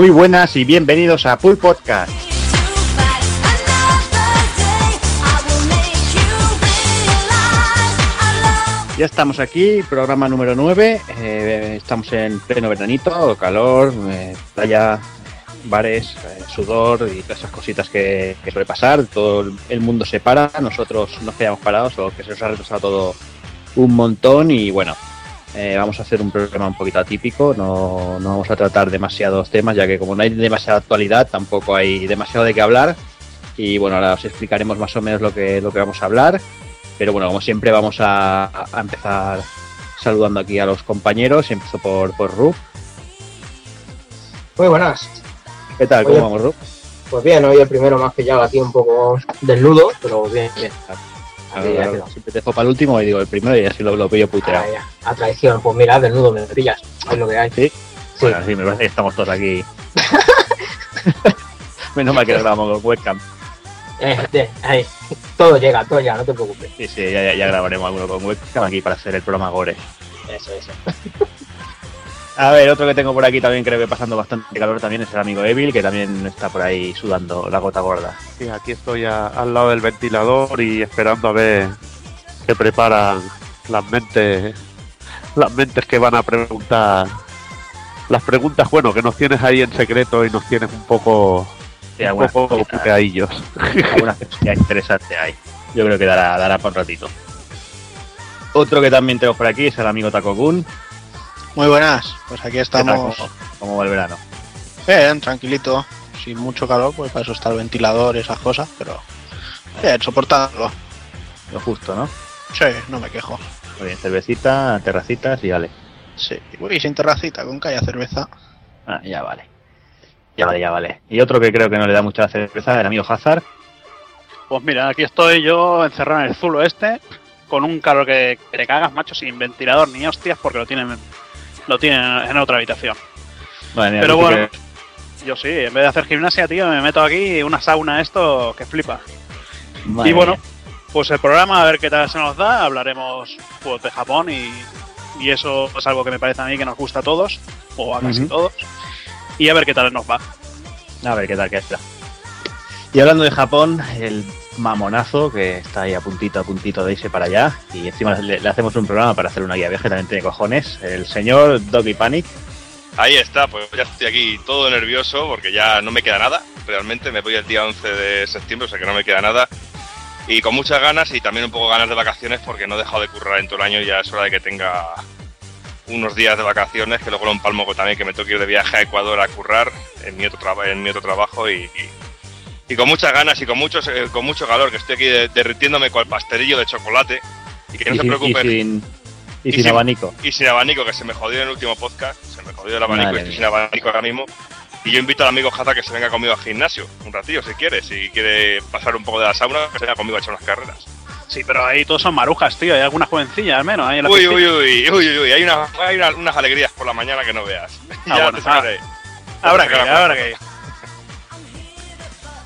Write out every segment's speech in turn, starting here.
Muy buenas y bienvenidos a Pool Podcast. Ya estamos aquí, programa número 9. eh, estamos en pleno veranito, calor, eh, playa, bares, eh, sudor y todas esas cositas que, suele pasar. Todo el mundo se para, nosotros nos quedamos parados, o que se nos ha retrasado todo un montón. Y bueno, eh, vamos a hacer un programa un poquito atípico, no, no vamos a tratar demasiados temas, ya que como no hay demasiada actualidad, tampoco hay demasiado de qué hablar. Y bueno, ahora os explicaremos más o menos lo que, lo que vamos a hablar. Pero bueno, como siempre vamos a, a empezar saludando aquí a los compañeros. Empiezo por, por. Muy buenas. ¿Qué tal? ¿Cómo vamos, Rub? Pues bien, hoy el primero me has pillado aquí un poco desnudo, pero bien, bien. Claro, claro, quedó. siempre te dejo para el último y digo el primero y así lo, lo pillo puteado. Ah. A traición, pues mira, desnudo me pillas. Es lo que hay. ¿Sí? Sí. Bueno, sí, me parece que estamos todos aquí. Menos mal que lo grabamos con webcam. Eh, de- ahí. Todo llega, todo llega, no te preocupes. Sí, sí, ya- ya grabaremos alguno con webcam aquí para hacer el programa Gore. Eso, eso. A ver, otro que tengo por aquí también creo que pasando bastante calor también es el amigo Evil, que también está por ahí sudando la gota gorda. Sí, aquí estoy a- al lado del ventilador y esperando a ver qué preparan las mentes, las mentes que van a preguntar las preguntas, bueno, que nos tienes ahí en secreto y nos tienes un poco, Sí, un algunas poco puteadillos. algunas cosillas interesantes hay. Yo creo que dará, dará para un ratito. Otro que también tengo por aquí es el amigo Takokun. Muy buenas, pues aquí estamos ¿Cómo, cómo va el verano? bien, tranquilito, sin mucho calor, pues para eso está el ventilador y esas cosas, pero bien, soportándolo. Lo justo, ¿no? Sí, no me quejo. Muy bien, cervecita, terracitas y vale. Sí, uy, sin terracita, con calla cerveza. Ah, ya vale. Ya vale, ya vale. Y otro que creo que no le da mucha cerveza, el amigo Hazard. Pues mira, aquí estoy yo encerrado en el zulo este, con un calor que, que te cagas, macho, sin ventilador ni hostias, porque lo tienen lo tienen en otra habitación. Madre mía, Pero bueno, que- yo sí, en vez de hacer gimnasia, tío, me meto aquí una sauna esto que flipa. madre y bueno, mía. pues el programa, a ver qué tal se nos da, hablaremos pues, de Japón y, y eso es algo que me parece a mí que nos gusta a todos, o a casi todos, y a ver qué tal nos va. A ver qué tal que está. Y hablando de Japón, el mamonazo que está ahí a puntito, a puntito de irse para allá. Y encima le, le hacemos un programa para hacer una guía viaje, también tiene cojones. El señor Doggy Panic. Ahí está, pues ya estoy aquí todo nervioso porque ya no me queda nada. Realmente me voy el día 11 de septiembre, o sea que no me queda nada. Y con muchas ganas y también un poco ganas de vacaciones porque no he dejado de currar en todo el año y ya es hora de que tenga unos días de vacaciones, que luego lo empalmo también que me tengo que ir de viaje a Ecuador a currar en mi otro, traba- en mi otro trabajo y, y- y con muchas ganas y con, muchos, eh, con mucho calor, que estoy aquí de- derritiéndome con el pastelillo de chocolate y que no y, se sin, y preocupen. sin, y Y sin sin- abanico. Y sin abanico, que se me jodió en el último podcast. Se me jodió el abanico Madre y estoy mía. sin abanico ahora mismo. Y yo invito al amigo Jaza que se venga conmigo al gimnasio un ratillo si quiere. Si quiere pasar un poco de la sauna, que se venga conmigo a echar unas carreras. Sí, pero ahí todos son marujas, tío, hay algunas jovencillas al menos ahí en la Uy, uy, uy, uy, uy, uy. Hay, una- hay una- unas alegrías por la mañana que no veas. Ah, ya bueno, te. Habrá que ir, habrá que ir.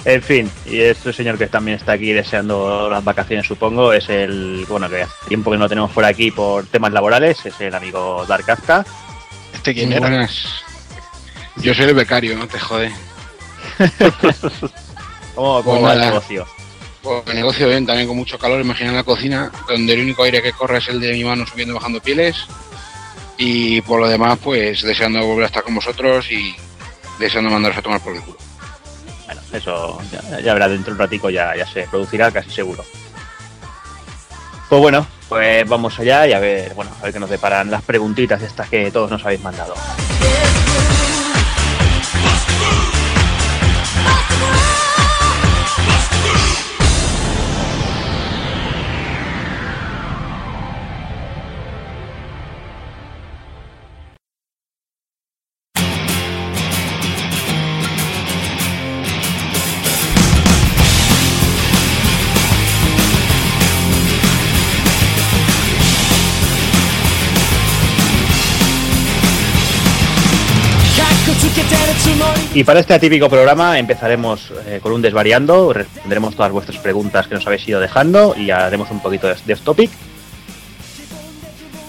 En fin, y este señor que también está aquí deseando las vacaciones, supongo, es el. Bueno, que hace tiempo que no tenemos por aquí por temas laborales, es el amigo Dark Kafka. ¿Este quién era? buenas. Yo soy el becario, no te jode. ¿Cómo, cómo Pues va el negocio? Pues el negocio bien, también con mucho calor. Imagina la cocina, donde el único aire que corre es el de mi mano subiendo y bajando pieles. Y por lo demás, pues deseando volver a estar con vosotros y deseando mandaros a tomar por el culo. Eso ya, ya verá dentro de un ratico, ya, ya se producirá casi seguro. Pues bueno, pues vamos allá y a ver, bueno, a ver qué nos deparan las preguntitas estas que todos nos habéis mandado. Y para este atípico programa empezaremos eh, con un desvariando, responderemos todas vuestras preguntas que nos habéis ido dejando y haremos un poquito de, de topic.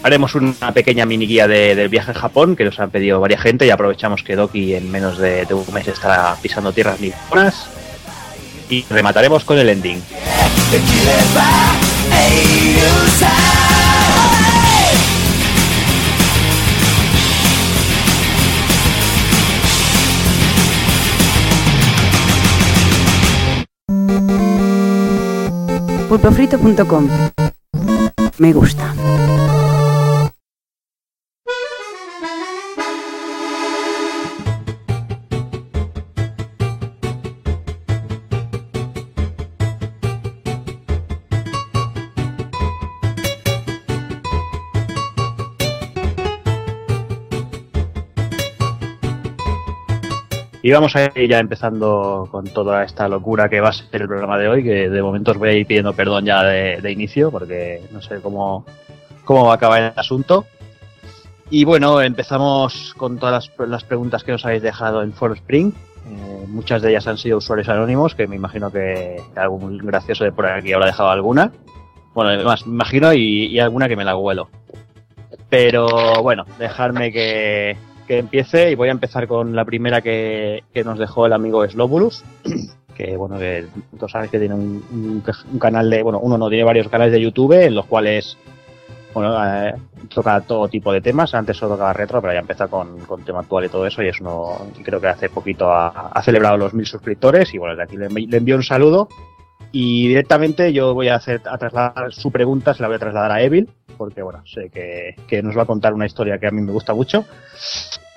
haremos una pequeña mini guía de- del viaje a Japón que nos han pedido varias gente y aprovechamos que Doki en menos de, de un mes está pisando tierras niponas y remataremos con el ending. Pulpofrito.com Me gusta. Y vamos a ir ya empezando con toda esta locura que va a ser el programa de hoy, que de momento os voy a ir pidiendo perdón ya de, inicio, porque no sé cómo, cómo va a acabar el asunto. Y bueno, empezamos con todas las, preguntas que nos habéis dejado en For Spring. Eh, muchas de ellas han sido usuarios anónimos, que me imagino que algún gracioso de por aquí habrá dejado alguna. Bueno, más, me imagino y, y alguna que me la huelo. Pero bueno, dejarme que, que empiece y voy a empezar con la primera que, que nos dejó el amigo Slobulus, que bueno, que todos sabéis que tiene un, canal de, bueno, uno no tiene varios canales de YouTube en los cuales bueno, eh, toca todo tipo de temas, antes solo tocaba retro, pero ya empieza con, con tema actual y todo eso, y es uno, creo que hace poquito ha, celebrado los mil suscriptores, y bueno, de aquí le envío un saludo, y directamente yo voy a hacer, a trasladar su pregunta, se la voy a trasladar a Evil, porque bueno, sé que, que nos va a contar una historia que a mí me gusta mucho,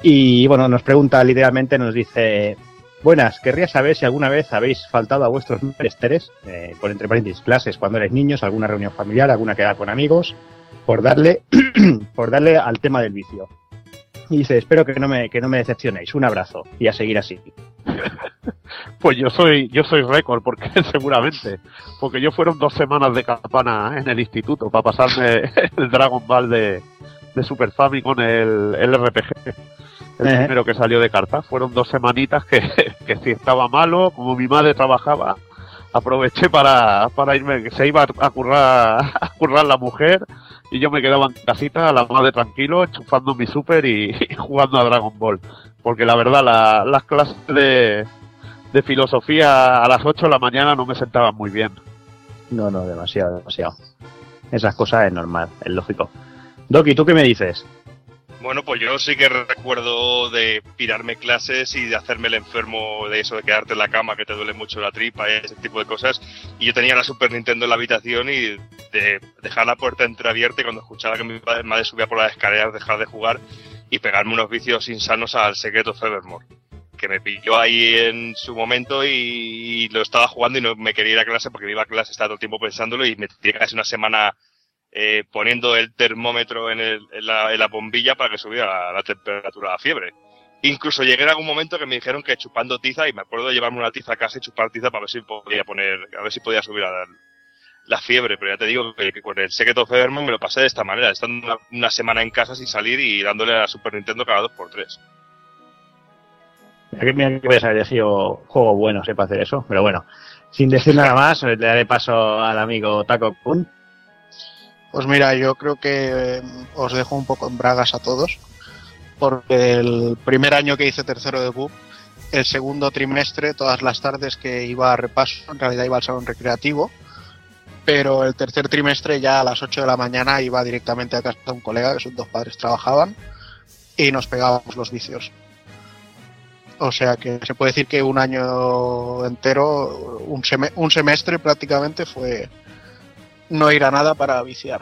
y bueno, nos pregunta literalmente, nos dice, buenas, querría saber si alguna vez habéis faltado a vuestros menesteres, eh, por entre paréntesis, clases cuando eres niños, alguna reunión familiar, alguna quedada con amigos, por darle, por darle al tema del vicio. Y dice, espero que no me, que no me decepcionéis. Un abrazo y a seguir así. Pues yo soy, yo soy récord, porque seguramente, porque yo fueron dos semanas de campana en el instituto para pasarme el Dragon Ball de, de Super Famicom, el, el RPG, el primero que salió de carta. Fueron dos semanitas que, que si estaba malo, como mi madre trabajaba, aproveché para, para irme, que se iba a currar, a currar la mujer y yo me quedaba en casita, a la madre tranquilo, enchufando mi Super y, jugando a Dragon Ball. Porque la verdad, la- las clases de, de filosofía a las 8 de la mañana no me sentaban muy bien. No, no, demasiado, demasiado. Esas cosas es normal, es lógico. Doki, ¿tú qué me dices? Bueno, pues yo sí que recuerdo de pirarme clases y de hacerme el enfermo de eso de quedarte en la cama, que te duele mucho la tripa y ese tipo de cosas. Y yo tenía la Super Nintendo en la habitación y de dejar la puerta entreabierta y cuando escuchaba que mi madre subía por las escaleras, dejar de jugar y pegarme unos vicios insanos al secreto Fevermore. Que me pilló ahí en su momento y, lo estaba jugando y no me quería ir a clase porque iba a clase, estaba todo el tiempo pensándolo y me tiré casi una semana eh, poniendo el termómetro en, el- la, bombilla para que subiera la, temperatura, la fiebre. Incluso llegué en algún momento que me dijeron que chupando tiza, y me acuerdo de llevarme una tiza a casa y chupar tiza para ver si podía poner, a ver si podía subir la, fiebre, pero ya te digo que, con el Secret of me lo pasé de esta manera, estando una, semana en casa sin salir y dándole a la Super Nintendo cada dos por tres. Mira que, mira que elegido juego bueno, sepa hacer eso. Pero bueno, sin decir nada más, le daré paso al amigo Taco Kun. Pues mira, yo creo que eh, os dejo un poco en bragas a todos, porque el primer año que hice tercero de BUP, el segundo trimestre, todas las tardes que iba a repaso, en realidad iba al salón recreativo, pero el tercer trimestre ya a las 8 de la mañana iba directamente a casa de un colega, que sus dos padres trabajaban, y nos pegábamos los vicios. O sea que se puede decir que un año entero, un, seme- un semestre prácticamente fue no ir a nada para viciar.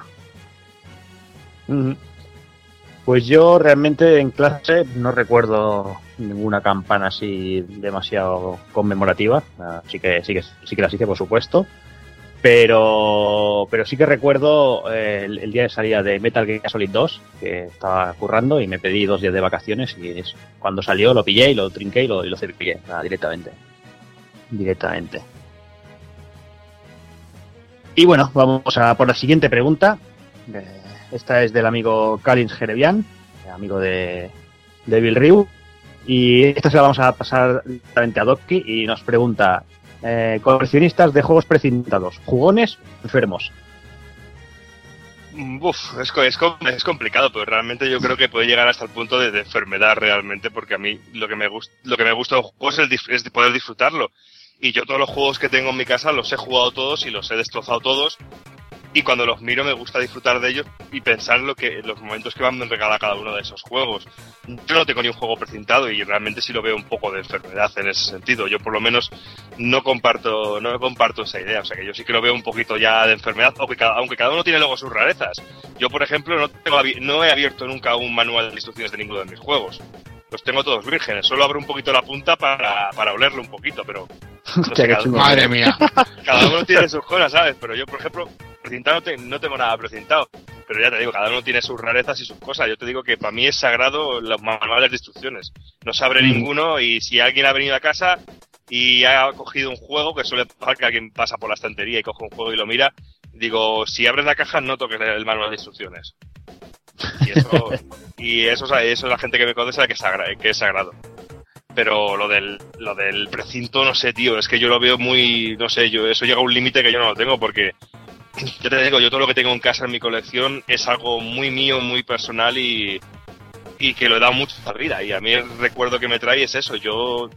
Pues yo realmente en clase no recuerdo ninguna campana así demasiado conmemorativa. Así que sí que sí que las hice, por supuesto. Pero, pero sí que recuerdo eh, el, el día de salida de Metal Gear Solid 2, que estaba currando y me pedí dos días de vacaciones y es- cuando salió lo pillé y lo trinqué y lo, y lo cepillé directamente. Directamente. Y bueno, vamos a por la siguiente pregunta. Esta es del amigo Kalins Jerevian, amigo de, de Bill Ryu. Y esta se la vamos a pasar directamente a Doki y nos pregunta: eh, coleccionistas de juegos precintados, jugones, enfermos. Mm, Uf, es, es, co- es complicado, pero realmente yo creo que puede llegar hasta el punto de, de enfermedad realmente, porque a mí lo que me gusta, lo que me gusta de un juego es, el es de poder disfrutarlo. Y yo todos los juegos que tengo en mi casa los he jugado todos y los he destrozado todos. Y cuando los miro me gusta disfrutar de ellos y pensar lo que, los momentos que van a regalar cada uno de esos juegos. Yo no tengo ni un juego precintado y realmente sí lo veo un poco de enfermedad en ese sentido. Yo por lo menos no comparto, no comparto esa idea. O sea que yo sí que lo veo un poquito ya de enfermedad, aunque cada, aunque cada uno tiene luego sus rarezas. Yo, por ejemplo, no, tengo no he abierto nunca un manual de instrucciones de ninguno de mis juegos. Los tengo todos vírgenes, solo abro un poquito la punta para, para olerlo un poquito, pero no sé, cada. Madre mía. cada uno tiene sus cosas, ¿sabes? Pero yo, por ejemplo, precintado no, te- no tengo nada precintado. Pero ya te digo, cada uno tiene sus rarezas y sus cosas. Yo te digo que para mí es sagrado los manuales de instrucciones. No se abre ninguno y si alguien ha venido a casa y ha cogido un juego, que suele pasar que alguien pasa por la estantería y coge un juego y lo mira, digo, si abres la caja no toques el manual de instrucciones. Y eso, y eso, eso es la gente que me conoce sabe que es, sagra- que es sagrado. Pero lo del, lo del precinto, no sé, tío, es que yo lo veo muy, no sé, yo eso llega a un límite que yo no lo tengo porque, yo te digo, yo todo lo que tengo en casa en mi colección es algo muy mío, muy personal y, y que lo he dado mucho a la vida. Y a mí el recuerdo que me trae es eso, yo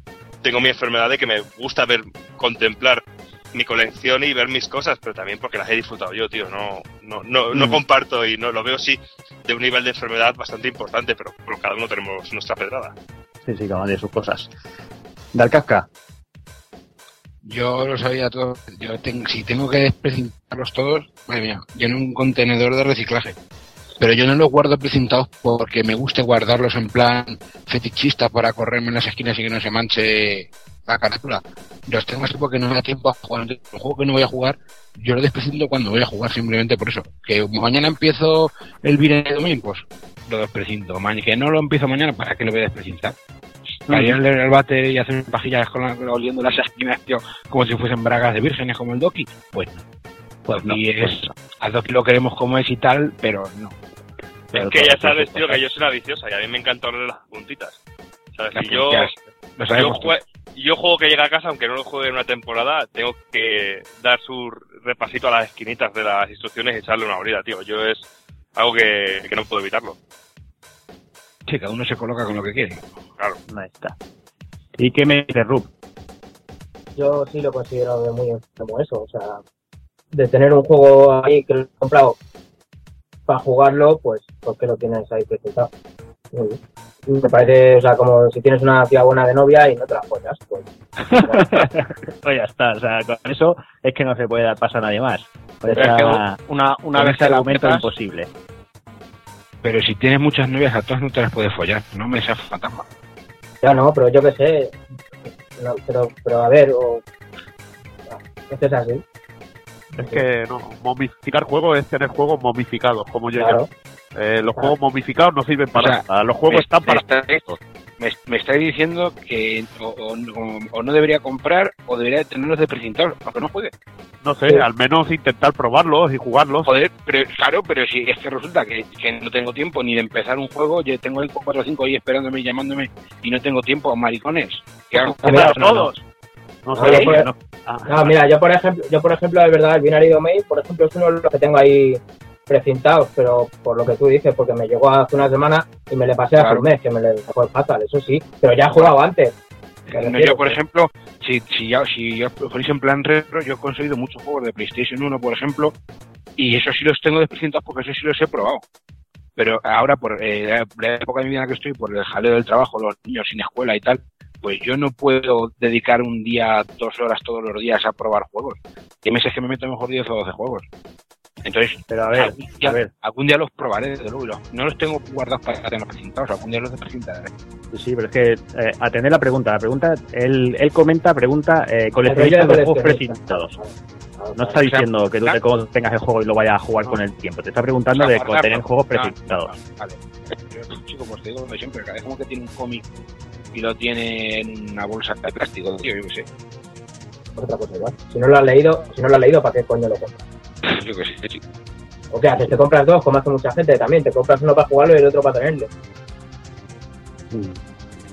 tengo mi enfermedad de que me gusta ver, contemplar mi colección y ver mis cosas, pero también porque las he disfrutado yo, tío, no, no, no, no Mm. comparto y no lo veo sí de un nivel de enfermedad bastante importante, pero, pero cada uno tenemos nuestra pedrada. Cada uno tiene sus cosas. Dalcasca. Yo lo sabía todo. Yo ten- si tengo que desprecintarlos todos, madre mía, lleno un contenedor de reciclaje. Pero yo no los guardo precintados porque me guste guardarlos en plan fetichista para correrme en las esquinas y que no se manche la carátula. Los tengo así porque no me da tiempo a jugar. El juego que no voy a jugar, yo lo desprecinto cuando voy a jugar, simplemente por eso. Que mañana empiezo el Beer Domain, pues lo desprecinto. Ma- Que no lo empiezo mañana, ¿para qué lo voy a desprecintar? Para ir a leer el bate y hacer pajillas con la, oliendo las esquinas, tío, como si fuesen bragas de vírgenes como el Doki. Pues no. Pues no, y pues es, al Doki lo queremos como es y tal, pero no. Pero es que ya sabes, tío, que yo soy una viciosa y a mí me encanta oler las puntitas. ¿Sabes? Las Y yo, yo, sabemos jue- yo juego que llega a casa, aunque no lo juegue en una temporada, tengo que dar su repasito a las esquinitas de las instrucciones y echarle una olida, tío. Yo es algo que, que no puedo evitarlo. Sí, cada uno se coloca con lo que quiere. Claro. Ahí está. ¿Y qué me dice Rub? Yo sí lo considero de muy como eso, o sea, de tener un juego ahí que lo he comprado para jugarlo, pues, ¿por qué lo tienes ahí presentado? Muy bien. Me parece, o sea, como si tienes una tía buena de novia y no te la follas, pues. pues ya está, o sea, con eso es que no se puede dar paso a nadie más. Es que Una, una vez que la argumento petas, imposible. Pero si tienes muchas novias, a todas no te las puedes follar. No me seas fantasma. Ya no, pero yo qué sé. No, pero, pero a ver, o. Esto es así, Es que no, momificar juegos es tener juegos momificados, como yo claro. Eh, los juegos momificados no sirven para O sea, nada. Los juegos me- están para me está- Me, me estáis diciendo que o, o- o- no debería comprar o debería tenerlos de precintados, aunque no juegue. No sé, al menos intentar probarlos y jugarlos. Joder, pero, claro, pero si es que resulta que, que no tengo tiempo ni de empezar un juego, yo tengo el 4 o 5 ahí esperándome y llamándome y no tengo tiempo, maricones. ¿Qué hago? Ah, mira, no, no. todos. No Ah, sé, yo por- no. Ah, No, mira, yo por ejemplo, yo por ejemplo, de verdad, el Binary Domain, por ejemplo, es uno de los que tengo ahí precintados, pero por lo que tú dices, porque me llegó hace una semana y me le pasé hace Claro. un mes, que me le dejó el fatal, eso sí, pero ya he jugado antes. No, yo, por ejemplo, si, si, ya, si yo fuerais en plan retro, yo he conseguido muchos juegos de PlayStation 1, por ejemplo, y esos sí los tengo desprecintados porque esos sí los he probado. Pero ahora, por eh, la- la época de mi vida en la que estoy, por el jaleo del trabajo, los niños sin escuela y tal, pues yo no puedo dedicar un día, dos horas todos los días a probar juegos. Y meses que me meto mejor 10 o 12 juegos. Entonces, Pero a ver, algún, día, a ver. algún día los probaré, desde luego. los- no los tengo guardados para tenerlos presentados, algún día los desprecintaré. Sí, sí, pero es que eh, atender la pregunta. La pregunta, él, él comenta, pregunta, eh, coleccionista de juegos coleccionista. No está diciendo que tú ¿no? te co- tengas el juego y lo vayas a jugar No. con el tiempo. Te está preguntando de Guardarlo. tener juegos no, Vale. Yo, chico, pues te digo siempre, cada vez como que tiene un cómic y lo tiene en una bolsa de plástico, tío, yo qué sé. Otra cosa igual. Si no lo has leído, si no lo has leído, ¿para qué coño lo compras? Yo qué sé, chico. O qué haces, te compras dos, como hace mucha gente también, te compras uno para jugarlo y el otro para tenerlo.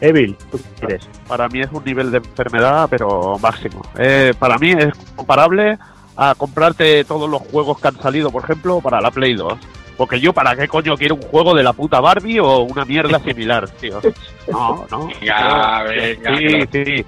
Evil, ¿tú qué quieres? para mí es un nivel de enfermedad, pero máximo. Eh, para mí es comparable a comprarte todos los juegos que han salido, por ejemplo, para la Play 2. Porque yo, ¿para qué coño quiero un juego de la puta Barbie o una mierda similar, tío? No, no. Venga, Sí, sí.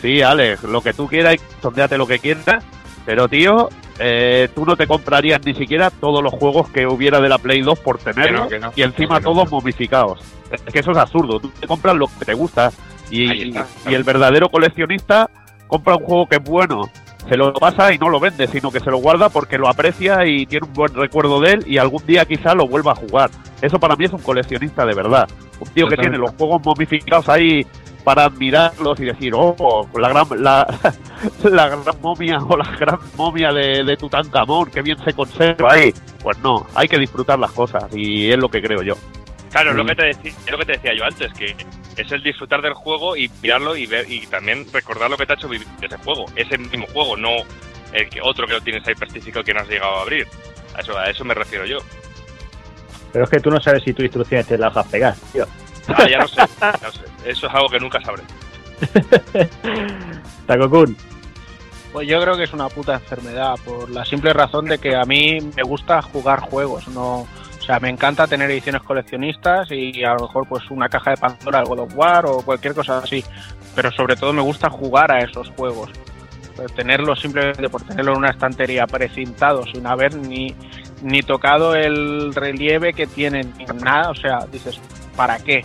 Sí, Alex, lo que tú quieras, sondeate lo que quieras. Pero, tío, eh, tú no te comprarías ni siquiera todos los juegos que hubiera de la Play 2 por tenerlo. Que no, que no. y encima Que no, todos momificados. Es que eso es absurdo. Tú te compras lo que te gusta. Y, está, y el verdadero coleccionista compra un juego que es bueno, se lo pasa y no lo vende, sino que se lo guarda porque lo aprecia y tiene un buen recuerdo de él y algún día quizá lo vuelva a jugar. Eso para mí es un coleccionista de verdad. Un tío que tiene los juegos momificados ahí para admirarlos y decir, oh, la gran, la, la gran momia o la gran momia de, de Tutankamón, que bien se conserva ahí. Pues no, hay que disfrutar las cosas y es lo que creo yo. Claro, es lo que te decía, es lo que te decía yo antes, que es el disfrutar del juego y mirarlo y ver y también recordar lo que te ha hecho vivir ese juego, ese mismo juego, no el que otro que lo tienes ahí prestígico que no has llegado a abrir. A eso, a eso me refiero yo. Pero es que tú no sabes si tu instrucciones te las vas a pegar, tío. Ah, ya lo sé, ya lo sé. Eso es algo que nunca sabré. Takokun. Pues yo creo que es una puta enfermedad, por la simple razón de que a mí me gusta jugar juegos, no... Me encanta tener ediciones coleccionistas y a lo mejor pues una caja de Pandora, el God of War o cualquier cosa así. Pero sobre todo me gusta jugar a esos juegos. Pero Tenerlo simplemente por tenerlo en una estantería precintado sin haber ni, ni tocado el relieve que tienen, ni nada, o sea, dices, ¿para qué?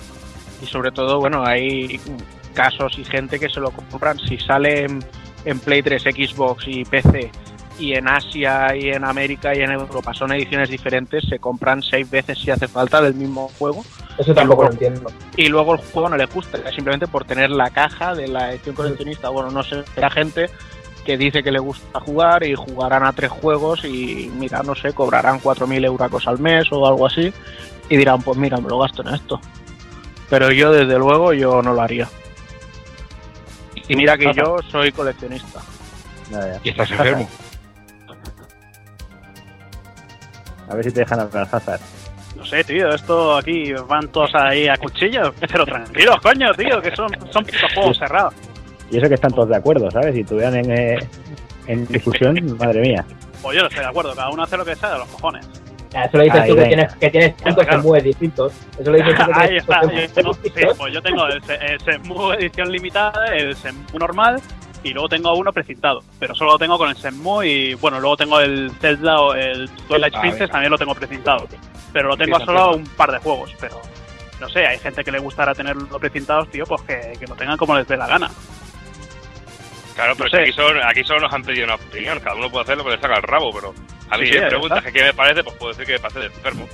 Y sobre todo, bueno, hay casos y gente que se lo compran si sale en Play 3, Xbox y PC y en Asia y en América y en Europa son ediciones diferentes, se compran seis veces si hace falta del mismo juego Eso tampoco lo entiendo. y luego el juego no les gusta, simplemente por tener la caja de la edición coleccionista. Bueno, no sé, la gente que dice que le gusta jugar y jugarán a tres juegos y mira, no sé, cobrarán 4.000 euros al mes o algo así y dirán, pues mira, me lo gasto en esto. Pero yo desde luego yo no lo haría. Y mira que yo soy coleccionista. Ya, ya. Y estás enfermo. A ver si te dejan hablar, Hazard. No sé, tío, esto aquí van todos ahí a cuchillos. Pero tranquilos, coño, tío, que son, son putos juegos cerrados. Y eso que están todos de acuerdo, ¿sabes? Si estuvieran en, eh, en discusión, madre mía. Pues yo no estoy de acuerdo, cada uno hace lo que sea de los cojones. Eso lo dices Ahí, tú que tienes, que tienes puntos Claro. muy distintos. Eso lo dices tú que Ahí está, yo en tengo, muy sí, pues yo tengo el, el edición limitada, el Shenmue normal y luego tengo uno precintado. Pero solo lo tengo con el Shenmue y bueno, luego tengo el Zelda o el Twilight Ah, Princess, venga. también lo tengo precintado. Pero lo tengo solo un par de juegos, pero no sé, hay gente que le gustará tenerlo precintados, tío, pues que, que lo tengan como les dé la gana. Claro, pero No sé. aquí, solo, aquí solo nos han pedido una opinión, cada uno puede hacer lo que le saca el rabo, pero a mí Sí, si me preguntas que qué me parece, pues puedo decir que me parece de enfermo.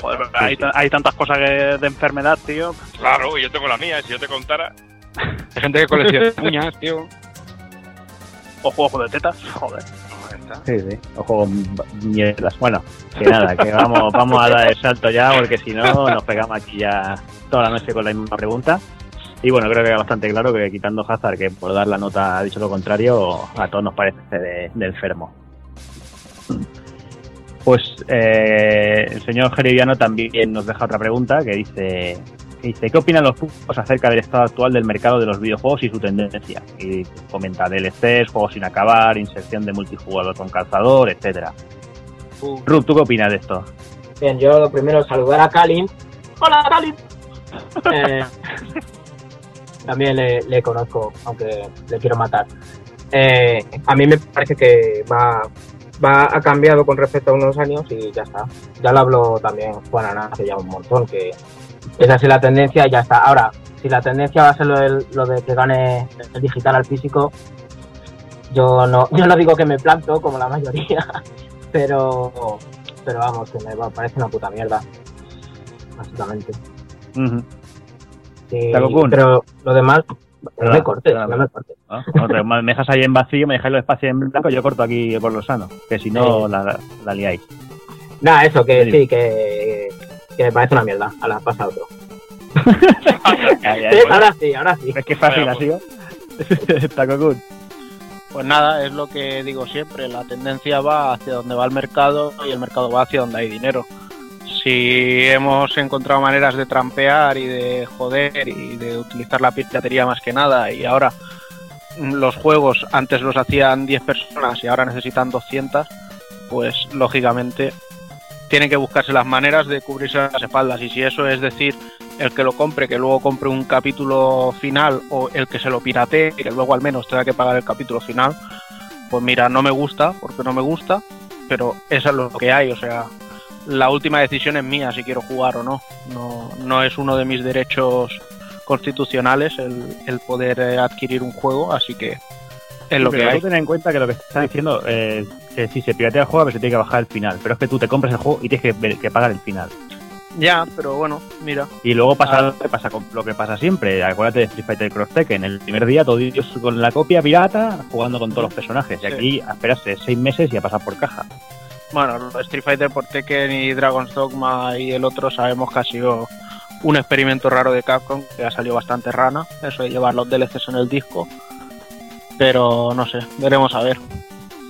Joder, hay, hay tantas cosas que- de enfermedad, tío. Claro, y yo tengo la mía, si yo te contara... Hay gente que colecciona uñas, tío. O juegos de tetas, joder. Sí, sí. O juego mierdas. Bueno, que nada, que vamos, vamos a dar el salto ya, porque si no nos pegamos aquí ya toda la noche con la misma pregunta. Y bueno, creo que queda bastante claro que quitando Hazard, que por dar la nota ha dicho lo contrario, a todos nos parece de, de enfermo. Pues eh, el señor Geriviano también nos deja otra pregunta que dice, dice ¿qué opinan los públicos acerca del estado actual del mercado de los videojuegos y su tendencia? Y comenta DLCs, juegos sin acabar, inserción de multijugador con calzador, etcétera. Rub, ¿tú qué opinas de esto? Bien, yo lo primero saludar a Kalin. ¡Hola, Kalin! Eh, también le, le conozco, aunque le quiero matar. Eh, a mí me parece que va, va ha cambiado con respecto a unos años y ya está. Ya lo habló también Juan Ana hace ya un montón, que es así la tendencia y ya está. Ahora, si la tendencia va a ser lo, del- lo de que gane el digital al físico, yo no, yo no digo que me planto como la mayoría, pero pero vamos, que me parece una puta mierda. Básicamente. Sí, pero lo demás, no me cortes, no me cortes. me dejas ahí en vacío, me dejáis los espacios en blanco, yo corto aquí por lo sano, que si no Sí. la, la liáis. Nada, eso, que Sí. sí, que, que me parece una mierda. A la pasa otro. Bueno. ahora sí, ahora sí. ¿Ves qué fácil Vaya, ha sido? Pues nada, es lo que digo siempre, la tendencia va hacia donde va el mercado y el mercado va hacia donde hay dinero. Si hemos encontrado maneras de trampear y de joder y de utilizar la piratería más que nada y ahora los juegos antes los hacían 10 personas y ahora necesitan 200, pues lógicamente tienen que buscarse las maneras de cubrirse las espaldas. Y si eso es decir, el que lo compre, que luego compre un capítulo final, o el que se lo piratee, que luego al menos tenga que pagar el capítulo final, pues mira, no me gusta, porque no me gusta, pero eso es lo que hay, o sea, la última decisión es mía si quiero jugar o no. No, no es uno de mis derechos constitucionales el, el poder adquirir un juego, así que lo Sí, que pero hay. tú ten en cuenta que lo que están diciendo, eh, que si se piratea el juego, pues se tiene que bajar el final. Pero es que tú te compras el juego y tienes que, pagar el final. Ya, pero bueno, mira. Y luego pasa Ah. lo que pasa con lo que pasa siempre. Acuérdate de Street Fighter Cross Tekken. El primer día todos ellos con la copia pirata jugando con todos los personajes. Y aquí esperas eh, seis meses y a pasar por caja. Bueno, Street Fighter por Tekken y Dragon's Dogma y el otro sabemos que ha sido un experimento raro de Capcom, que ha salido bastante rana, eso de llevar los DLCs en el disco. Pero no sé, veremos a ver.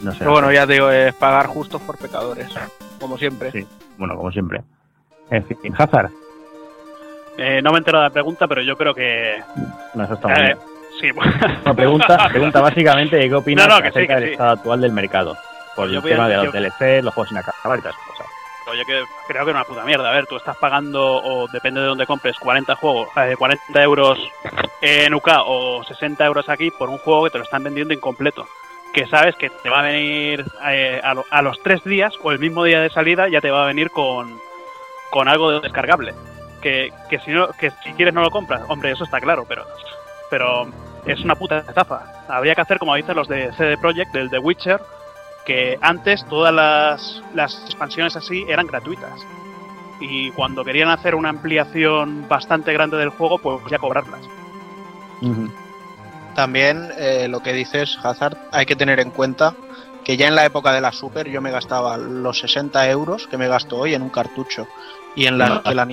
No sé. Pero bueno, ya te digo, es pagar justos por pecadores, como siempre. Sí, bueno, como siempre. En fin, Hazard. Eh, no me entero de la pregunta, pero yo creo que. No, eso está muy eh, bien. sí, bueno. No, pregunta, pregunta básicamente qué opinas No, no, que sí, acerca del sí. estado actual del mercado. Por Yo el a- tema de los yo- DLC, los juegos sin acabar y todas esas cosas. Oye, que creo que es una puta mierda. A ver, tú estás pagando, o depende de dónde compres, 40 juegos, eh, 40 euros en UK o 60 euros aquí por un juego que te lo están vendiendo incompleto. Que sabes que te va a venir eh, a, lo- a los tres días o el mismo día de salida ya te va a venir con, con algo de descargable. Que, que si no, que si quieres no lo compras, hombre, eso está claro, pero, pero es una puta estafa. Habría que hacer como dicen los de CD Projekt, del The Witcher, que antes todas las, las expansiones así eran gratuitas. Y cuando querían hacer una ampliación bastante grande del juego, pues ya cobrarlas. También eh, lo que dices, Hazard, hay que tener en cuenta que ya en la época de la Super yo me gastaba los 60 euros que me gasto hoy en un cartucho. Y en, la, de la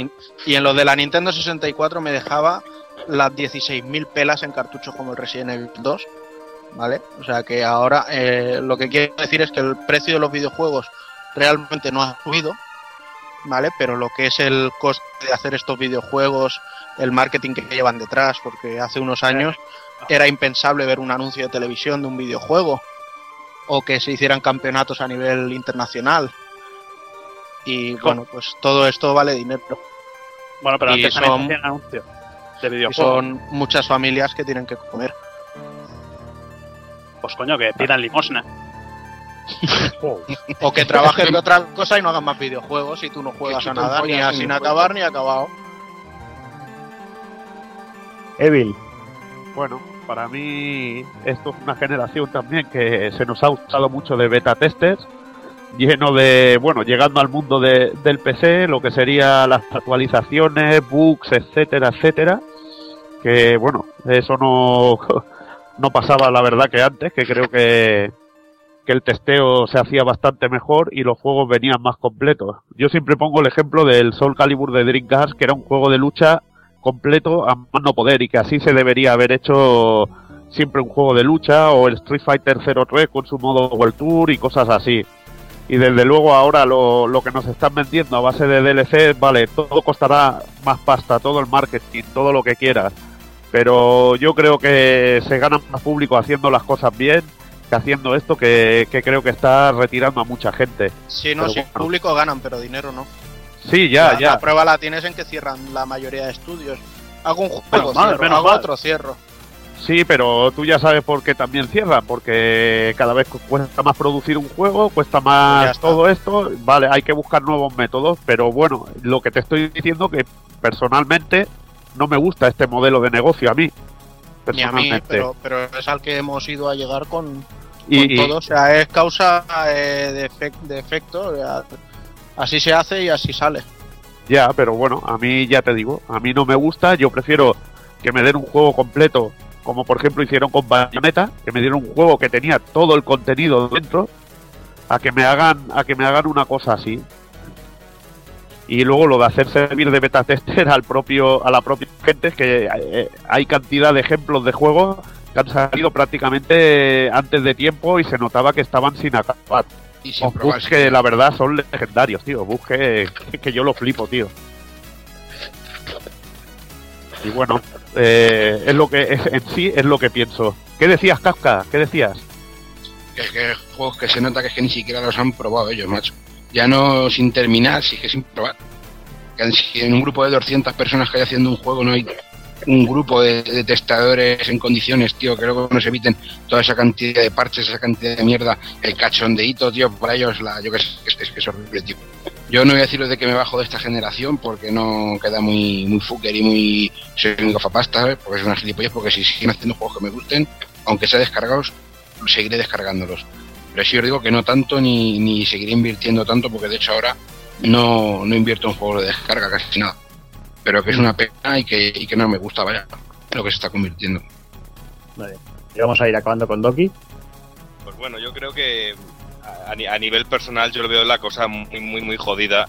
y en lo de la Nintendo 64 me dejaba las 16.000 pelas en cartuchos como el Resident Evil 2. ¿Vale? O sea que ahora eh, lo que quiero decir es que el precio de los videojuegos realmente no ha subido. ¿Vale? Pero lo que es el coste de hacer estos videojuegos, el marketing que llevan detrás, porque hace unos años era impensable ver un anuncio de televisión de un videojuego o que se hicieran campeonatos a nivel internacional. Y bueno, pues todo esto vale dinero. Bueno, pero Y antes son- hacían anuncios de Y son muchas familias que tienen que comer. Pues coño, que pidan limosna. O que trabajen de otra cosa y no hagan más videojuegos y tú no juegas a nada, ni a sin acabar ni acabado. Evil. Bueno, para mí esto es una generación también que se nos ha usado mucho de beta testers, lleno de, bueno, llegando al mundo de- del PC, lo que sería las actualizaciones, bugs, etcétera, etcétera, que bueno, eso no, no pasaba la verdad que antes, que creo que, que el testeo se hacía bastante mejor y los juegos venían más completos. Yo siempre pongo el ejemplo del Soul Calibur de Dreamcast, que era un juego de lucha completo a más no poder y que así se debería haber hecho siempre un juego de lucha o el Street Fighter 03 con su modo World Tour y cosas así. Y desde luego ahora lo, lo que nos están vendiendo a base de DLC, vale, todo costará más pasta, todo el marketing, todo lo que quieras. Pero yo creo que se gana más público haciendo las cosas bien que haciendo esto que, que creo que está retirando a mucha gente. Si no, Pero si bueno. público ganan, pero dinero no. Sí, ya, la, ya. la prueba la tienes en que cierran la mayoría de estudios. Hago un juego, cierro, menos hago mal. otro, cierro. Sí, pero tú ya sabes por qué también cierran, porque cada vez cu- cuesta más producir un juego, cuesta Ya más todo esto, vale, hay que buscar nuevos métodos, pero bueno, lo que te estoy diciendo que personalmente no me gusta este modelo de negocio a mí, Ni a mí, personalmente. pero, pero es al que hemos ido a llegar con, y, con todo. O sea, es causa eh, de, efec- de efecto. o sea, así se hace y así sale. ya, pero bueno, a mí ya te digo, a mí no me gusta, yo prefiero que me den un juego completo, como por ejemplo hicieron con Bayonetta, que me dieron un juego que tenía todo el contenido dentro, a que me hagan, a que me hagan una cosa así. Y luego lo de hacer servir de beta tester al propio, a la propia gente, es que eh, hay cantidad de ejemplos de juegos que han salido prácticamente antes de tiempo y se notaba que estaban sin acabar. Y sin bugs que la verdad son legendarios, tío. Bugs que, que yo lo flipo, tío. Y bueno, eh, es lo que es- en sí es lo que pienso. ¿Qué decías, Kafka? ¿Qué decías? Que, que juegos que se nota que es que ni siquiera los han probado ellos, macho. Ya no sin terminar, sí que sin probar. Que Si en un grupo de 200 personas que hay haciendo un juego no hay un grupo de, testadores en condiciones, tío, que luego nos eviten toda esa cantidad de parches, esa cantidad de mierda, el cachondeíto, tío, para ellos, la, yo que sé, es, es que es horrible, tío. Yo no voy a deciros de que me bajo de esta generación porque no queda muy, muy fucker y muy soy un gafapasta. Porque es una gilipollas, porque si siguen haciendo juegos que me gusten, aunque sea descargados, seguiré descargándolos. Pero sí os digo que no tanto ni, ni seguiré invirtiendo tanto porque de hecho ahora no, no invierto en juegos de descarga casi nada. Pero que es una pena y que, y que no me gusta, vaya, lo que se está convirtiendo. Vale. Y vamos a ir acabando con Doki. Pues bueno, yo creo que a, a ni- a nivel personal yo lo veo la cosa muy, muy, muy jodida.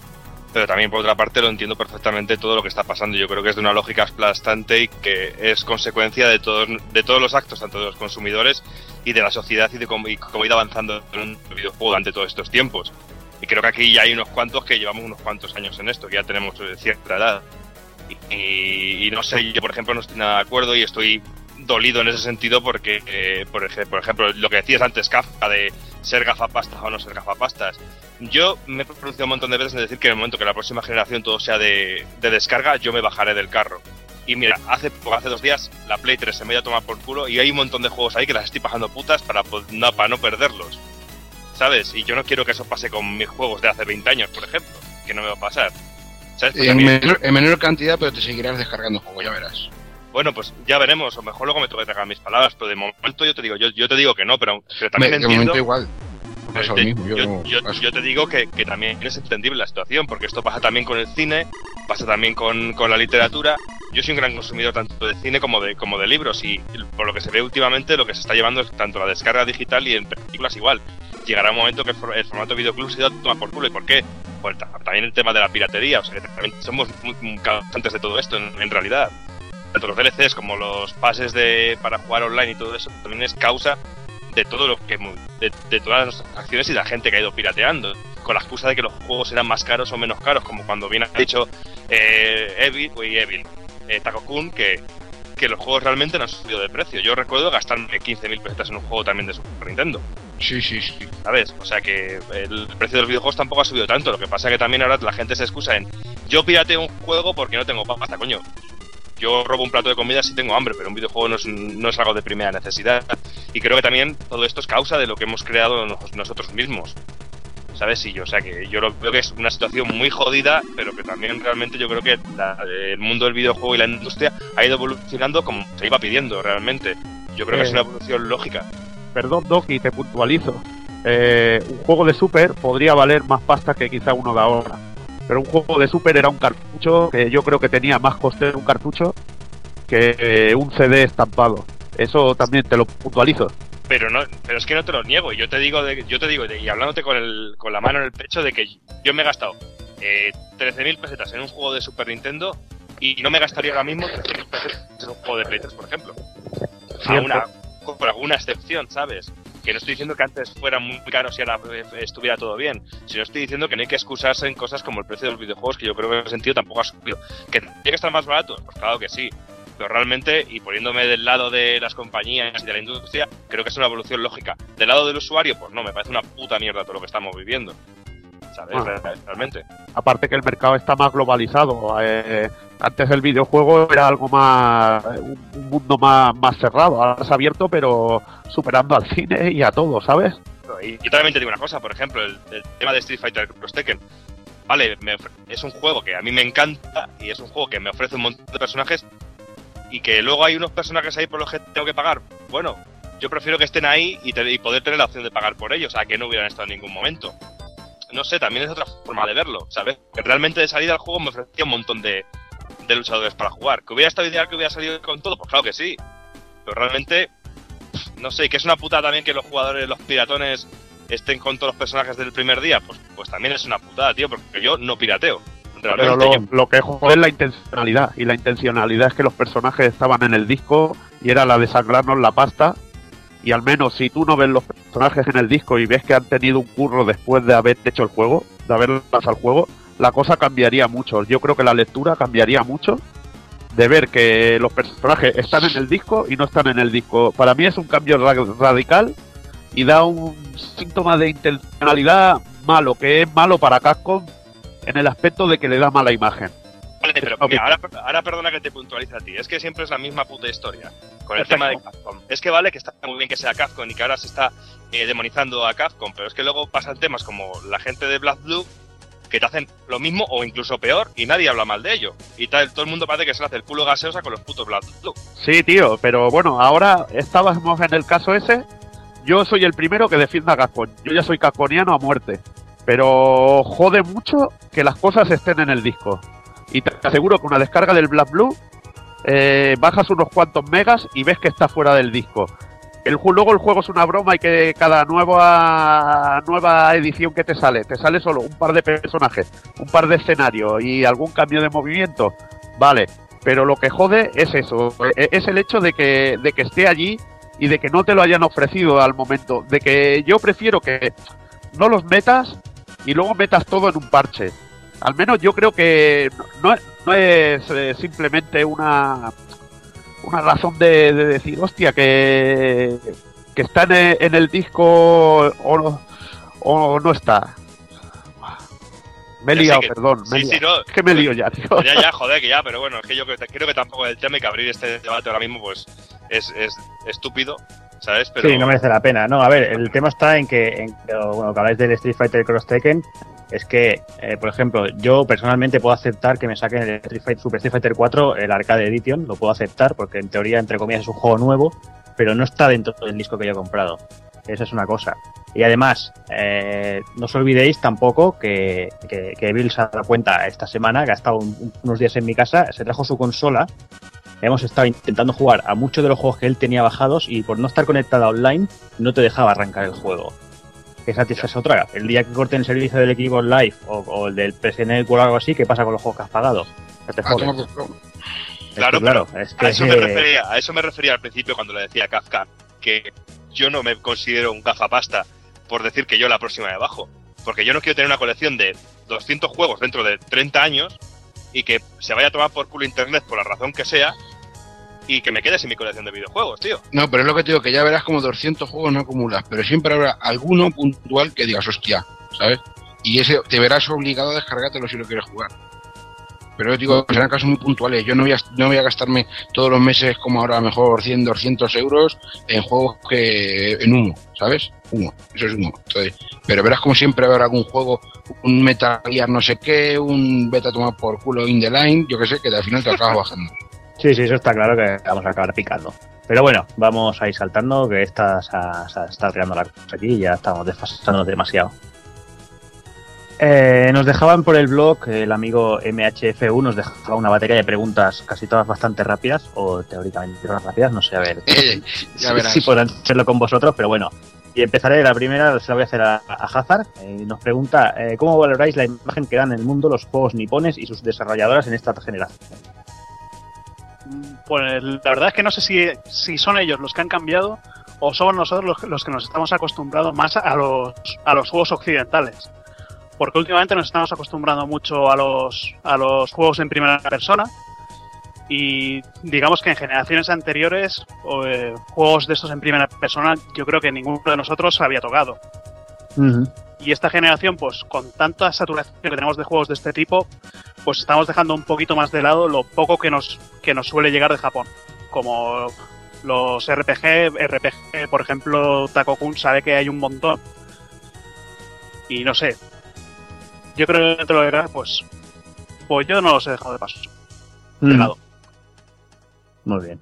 Pero también por otra parte lo entiendo perfectamente todo lo que está pasando. Yo creo que es de una lógica aplastante y que es consecuencia de todos, de todos los actos, tanto de los consumidores y de la sociedad y de cómo, y cómo ha ido avanzando en un videojuego durante todos estos tiempos. Y creo que aquí ya hay unos cuantos que llevamos unos cuantos años en esto, que ya tenemos eh, cierta edad. Y, no sé, yo por ejemplo no estoy nada de acuerdo y estoy dolido en ese sentido porque, eh, por, ej- por ejemplo, lo que decías antes, Kafka, de ser gafapastas o no ser gafapastas. Yo me he pronunciado un montón de veces en decir que en el momento que la próxima generación todo sea de, de descarga, yo me bajaré del carro. Y mira, hace, hace dos días la Play 3 se me iba a tomar por culo y hay un montón de juegos ahí que las estoy bajando putas para, po- no, para no perderlos. ¿Sabes? Y yo no quiero que eso pase con mis juegos de hace 20 años, por ejemplo. Que no me va a pasar. A En menor, en menor cantidad, pero te seguirás descargando juegos, ya verás. Bueno, pues ya veremos, o mejor luego me tengo que tragar mis palabras, pero de momento yo te digo, yo, yo te digo que no, pero, pero también Me- de entiendo. momento igual. Te- mismo, yo, yo, yo- paso. yo te digo que, que también es entendible la situación, porque esto pasa también con el cine, pasa también con, con la literatura. Yo soy un gran consumidor tanto de cine como de, como de libros, y por lo que se ve últimamente, lo que se está llevando es tanto la descarga digital y en películas igual. Llegará un momento que el, el formato videoclub se da toma por culo. ¿Y por qué? Pues ta- también el tema de la piratería, o sea que también somos muy, muy causantes de todo esto en, en realidad. Tanto los DLCs como los pases de, para jugar online y todo eso también es causa de todo lo que de, de todas nuestras acciones y la gente que ha ido pirateando con la excusa de que los juegos eran más caros o menos caros como cuando bien ha dicho eh, Evil uy, Evil eh, Taco-kun que, que los juegos realmente no han subido de precio yo recuerdo gastarme 15.000 pesetas en un juego también de Super Nintendo Sí, sí, sí. ¿sabes? O sea que el precio de los videojuegos tampoco ha subido tanto. Lo que pasa que también ahora la gente se excusa en yo pirateo un juego porque no tengo pasta, coño. Yo robo un plato de comida si tengo hambre, pero un videojuego no es, no es algo de primera necesidad. Y creo que también todo esto es causa de lo que hemos creado nos- nosotros mismos. ¿Sabes? Y yo, o sea que yo lo veo que es una situación muy jodida, pero que también realmente yo creo que la- el mundo del videojuego y la industria ha ido evolucionando como se iba pidiendo realmente. Yo creo que es una evolución lógica. Perdón, Doki, te puntualizo. Eh, un juego de Super podría valer más pasta que quizá uno de ahora. Pero un juego de Super era un cartucho que yo creo que tenía más coste un cartucho que eh, un CD estampado. Eso también te lo puntualizo. pero no pero es que no te lo niego yo te digo de- yo te digo de- y hablándote con el con la mano en el pecho de que yo me he gastado eh, 13.000 pesetas en un juego de Super Nintendo y no me gastaría ahora mismo 13.000 pesetas en un juego de Play 3, por ejemplo a una por alguna excepción sabes que no estoy diciendo que antes fuera muy caro si ahora eh, estuviera todo bien sino estoy diciendo que no hay que excusarse en cosas como el precio de los videojuegos que yo creo que en ese sentido tampoco ha subido que tiene que estar más barato pues claro que sí pero realmente, y poniéndome del lado de las compañías y de la industria, creo que es una evolución lógica. Del lado del usuario, pues no, me parece una puta mierda todo lo que estamos viviendo. ¿Sabes? Ah. Realmente. Aparte que el mercado está más globalizado. eh, antes el videojuego era algo más. un, un mundo más, más cerrado. Ahora es abierto, pero superando al cine y a todo, ¿sabes? Y yo también te digo una cosa, por ejemplo, el, el tema de Street Fighter Cross Tekken. Vale, me es un juego que a mí me encanta y es un juego que me ofrece un montón de personajes y que luego hay unos personajes ahí por los que tengo que pagar. Bueno, yo prefiero que estén ahí y, te- y poder tener la opción de pagar por ellos, a que no hubieran estado en ningún momento. No sé, también es otra forma de verlo, ¿sabes? Que realmente de salida al juego me ofrecía un montón de, de luchadores para jugar. ¿Que hubiera estado ideal que hubiera salido con todo? Pues claro que sí. Pero realmente, no sé, que es una puta también que los jugadores, los piratones, estén con todos los personajes del primer día. Pues, pues también es una putada, tío, porque yo no pirateo. Pero lo, yo- lo que jode es la intencionalidad. Y la intencionalidad es que los personajes estaban en el disco y era la de sangrarnos la pasta. Y al menos si tú no ves los personajes en el disco y ves que han tenido un curro después de haber hecho el juego, de haber lanzado el juego, la cosa cambiaría mucho. Yo creo que la lectura cambiaría mucho de ver que los personajes están en el disco y no están en el disco. Para mí es un cambio ra- radical y da un síntoma de intencionalidad malo, que es malo para Capcom en el aspecto de que le da mala imagen. Pero mira, ahora, ahora perdona que te puntualice a ti. Es que siempre es la misma puta historia con el Perfecto. tema de Capcom. Es que vale que está muy bien que sea Capcom y que ahora se está eh, demonizando a Capcom, pero es que luego pasan temas como la gente de Black Blue que te hacen lo mismo o incluso peor y nadie habla mal de ello. Y tal, todo el mundo parece que se le hace el culo gaseosa con los putos Black Blue. Sí, tío, pero bueno, ahora estábamos en el caso ese. Yo soy el primero que defienda a Capcom. Yo ya soy capconiano a muerte. Pero jode mucho que las cosas estén en el disco. Y te aseguro que una descarga del Black Blue, eh, bajas unos cuantos megas y ves que está fuera del disco. El, luego el juego es una broma y que cada nueva nueva edición que te sale, te sale solo un par de personajes, un par de escenarios y algún cambio de movimiento. Vale, pero lo que jode es eso, e- es el hecho de que, de que esté allí y de que no te lo hayan ofrecido al momento. De que yo prefiero que no los metas y luego metas todo en un parche. Al menos yo creo que no, es eh, simplemente una, una razón de, de decir, hostia, que, que está en el, en el disco o no, o no está. Me he liado, que- perdón. Me he Sí, no. Es que me lío ya, tío. Ya, ya, joder, que ya, pero bueno, es que yo creo creo que tampoco el tema y que abrir este debate ahora mismo pues es, es estúpido, ¿sabes? Pero Sí, no merece la pena. No, a ver, el tema está en que, en, bueno, que habláis del Street Fighter Cross Tekken, es que, eh, por ejemplo, yo personalmente puedo aceptar que me saquen el Street Fighter, Super Street Fighter 4, el Arcade Edition, lo puedo aceptar porque en teoría, entre comillas, es un juego nuevo, pero no está dentro del disco que yo he comprado. Esa es una cosa. Y además, eh, no os olvidéis tampoco que, que, Bill se ha dado cuenta esta semana, que ha estado un- un- unos días en mi casa, se trajo su consola hemos estado intentando jugar a muchos de los juegos que él tenía bajados y por no estar conectada online no te dejaba arrancar el juego. Esa esa es otra. El día que corten el servicio del equipo Live o, o el del PSN Network o algo así, ¿qué pasa con los juegos que has pagado? Que te Ah, jodes. que, Claro, claro, es que a eso me refería, a eso me refería al principio cuando le decía a Kafka que yo no me considero un gafapasta por decir que yo la próxima de bajo, porque yo no quiero tener una colección de 200 juegos dentro de 30 años y que se vaya a tomar por culo internet por la razón que sea y que me quede sin mi colección de videojuegos, tío. No, pero es lo que te digo, que ya verás como 200 juegos no acumulas, pero siempre habrá alguno puntual que digas, hostia, ¿sabes? Y ese te verás obligado a descargártelo si lo quieres jugar. Pero yo digo, serán casos muy puntuales. Yo no voy, a, no voy a gastarme todos los meses, como ahora, mejor 100, 200 euros en juegos que en humo, ¿sabes? Humo, eso es humo. Entonces, pero verás como siempre habrá algún juego, un Metal Gear no sé qué, un beta tomado por culo in the line, yo que sé, que al final te acabas bajando. Sí, sí, eso está claro que vamos a acabar picando. Pero bueno, vamos a ir saltando, que esta se, está creando la cosa aquí y ya estamos desfasándonos demasiado. Eh, nos dejaban por el blog, el amigo MHF1 nos dejaba una batería de preguntas, casi todas bastante rápidas, o teóricamente todas rápidas, no sé, a ver. Eh, ya Sí, verás. sí podrán hacerlo con vosotros, pero bueno. Y empezaré la primera, se la voy a hacer a, a Hazard. Eh, nos pregunta, eh, ¿cómo valoráis la imagen que dan en el mundo los juegos nipones y sus desarrolladoras en esta generación? Pues la verdad es que no sé si, si son ellos los que han cambiado o somos nosotros los, los que nos estamos acostumbrados más a los, a los juegos occidentales. Porque últimamente nos estamos acostumbrando mucho a los, a los juegos en primera persona y digamos que en generaciones anteriores eh, juegos de estos en primera persona yo creo que ninguno de nosotros había tocado. Y esta generación, pues con tanta saturación que tenemos de juegos de este tipo, pues estamos dejando un poquito más de lado lo poco que nos, que nos suele llegar de Japón. Como los RPG, RPG, por ejemplo, Takokun sabe que hay un montón. Y no sé. Yo creo que dentro de cabe, pues, pues yo no los he dejado de paso. De Mm. lado. Muy bien.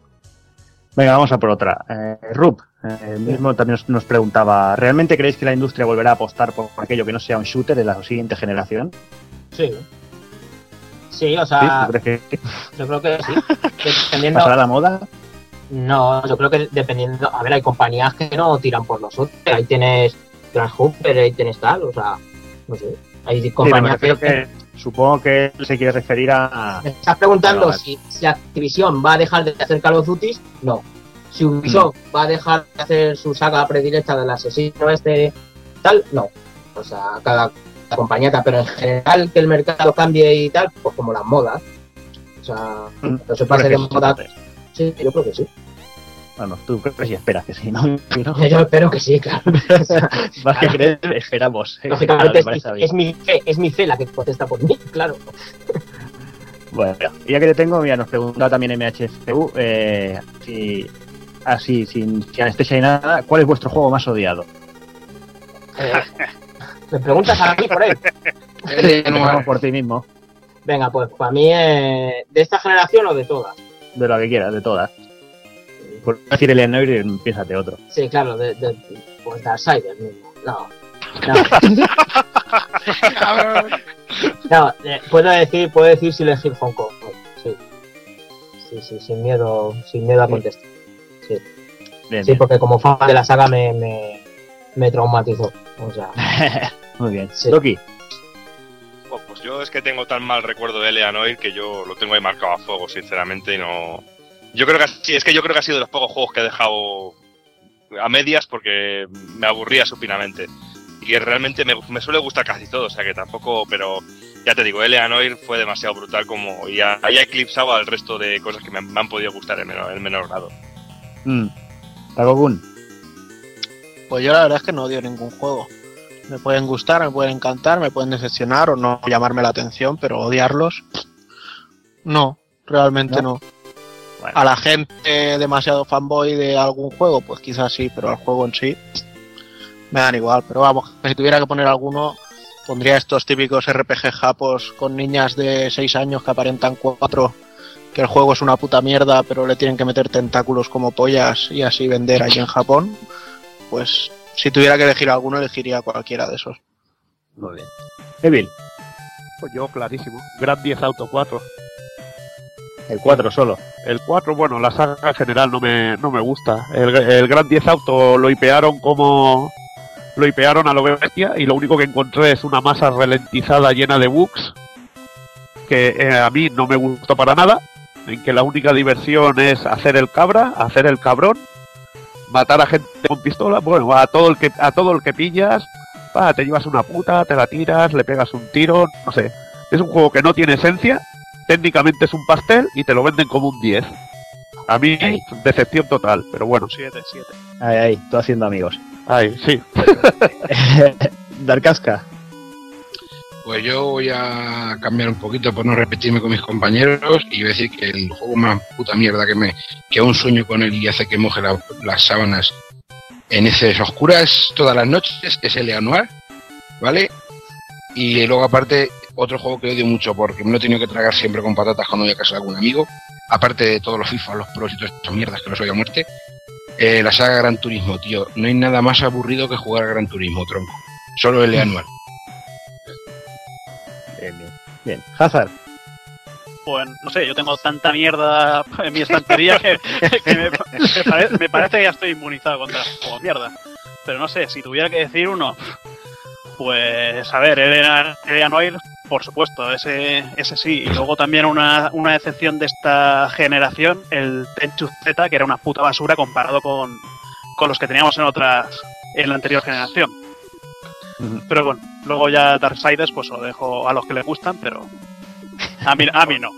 Venga, vamos a por otra. Eh, Rup, eh, el mismo también nos, nos preguntaba, ¿realmente creéis que la industria volverá a apostar por aquello que no sea un shooter de la siguiente generación? Sí. Sí, o ¿Sí? sea, ¿Tú crees que yo creo que sí. Dependiendo, pasará la moda? No, yo creo que dependiendo. A ver, hay compañías que no tiran por los otros. Ahí tienes Transhooper, ahí tienes tal, o sea, no sé. Hay Sí, compañías refiero que. que supongo que él se quiere referir a... Me estás preguntando Bueno, si, si Activision va a dejar de hacer Call of Duty. No. Si Ubisoft va a dejar de hacer su saga predilecta del asesino este, tal, no. O sea, cada, cada compañía, pero en general que el mercado cambie y tal, pues como las modas. O sea, Mm. no se pase de moda. Sí, yo creo que sí. Bueno, tú crees y esperas que sí, ¿no? ¿No? Yo espero que sí, claro. Más que creer, esperamos. Lógicamente Vale, es, mi- bien. es mi fe, es mi fe la que contesta por mí, claro. Bueno, ya que te tengo, mira, nos pregunta también MHFU, eh, si, así, sin, sin anestesia ni nada, ¿cuál es vuestro juego más odiado? Eh, me preguntas a mí por él. Empezamos por ti mismo, Venga, pues para mí, eh, ¿de esta generación o de todas? de lo que quieras, de todas. Por no decir Eleanor, piénsate otro. Sí, claro, de, de, pues Darksiders mismo. No. No, no eh, puedo decir, puedo decir si elegir Hong Kong. Sí. Sí, sí, sin miedo, sin miedo a contestar. Sí. Bien, Sí, bien. porque como fan de la saga me, me, me traumatizó. O sea, Muy bien. Sí. Loki, Oh, pues yo es que tengo tan mal recuerdo de Eleanor que yo lo tengo ahí marcado a fuego, sinceramente, y no. Yo creo que ha- sí, es que yo creo que ha sido de los pocos juegos que he dejado a medias porque me aburría supinamente. Y que realmente me, me suele gustar casi todo, o sea que tampoco, pero ya te digo, Eleanor fue demasiado brutal como y ha, eclipsado al resto de cosas que me, han- me han podido gustar en menor, en menor grado. mm. Tagogun, Pues yo la verdad es que no odio ningún juego. Me pueden gustar, me pueden encantar, me pueden decepcionar o no llamarme la atención, pero odiarlos, no, realmente no. Bueno. A la gente demasiado fanboy de algún juego, pues quizás sí, pero al juego en sí me dan igual. Pero vamos, si tuviera que poner alguno, pondría estos típicos RPG japos con niñas de 6 años que aparentan 4, que el juego es una puta mierda, pero le tienen que meter tentáculos como pollas y así vender allí en Japón. Pues si tuviera que elegir alguno, elegiría cualquiera de esos. muy bien. Evil, Pues yo, clarísimo. Gran 10 Auto 4. el 4 solo. El 4, bueno, la saga en general no me, no me gusta. El, el Gran 10 Auto lo hipearon como. Lo hipearon a lo bestia y lo único que encontré es una masa ralentizada llena de bugs que eh, a mí no me gustó para nada. En que la única diversión es hacer el cabra, hacer el cabrón, matar a gente con pistola, bueno, a todo el que, a todo el que pillas, pa, te llevas una puta, te la tiras, le pegas un tiro, no sé. Es un juego que no tiene esencia, técnicamente es un pastel y te lo venden como un 10. A mí, decepción total, pero bueno. 7, 7. Ahí, ahí, tú haciendo amigos. Ay, sí. Darkasca, Pues yo voy a cambiar un poquito por no repetirme con mis compañeros y decir que el juego más puta mierda que me que aún sueño con él y hace que moje la- las sábanas en heces oscuras todas las noches es el Anuar, ¿vale? Y luego aparte otro juego que odio mucho porque me lo he tenido que tragar siempre con patatas cuando voy a casa de algún amigo, aparte de todos los FIFA, los pros y todas estas mierdas que los odio a muerte, eh, la saga Gran Turismo, tío. No hay nada más aburrido que jugar a Gran Turismo, tronco. Solo el Anuar. Bien, Hazard, Pues no sé, yo tengo tanta mierda en mi estantería que, me, me pare- me parece que ya estoy inmunizado contra juegos mierda. Pero no sé, si tuviera que decir uno, pues a ver, Eleanor Eleanor, por supuesto, ese, ese sí. Y luego también una, una excepción de esta generación, el Tenchu Z, que era una puta basura comparado con, con los que teníamos en otras, en la anterior generación. Pero bueno, luego ya Darksiders pues lo dejo a los que les gustan, pero a mí, a mí no.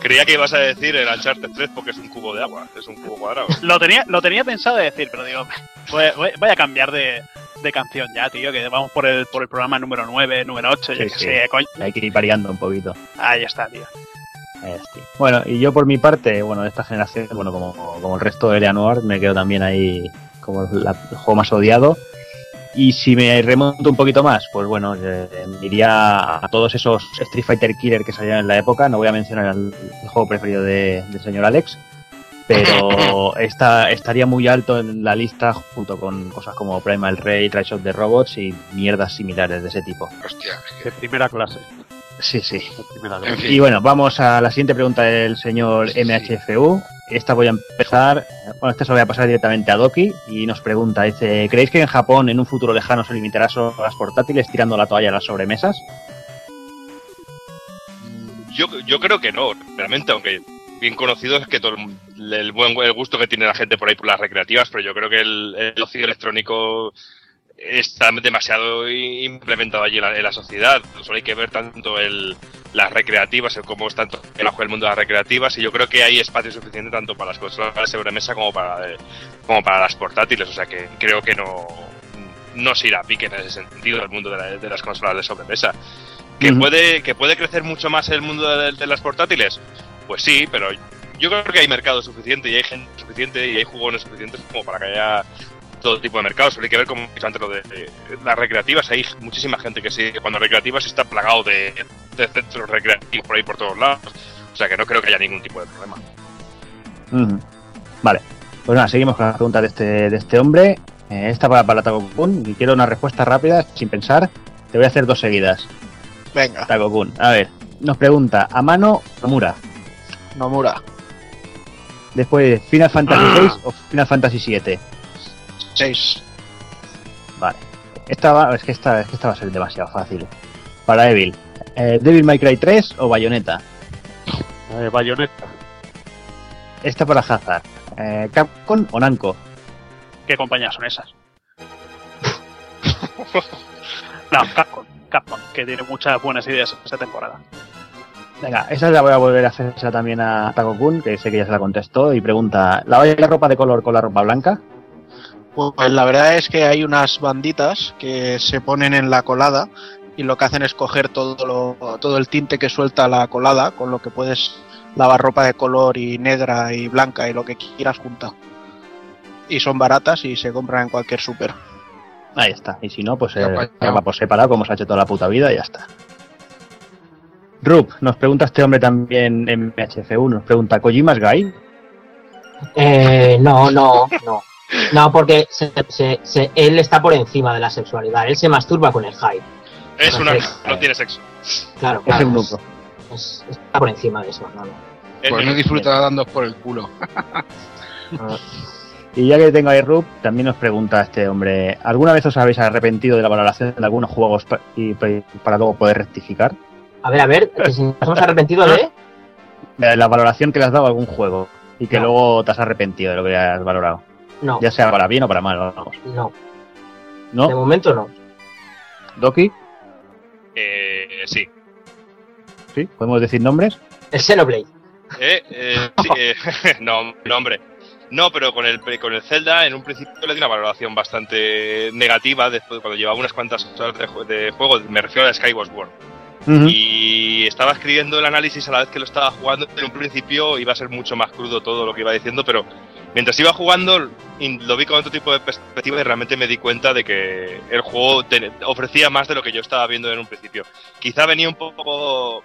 Creía que ibas a decir el Uncharted 3 porque es un cubo de agua, es un cubo cuadrado. Lo tenía, lo tenía pensado de decir, pero digo, voy, voy- voy a cambiar de, de canción ya, tío, que vamos por el, por el programa número 9, número 8, yo Sí, qué sí. sé, coño. hay que ir variando un poquito. Ahí está, tío. Este. Bueno, y yo por mi parte, bueno, de esta generación, bueno, como, como el resto de Eleanor, me quedo también ahí como la- el juego más odiado. Y si me remonto un poquito más, pues bueno, eh, iría a todos esos Street Fighter Killer que salían en la época. No voy a mencionar el, el juego preferido de- del señor Alex, pero esta, estaría muy alto en la lista junto con cosas como Primal Rage, Rise of the Robots y mierdas similares de ese tipo. Hostia. De primera clase. Sí, sí. En fin. Y bueno, vamos a la siguiente pregunta del señor Sí, sí. MHFU. Esta voy a empezar, bueno, esta se lo voy a pasar directamente a Doki y nos pregunta, dice, ¿creéis que en Japón en un futuro lejano se limitará solo a las portátiles tirando la toalla a las sobremesas? Yo, yo creo que no, realmente, aunque bien conocido es que todo el, el buen el gusto que tiene la gente por ahí por las recreativas, pero yo creo que el, el ocio electrónico está demasiado implementado allí en la, en la sociedad. Solo hay que ver tanto el, las recreativas, el cómo está bajo el mundo de las recreativas, y yo creo que hay espacio suficiente tanto para las consolas de sobremesa como para, eh, como para las portátiles, o sea que creo que no, no se irá a pique en ese sentido el mundo de, la- de las consolas de sobremesa. ¿Que, puede, ¿Que puede crecer mucho más el mundo de, de las portátiles? Pues sí, pero yo creo que hay mercado suficiente y hay gente suficiente y hay jugones suficientes como para que haya todo tipo de mercados. Solo hay que ver, como antes, lo de, de las recreativas. Hay muchísima gente que sí, cuando recreativas está plagado de, de centros recreativos por ahí por todos lados. O sea que no creo que haya ningún tipo de problema. Vale. Pues nada, seguimos con las preguntas de este, de este hombre. Eh, esta para, para Takokun y quiero una respuesta rápida, sin pensar. Te voy a hacer dos seguidas. Venga, Takokun, a ver. Nos pregunta, ¿Amano o Nomura? Nomura. Después, ¿Final Fantasy VI o Final Fantasy VII? 6. Vale. Esta va, es, que esta, es que esta va a ser demasiado fácil. Para Evil, eh, ¿Devil May Cry 3 o Bayonetta? Eh, Bayonetta. Esta para Hazard, eh, ¿Capcom o Namco? ¿Qué compañías son esas? no, Capcom, Capcom, que tiene muchas buenas ideas esta temporada. Venga, esa la voy a volver a hacer también a Takokun, que sé que ya se la contestó, y pregunta, ¿la la ropa de color con la ropa blanca? Pues la verdad es que hay unas banditas que se ponen en la colada y lo que hacen es coger todo, lo, todo el tinte que suelta la colada, con lo que puedes lavar ropa de color y negra y blanca y lo que quieras junta. Y son baratas y se compran en cualquier súper. Ahí está, y si no, pues eh, va por separado, como se ha hecho toda la puta vida, y ya está. Rup, nos pregunta este hombre también en MHF1, nos pregunta, ¿Kojima's Guy? Eh, no, no, no. No, porque se- se- se- él está por encima de la sexualidad. Él se masturba con el hype. Es una. No tiene sexo. Claro, Es claro. un es- grupo. es- está por encima de eso. No, no. Es Pues no disfruta dando por el culo. Y ya que tengo ahí Rup, también nos pregunta este hombre, ¿alguna vez os habéis arrepentido de la valoración de algunos juegos pa- y pa- para luego poder rectificar? A ver, a ver, que si nos hemos arrepentido de. De la valoración que le has dado a algún juego y que No. luego te has arrepentido de lo que has valorado. No, Ya sea para bien o para mal, vamos. no. De ¿No? momento no. ¿Doki? Eh, sí. ¿Sí? ¿Podemos decir nombres? El Xenoblade. Eh, eh, sí, eh, no, no, hombre. No, pero con el, con el Zelda en un principio le di una valoración bastante negativa después cuando llevaba unas cuantas horas de, de juego, me refiero a Skyward Sword. Y estaba escribiendo el análisis a la vez que lo estaba jugando. En un principio iba a ser mucho más crudo todo lo que iba diciendo, pero mientras iba jugando lo vi con otro tipo de perspectiva y realmente me di cuenta de que el juego ofrecía más de lo que yo estaba viendo en un principio. Quizá venía un poco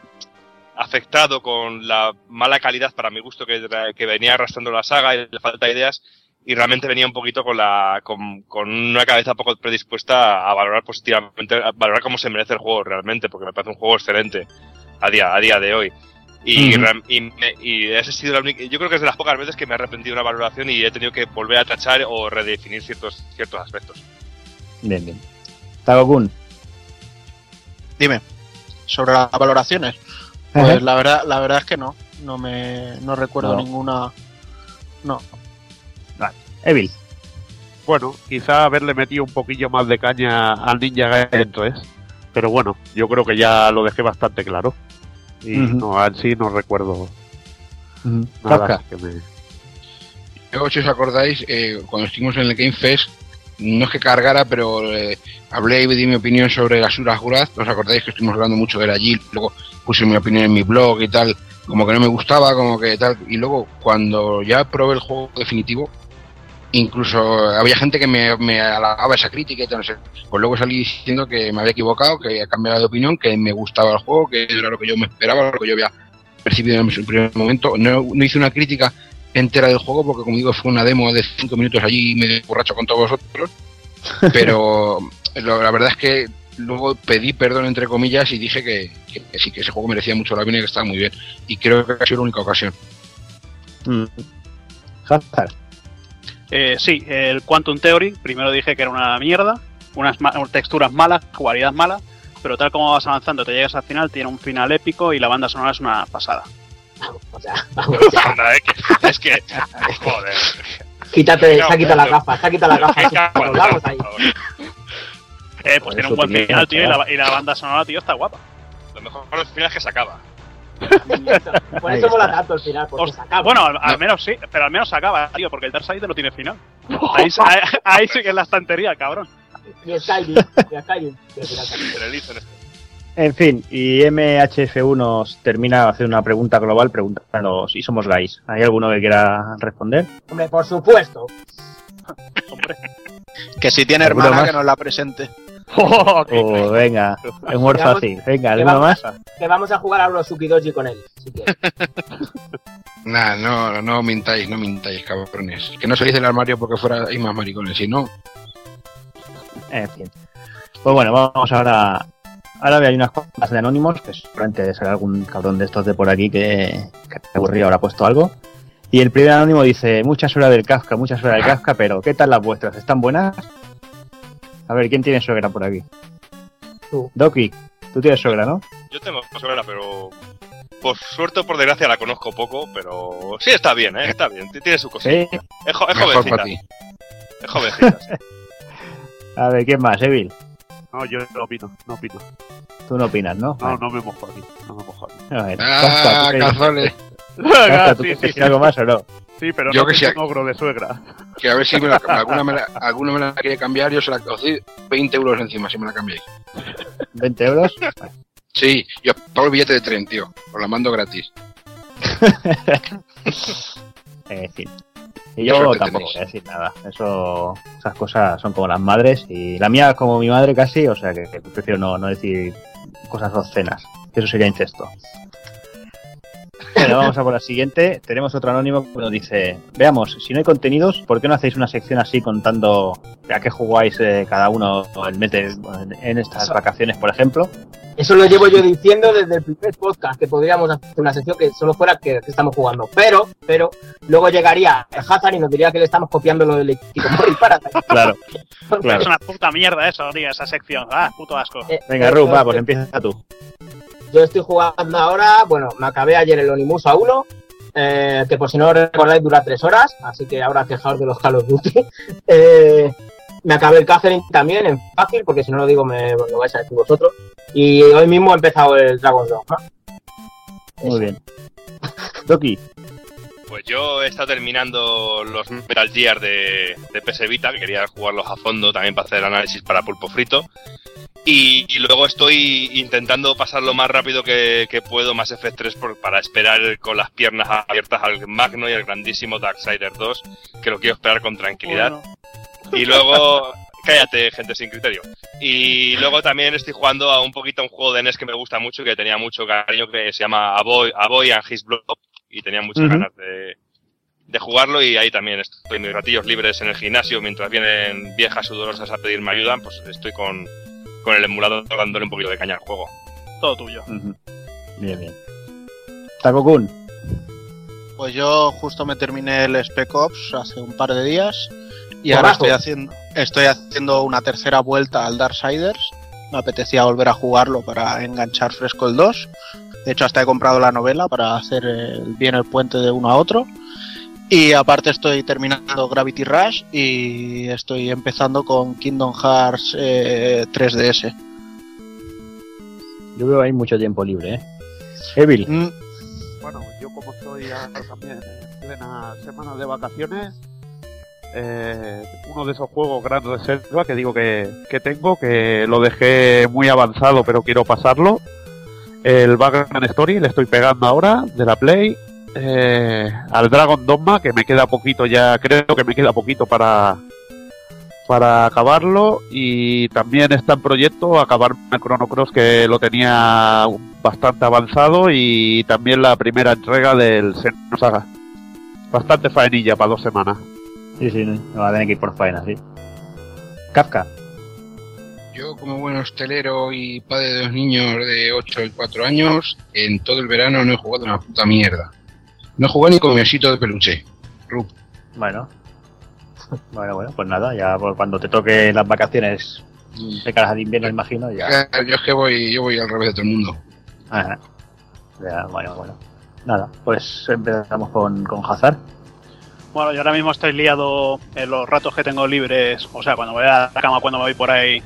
afectado con la mala calidad para mi gusto que, que venía arrastrando la saga y la falta de ideas y realmente venía un poquito con la con, con una cabeza poco predispuesta a valorar positivamente a valorar cómo se merece el juego realmente porque me parece un juego excelente a día a día de hoy y, y, me- y esa ha sido la única yo creo que es de las pocas veces que me he arrepentido de una valoración y he tenido que volver a tachar o redefinir ciertos ciertos aspectos Bien, bien. Tagokun. Dime, sobre las valoraciones. Pues la verdad, la verdad es que no. No me no recuerdo No. ninguna. No. Evil. Bueno, quizá haberle metido un poquillo más de caña al Ninja Gaiden 3. Pero bueno, yo creo que ya lo dejé bastante claro. Y Ujú. no, en sí no recuerdo nada Kafka. que me... Luego, si os acordáis, eh, cuando estuvimos en el Game Fest, no es que cargara, pero eh, hablé y di mi opinión sobre las Uras Guraz. ¿Os acordáis que estuvimos hablando mucho de él allí? Luego puse mi opinión en mi blog y tal, como que no me gustaba, como que tal. Y luego, cuando ya probé el juego definitivo, incluso había gente que me, me halagaba esa crítica y tal, no sé. Pues luego salí diciendo que me había equivocado, que había cambiado de opinión, que me gustaba el juego, que era lo que yo me esperaba, lo que yo había percibido en el primer momento. No, no hice una crítica entera del juego porque como digo fue una demo de 5 minutos allí medio borracho con todos vosotros pero lo- la verdad es que luego pedí perdón entre comillas y dije que, que- que sí que ese juego merecía mucho la pena y que estaba muy bien y creo que ha sido la única ocasión Mm. Eh, sí, el Quantum Theory, primero dije que era una mierda, unas ma- texturas malas, jugabilidad mala, pero tal como vas avanzando, te llegas al final, tiene un final épico y la banda sonora es una pasada. O sea, vamos, ya. Anda, es que, es que joder Quítate, se ha quitado las gafas, se ha quitado las gafas. Vamos ahí. Eh, pues tiene un buen final, tío, y la, y la banda sonora, tío, está guapa. Lo mejor del final es que se acaba. Por eso mola tanto el final, porque se acaba. Bueno, al, al menos sí, pero al menos se acaba, tío, porque el Darkseid no tiene final. Ahí, ahí, ahí sí que es la estantería, cabrón. Ni Skyrim, ni Skyrim. Pero el en este. En fin, y MHF1 nos termina hacer una pregunta global preguntando si somos gays. ¿Hay alguno que quiera responder? Hombre, por supuesto. Hombre. Que si tiene ¿Alguno hermana, más? que nos la presente. Oh, venga, humor Digamos fácil. Venga, que ¿alguno vamos- más? Que vamos a jugar a los Sukidoji con él, si quieres. Nah, no, no mintáis, no mintáis, cabrones. Que no salís del armario porque fuera hay más maricones, si no. En fin. Pues bueno, vamos ahora. Ahora hay unas cuantas de anónimos, que seguramente será algún cabrón de estos de por aquí que, que te aburrido habrá puesto algo. Y el primer anónimo dice, muchas horas del Kafka, muchas horas del Kafka, pero ¿qué tal las vuestras? ¿Están buenas? A ver, ¿quién tiene suegra por aquí? Tú. Doki, tú tienes suegra, ¿no? Yo tengo sobrera, pero por suerte o por desgracia la conozco poco, pero sí está bien, ¿eh? Está bien, tiene su cosita. Sí. Es, jo- es Mejor jovencita. para ti. Es jovencita. sí. A ver, ¿quién más? Evil, No, yo no opino, no opino. tú no opinas, ¿no? No, no me mojo aquí, no me mojo aquí. A ver, Ah, Kafka, ¿tú qué- cazones. ¿tú sí, quieres decir algo más o no? Sí, pero Yo no que sí. un ogro de suegra. Que a ver si me la, alguna, me la, alguna me la quiere cambiar, yo se la os doy 20 euros encima si me la cambiáis. ¿20 euros? Sí, yo os pago el billete de tren, tío. Os la mando gratis. En fin. Y Qué yo tampoco tenéis. voy a decir nada. Eso, esas cosas son como las madres y la mía es como mi madre casi, o sea que, que prefiero no, no decir cosas obscenas. que Eso sería incesto. Bueno, vamos a por la siguiente. Tenemos otro anónimo que nos dice: Veamos, si no hay contenidos, ¿por qué no hacéis una sección así contando a qué jugáis eh, cada uno el mes de- en estas Eso. vacaciones, por ejemplo? Eso lo llevo yo diciendo desde el primer podcast, que podríamos hacer una sección que solo fuera que, que estamos jugando. Pero, pero, luego llegaría el Hazard y nos diría que le estamos copiando lo del equipo Mori para. Claro, claro. Es una puta mierda eso, tío, esa sección. Ah, puto asco. Eh, Venga, eh, Ruf, va, eh, pues empieza tú. Yo estoy jugando ahora, bueno, me acabé ayer el Onimus a 1, eh, que por si no recordáis dura tres horas, así que ahora quejaos de los Call of Duty. Eh, me acabé el Catherine también en fácil, porque si no lo digo me lo vais a decir vosotros. Y hoy mismo he empezado el Dragon's Dogma. Muy bien. Doki, Pues yo he estado terminando los Metal Gear de, de PS Vita, que quería jugarlos a fondo también para hacer análisis para pulpo frito. Y, y luego estoy intentando pasar lo más rápido que, que puedo Mass Effect 3 por- para esperar con las piernas abiertas al magno y al grandísimo Darksiders 2, que lo quiero esperar con tranquilidad. Bueno, Y luego, cállate, gente sin criterio. Y luego también estoy jugando a un poquito a un juego de NES que me gusta mucho, que tenía mucho cariño, que se llama A Boy, A Boy and His Blob, y tenía muchas ganas de, de jugarlo. Y ahí también estoy en mis ratillos libres en el gimnasio, mientras vienen viejas sudorosas a pedirme ayuda, pues estoy con, con el emulador dándole un poquito de caña al juego. todo tuyo. Bien, bien. Takokun. Pues yo justo me terminé el Spec Ops hace un par de días y ahora estoy haciendo, estoy haciendo una tercera vuelta al Darksiders. Me apetecía volver a jugarlo para enganchar fresco el 2. De hecho, hasta he comprado la novela para hacer el- bien el puente de uno a otro. Y aparte estoy terminando Gravity Rush y estoy empezando con Kingdom Hearts eh, 3DS. Yo veo ahí mucho tiempo libre, ¿eh? Evil. Mm, Bueno, yo como estoy ahora también en plena semana de vacaciones, eh, uno de esos juegos grandes de selva que digo que, que tengo, que lo dejé muy avanzado pero quiero pasarlo, el Vagrant Story le estoy pegando ahora de la Play, eh, al Dragon Dogma que me queda poquito ya, creo que me queda poquito para para acabarlo y también está en proyecto acabar el Chrono Cross que lo tenía bastante avanzado y también la primera entrega del Xenosaga. Saga. Bastante faenilla para dos semanas. Sí, sí, no va a tener que ir por faena, sí. Kafka. Yo, como buen hostelero y padre de dos niños de 8 y 4 años, en todo el verano no he jugado una puta mierda. No he jugado ni con mi osito de peluche. Rup. Bueno. Bueno, bueno, pues nada, ya por cuando te toque las vacaciones de caras de invierno, imagino, ya. Yo es que voy, yo voy al revés de todo el mundo. Ajá. Ya, bueno, bueno. Nada, pues empezamos con, con Hazard. Bueno, yo ahora mismo estoy liado en los ratos que tengo libres, o sea, cuando voy a la cama, cuando me voy por ahí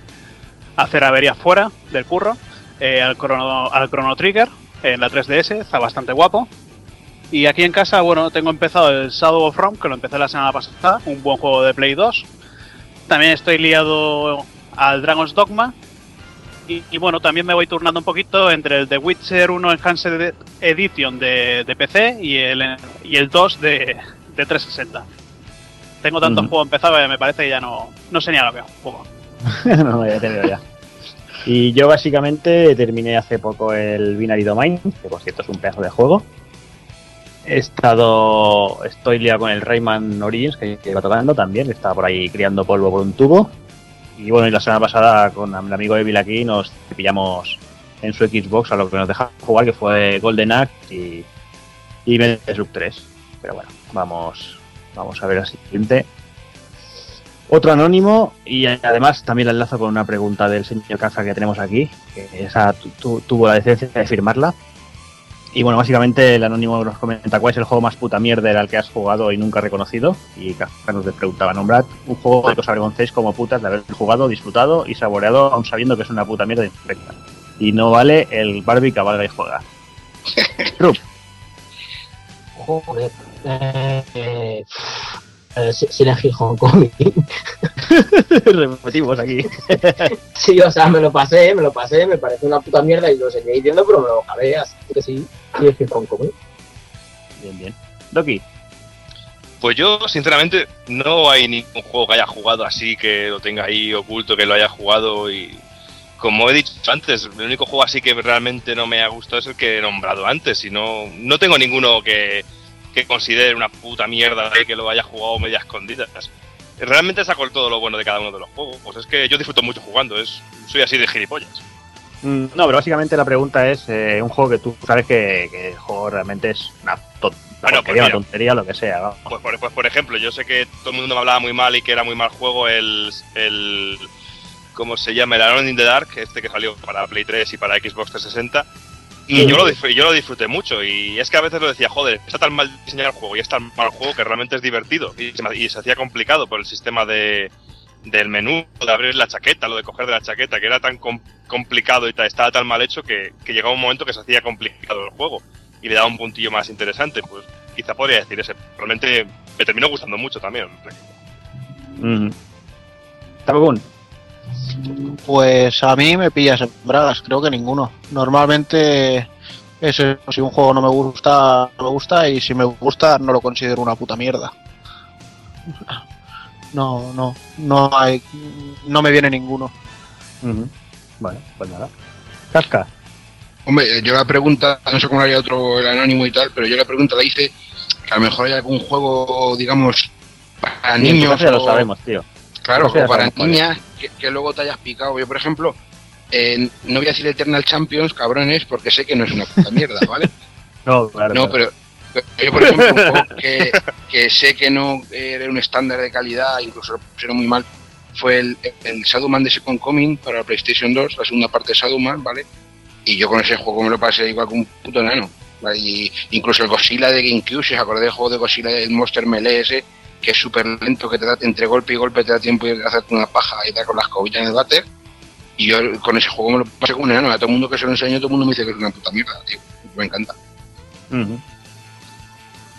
a hacer averías fuera del curro. eh, al, Chrono, al Chrono Trigger en la 3DS, está bastante guapo. Y aquí en casa, bueno, tengo empezado el Shadow of Rome, que lo empecé la semana pasada, un buen juego de Play 2. También estoy liado al Dragon's Dogma. Y, y bueno, también me voy turnando un poquito entre el The Witcher 1 Enhanced Edition de, de PC y el, y el 2 de, de 360. Tengo tantos juegos empezados que me parece que ya no, no sé ni a lo que juego. no, ya te veo ya. Y yo básicamente terminé hace poco el Binary Domain, que por cierto es un pedazo de juego. He estado. Estoy liado con el Rayman Origins, que, que iba tocando también, estaba por ahí criando polvo por un tubo. Y bueno, y la semana pasada con el amigo Evil aquí nos pillamos en su Xbox a lo que nos deja jugar, que fue Golden Axe y, y Metal Slug 3. Pero bueno, vamos, vamos a ver al siguiente. Otro anónimo y además también la enlazo con una pregunta del señor Caza que tenemos aquí, que esa tu- tu- tuvo la decencia de firmarla. Y bueno, básicamente el anónimo nos comenta cuál es el juego más puta mierda al que has jugado y nunca reconocido. Y Caza nos preguntaba, nombrad un juego de que os avergoncéis como putas de haber jugado, disfrutado y saboreado aún sabiendo que es una puta mierda infecta. Y no vale el Barbie cabalga y juega. Rup, Joder. Eh, eh, eh, Hill Homecoming. repetimos aquí. Sí, o sea, me lo pasé, me lo pasé, me parece una puta mierda y lo seguí diciendo, pero me lo acabé, así que sí, Silent Hill Homecoming. Bien, bien. Doki, Pues yo, sinceramente, no hay ningún juego que haya jugado así, que lo tenga ahí oculto, que lo haya jugado y... Como he dicho antes, el único juego así que realmente no me ha gustado es el que he nombrado antes. Y no, no tengo ninguno que, que considere una puta mierda de que lo haya jugado media escondidas. Realmente saco todo lo bueno de cada uno de los juegos. Pues es que yo disfruto mucho jugando, es, soy así de gilipollas. Mm, No, pero básicamente la pregunta es eh, un juego que tú sabes que, que el juego realmente es una, to- una pues una tontería, lo que sea. Pues por, pues por ejemplo, yo sé que todo el mundo me hablaba muy mal y que era muy mal juego el. el ¿Cómo se llama? El Alone in the Dark, este que salió para Play 3 y para Xbox 360. Y yo, lo disfr- yo lo disfruté mucho. Y es que a veces lo decía, joder, está tan mal diseñado el juego y es tan mal juego que realmente es divertido. Y se, hacía complicado por el sistema de, del menú, de abrir la chaqueta, lo de coger de la chaqueta, que era tan com- complicado y ta- estaba tan mal hecho que, que llegaba un momento que se hacía complicado el juego y le daba un puntillo más interesante. Pues quizá podría decir ese. Realmente me terminó gustando mucho también. Mm. Tabacún, Pues a mí me pillas en bragas, creo que ninguno. Normalmente es eso, si un juego no me gusta, no me gusta y si me gusta no lo considero una puta mierda. No, no, no hay, no me viene ninguno. Ujú. Bueno, pues nada. Casca. Hombre, yo la pregunta, no sé cómo haría otro el anónimo y tal, pero yo la pregunta la hice que a lo mejor hay algún juego, digamos, para niños. ya lo sabemos, tío. Claro, o para niñas que, que luego te hayas picado. Yo, por ejemplo, eh, no voy a decir Eternal Champions, cabrones, porque sé que no es una puta mierda, ¿vale? No, claro. No, claro. pero, yo, por ejemplo, un juego que, que sé que no era un estándar de calidad, incluso lo pusieron muy mal, fue el, el Shadowman de Second Coming para PlayStation 2, la segunda parte de Shadowman, ¿vale? Y yo con ese juego me lo pasé igual que un puto enano. ¿vale? Y incluso el Godzilla de GameCube, si os acordáis del juego de Godzilla, el Monster Melee ese, que es súper lento, que te da entre golpe y golpe te da tiempo de hacerte una paja y dar con las cobillas en el váter. Y yo con ese juego me lo pasé como un enano. A todo el mundo que se lo enseño, todo el mundo me dice que es una puta mierda, tío. Me encanta.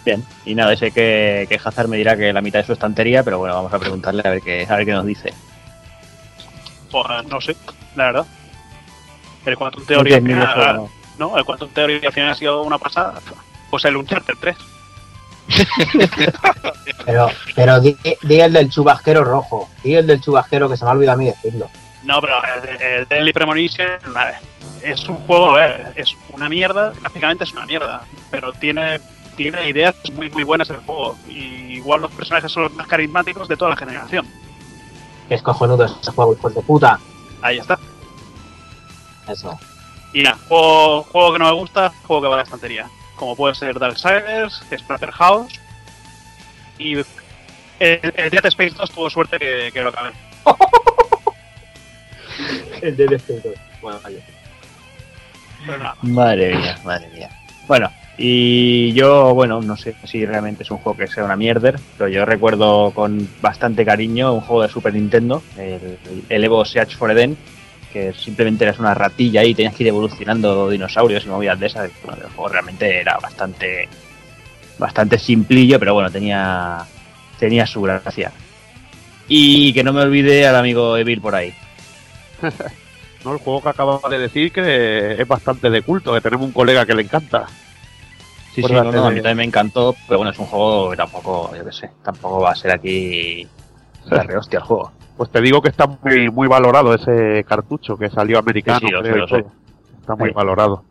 Bien, y nada, sé que, que Hazard me dirá que la mitad de su estantería, pero bueno, vamos a preguntarle a ver qué, a ver qué nos dice. Pues no sé, la verdad. El Quantum Theory No juego, no, el Quantum Theory al final ha sido una pasada. Pues el Uncharted 3. Pero, pero di, di el del chubasquero rojo, di el del chubasquero que se me ha olvidado a mí decirlo. No, pero el, el Deadly Premonition es un juego, ver, es una mierda, gráficamente es una mierda, pero tiene, tiene ideas muy muy buenas el juego. Y igual los personajes son los más carismáticos de toda la generación. Es cojonudo ese juego, hijo de puta. Ahí está. Eso. Y nada, juego, juego que no me gusta, juego que va a la estantería. Como puede ser Darksiders, Splatterhouse y el, el Dead Space 2 tuvo suerte que, que lo acabé. El de Defensor. Bueno, vaya. Pero nada, Madre mía, madre mía. Bueno, y yo, bueno, no sé si realmente es un juego que sea una mierder, pero yo recuerdo con bastante cariño un juego de Super Nintendo, el, el Evo Search for Eden, que simplemente eras una ratilla y tenías que ir evolucionando dinosaurios y movidas de esas. Bueno, el juego realmente era bastante bastante simplillo, pero bueno, tenía tenía su gracia. Y que no me olvide al amigo Evil por ahí. No, el juego que acababa de decir que es bastante de culto, que tenemos un colega que le encanta. Sí, sí, no, no, a mí también me encantó, pero bueno, es un juego que tampoco, yo qué sé, tampoco va a ser aquí la re hostia el juego. Pues te digo que está muy muy valorado ese cartucho que salió americano. Sí, creo, sé. Está muy Sí. valorado.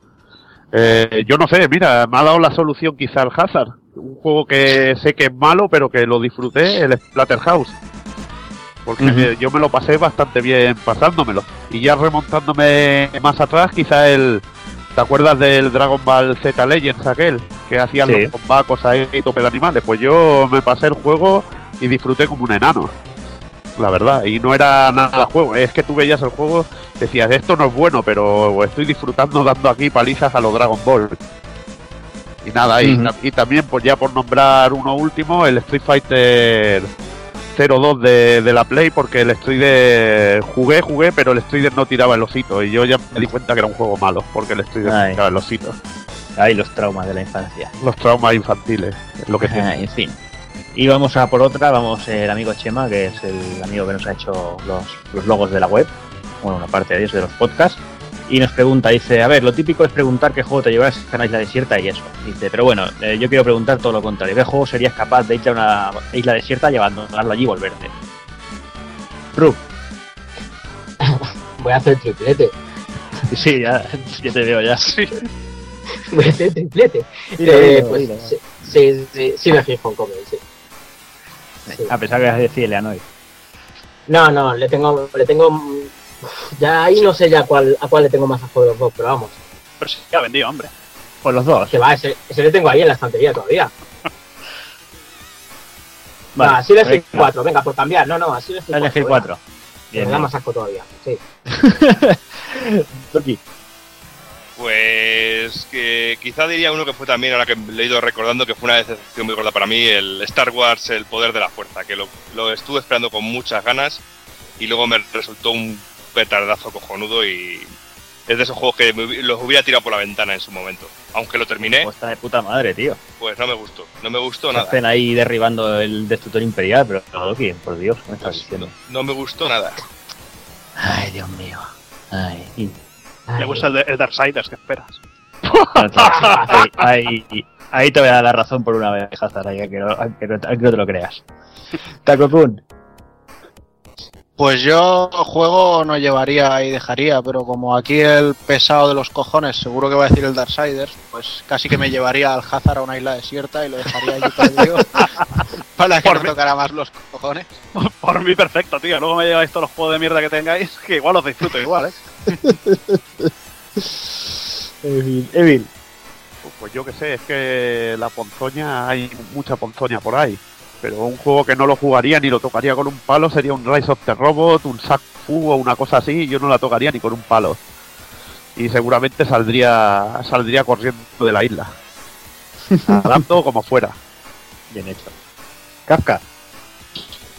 Eh, yo no sé, mira, me ha dado la solución quizá el Hazard. Un juego que sé que es malo, pero que lo disfruté, el Splatterhouse. Porque yo me lo pasé bastante bien pasándomelo. Y ya remontándome más atrás, quizá el... ¿Te acuerdas del Dragon Ball Z Legends aquel? Que hacían Sí. los combacos ahí y tope de animales. Pues yo me pasé el juego y disfruté como un enano. La verdad, y no era nada juego, es que tú veías el juego, decías, esto no es bueno, pero estoy disfrutando dando aquí palizas a los Dragon Ball. Y nada, y, también, pues ya por nombrar uno último, el Street Fighter 02 de, de la Play, porque el Strider jugué, jugué, pero el Strider no tiraba el osito, y yo ya me di cuenta que era un juego malo, porque el Strider no Ay. tiraba el osito. Ahí los traumas de la infancia. Los traumas infantiles, es lo que tiene. En fin. Y vamos a por otra, vamos el amigo Chema, que es el amigo que nos ha hecho los, los logos de la web, bueno, una parte de ellos de los podcasts, y nos pregunta, dice, a ver, lo típico es preguntar qué juego te llevarás a una isla desierta y eso. Dice, pero bueno, eh, yo quiero preguntar todo lo contrario, ¿qué juego serías capaz de irte a una isla desierta y abandonarlo allí y volverte? Rub. Voy a hacer triplete. Sí, ya, ya te veo ya. Voy a hacer triplete. Eh, pues dilo. sí, sí, sí, sí me fijo en Comen, sí. Sí. A pesar que vas a decir Eleanoid. No, no, le tengo, le tengo, ya ahí no sé ya cuál, a cuál le tengo más asco de los dos, pero vamos, Pero sí, ya vendido, hombre. Pues los dos. que va, ese, ese le tengo ahí en la estantería todavía. Vale, Va, así le venga, cuatro, venga, por cambiar, no, no, así le a elegir cuatro. Bien, Me da más asco todavía, sí. Pues que quizá diría uno que fue también, ahora que le he ido recordando, que fue una decepción muy gorda para mí, el Star Wars, el poder de la fuerza, que lo, lo estuve esperando con muchas ganas y luego me resultó un petardazo cojonudo y es de esos juegos que me los hubiera tirado por la ventana en su momento. Aunque lo terminé, Pues está de puta madre, tío. pues no me gustó, no me gustó nada. hacen ahí derribando el destructor imperial, pero Loki, por Dios, ¿qué me estás diciendo? no, no me gustó nada. Ay, Dios mío. Ay, Le gusta el, el Darksiders, ¿qué esperas? ahí, ahí, te voy a dar la razón por una vez, Hazard, aunque, no, te lo creas. Taco-kun. Pues yo juego no llevaría y dejaría, pero como aquí el pesado de los cojones seguro que va a decir el Darksiders, pues casi que me llevaría al Hazard a una isla desierta y lo dejaría allí perdido para que Por no mí. tocara más los cojones. Por mí, perfecto, tío. Luego me lleváis todos los juegos de mierda que tengáis, que igual los disfruto igual, ¿eh? Evil. Evil. Pues, pues yo que sé, es que la ponzoña, hay mucha ponzoña por ahí. Pero un juego que no lo jugaría ni lo tocaría con un palo sería un Rise of the Robot, un Sack Fu o una cosa así. Yo no la tocaría ni con un palo. Y seguramente saldría saldría corriendo de la isla. Nadando como fuera. Bien hecho. Kafka.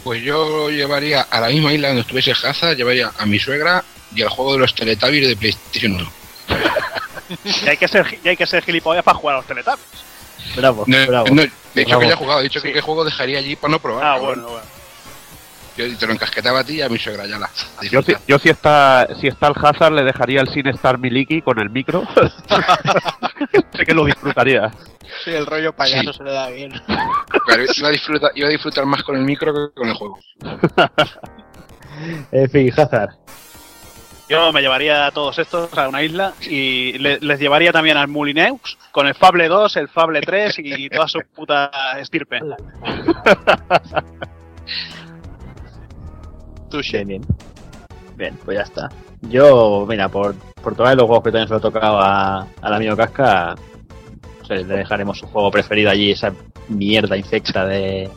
Pues yo llevaría a la misma isla donde estuviese Hazard, llevaría a mi suegra y al juego de los Teletubbies de PlayStation 1. Y hay que ser, y hay que ser gilipollas para jugar a los Teletubbies. Bravo, No, bravo. no, de hecho Bravo. que ya he jugado, he dicho que qué juego dejaría allí para no probar. Ah, bueno, bueno. Yo te lo encasquetaba a ti y a mi suegra ya la. Yo, si, yo si está si está el Hazard le dejaría el Sin Star Miliki con el micro. sé que lo disfrutaría. Sí, el rollo payaso Sí. se le da bien. Claro, iba, a disfrutar, iba a disfrutar más con el micro que con el juego. En fin, Hazard. Yo me llevaría a todos estos a una isla y le- les llevaría también al Mulineux con el Fable 2, el Fable 3 y toda su puta estirpe. Bien, bien. Bien, pues ya está. Yo, mira, por, por todos los juegos que también se lo he tocado a- al amigo Casca, sé, le dejaremos su juego preferido allí, esa mierda infecta de.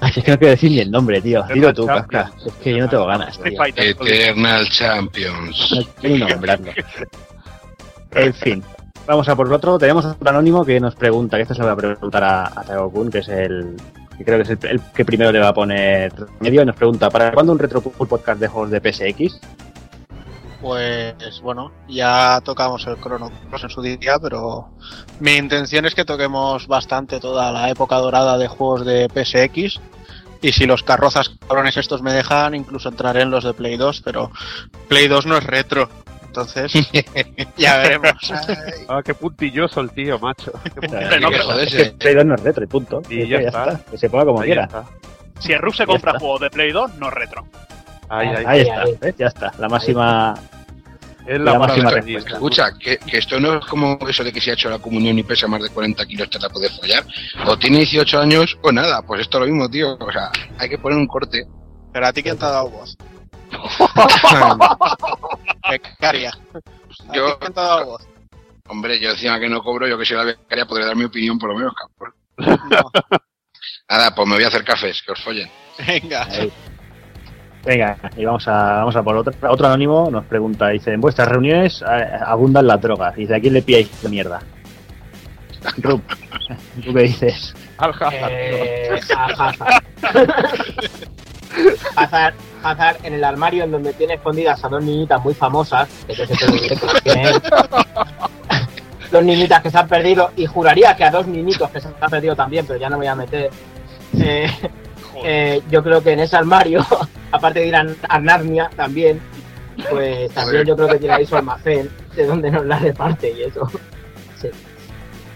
Ay, es que no quiero decir ni el nombre, tío. Dilo tú, Casca. Es que yo no tengo ganas, tío. Eternal Champions. No quiero nombrarlo. En fin, vamos a por el otro. Tenemos un anónimo que nos pregunta, que esto se lo voy a preguntar a, a Tago-kun, que es el que creo que es el, el que primero le va a poner medio, y nos pregunta, ¿para cuándo un Retro Pool podcast de juegos de PSX? Pues bueno, ya tocamos el Chrono Cross en su día, pero mi intención es que toquemos bastante toda la época dorada de juegos de PSX. Y si los carrozas cabrones estos me dejan, incluso entraré en los de Play 2, pero Play 2 no es retro. Entonces, ya veremos. Ay. Ah, qué puntilloso el tío, macho. Qué no, pero. Es que Play 2 no es retro y punto. Y Es ya que está. Que se ponga como Ahí quiera. está. si el Rub se compra está. juegos de Play 2, no es retro. Ahí, ahí. Ahí Ahí, está. Ya está. La máxima. Es la la máxima respuesta. Escucha, que, que esto no es como eso de que si ha hecho la comunión y pesa más de 40 kilos te la puedes follar. O tiene 18 años o nada. Pues esto es lo mismo, tío. O sea, hay que poner un corte. Pero a ti quién te ha dado voz. Becaria. ¿A Yo- ti quién te ha dado voz? Hombre, yo encima que no cobro, yo que soy la becaria, podré dar mi opinión por lo menos, cabrón. No. Nada, pues me voy a hacer cafés, que os follen. Venga. Ahí. Venga, y vamos a, vamos a por otro. Otro anónimo nos pregunta: dice, en vuestras reuniones eh, abundan las drogas. Dice, ¿a quién le pilláis de mierda? Rup, ¿tú qué dices? Al Hazard. Eh, a Hazard. Hazard. Hazard en el armario en donde tiene escondidas a dos niñitas muy famosas, que yo sé. Dos niñitas que se han perdido, y juraría que a dos niñitos que se han perdido también, pero ya no me voy a meter. Eh, eh, yo creo que en ese armario, aparte de ir a, a Narnia también, pues también yo creo que tiene ahí su almacén, de donde nos las reparte y eso.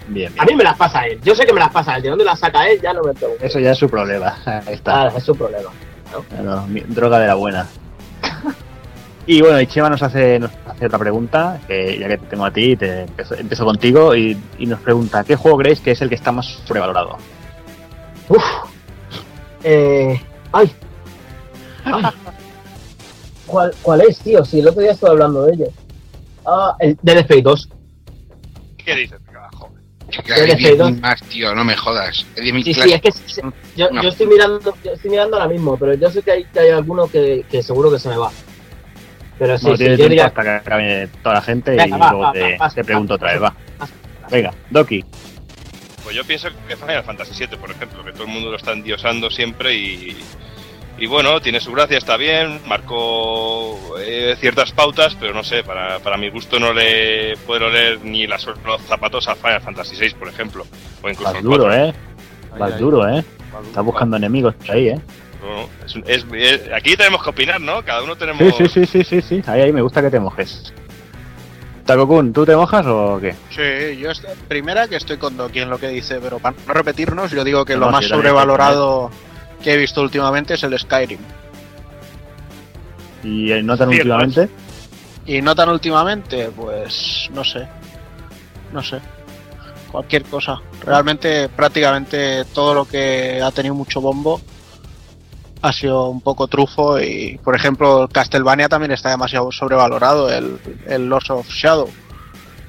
Bien, A bien. mí me las pasa él, yo sé que me las pasa él, de dónde las saca él ya no me pregunto. Eso ya es su problema. Ahí está. Ah, es su problema. Claro, droga de la buena. Y bueno, y Chema nos hace, nos hace otra pregunta, que ya que te tengo a ti, te empiezo, empiezo contigo, y, y nos pregunta, ¿qué juego creéis que es el que está más sobrevalorado? Uf. Eh, ay. Ay. ¿Cuál, ¿Cuál es, tío? Si el otro día estuve hablando de ello. Ah, el Dead Space 2. ¿Qué dices? Joder. Que ¿Qué hay eres, 10.000 más, tío, no me jodas. Hay 10.000 Sí, sí, clases. es que se- yo, No. yo estoy mirando, yo estoy mirando ahora mismo, pero yo sé que hay, que hay alguno que, que seguro que se me va. Pero sí, Bueno, sí, tienes yo diría hasta que acabe toda la gente Venga, y va, luego va, te, va, te pregunto otra vez, va. Venga, Doki. Pues yo pienso que Final Fantasy VII, por ejemplo, que todo el mundo lo está endiosando siempre y, y bueno, tiene su gracia, está bien, marcó eh, ciertas pautas, pero no sé, para, para mi gusto no le puedo leer ni las, los zapatos a Final Fantasy VI, por ejemplo, o incluso Vas al duro, 4. ¿eh? Vas duro, ¿eh? Estás buscando enemigos ahí, ¿eh? No, no, es un- es- es- aquí tenemos que opinar, ¿no? Cada uno tenemos... Sí, sí, sí, sí, sí, sí. Ahí, ahí me gusta que te mojes. Takokun, ¿tú te mojas o qué? Sí, yo est- primera que estoy con Doki en lo que dice, pero para no repetirnos, yo digo que No, lo más sí, también sobrevalorado que he visto últimamente es el Skyrim. ¿Y no tan últimamente? Y no tan últimamente, pues no sé. No sé. Cualquier cosa. Realmente, prácticamente todo lo que ha tenido mucho bombo ha sido un poco trufo. Y, por ejemplo, Castlevania también está demasiado sobrevalorado. El, el Lords of Shadow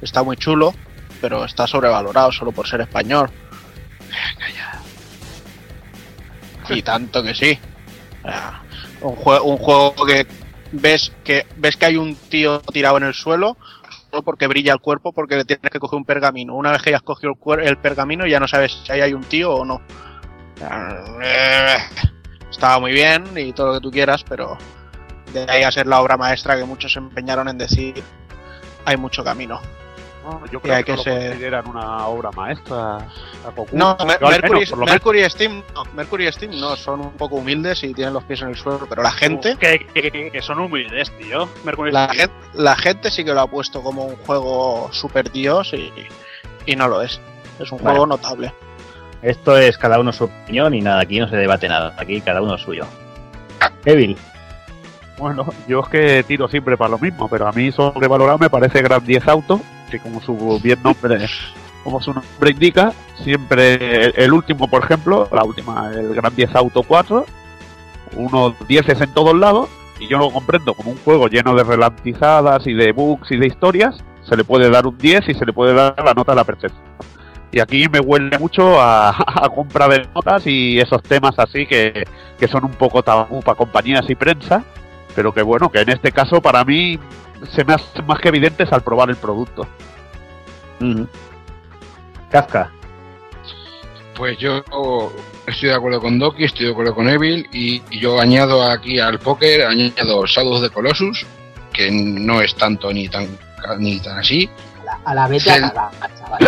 está muy chulo, pero está sobrevalorado solo por ser español. Y tanto que sí. Un, jue- un juego que ves que ves que hay un tío tirado en el suelo solo porque brilla el cuerpo porque le tienes que coger un pergamino. Una vez que ya has cogido el, el pergamino ya no sabes si ahí hay un tío o no. Estaba muy bien y todo lo que tú quieras, pero de ahí a ser la obra maestra que muchos se empeñaron en decir hay mucho camino. No, yo Y creo hay que, que lo ser- consideran una obra maestra. a Goku. No, Mer- Mercury, menos. Mercury Steam no, Mercury y Steam no, son un poco humildes y tienen los pies en el suelo, pero la gente Que, que- que- que son humildes, tío. Mercury La Steam. gente, la gente sí que lo ha puesto como un juego super dios y, y no lo es. Es un Vale. juego notable. Esto es cada uno su opinión y nada, aquí no se debate nada. Aquí cada uno suyo. Evil. Bueno, yo es que tiro siempre para lo mismo, pero a mí sobrevalorado me parece Grand 10 Auto, que como su bien nombre, como su nombre indica, siempre el, último, por ejemplo, la última, el Grand 10 Auto 4, unos 10 en todos lados, y yo lo comprendo como un juego lleno de relantizadas y de bugs y de historias, se le puede dar un 10 y se le puede dar la nota a la perfección. Y aquí me huele mucho a, a compra de notas y esos temas así que, que son un poco tabú para compañías y prensa, pero que bueno, que en este caso para mí se me hacen más que evidentes al probar el producto. Ujú. Kafka. Pues yo estoy de acuerdo con Doki, estoy de acuerdo con Evil y, y yo añado aquí al póker, añado Shadows de Colossus que no es tanto ni tan ni tan así. A la, vete a cagar, chaval.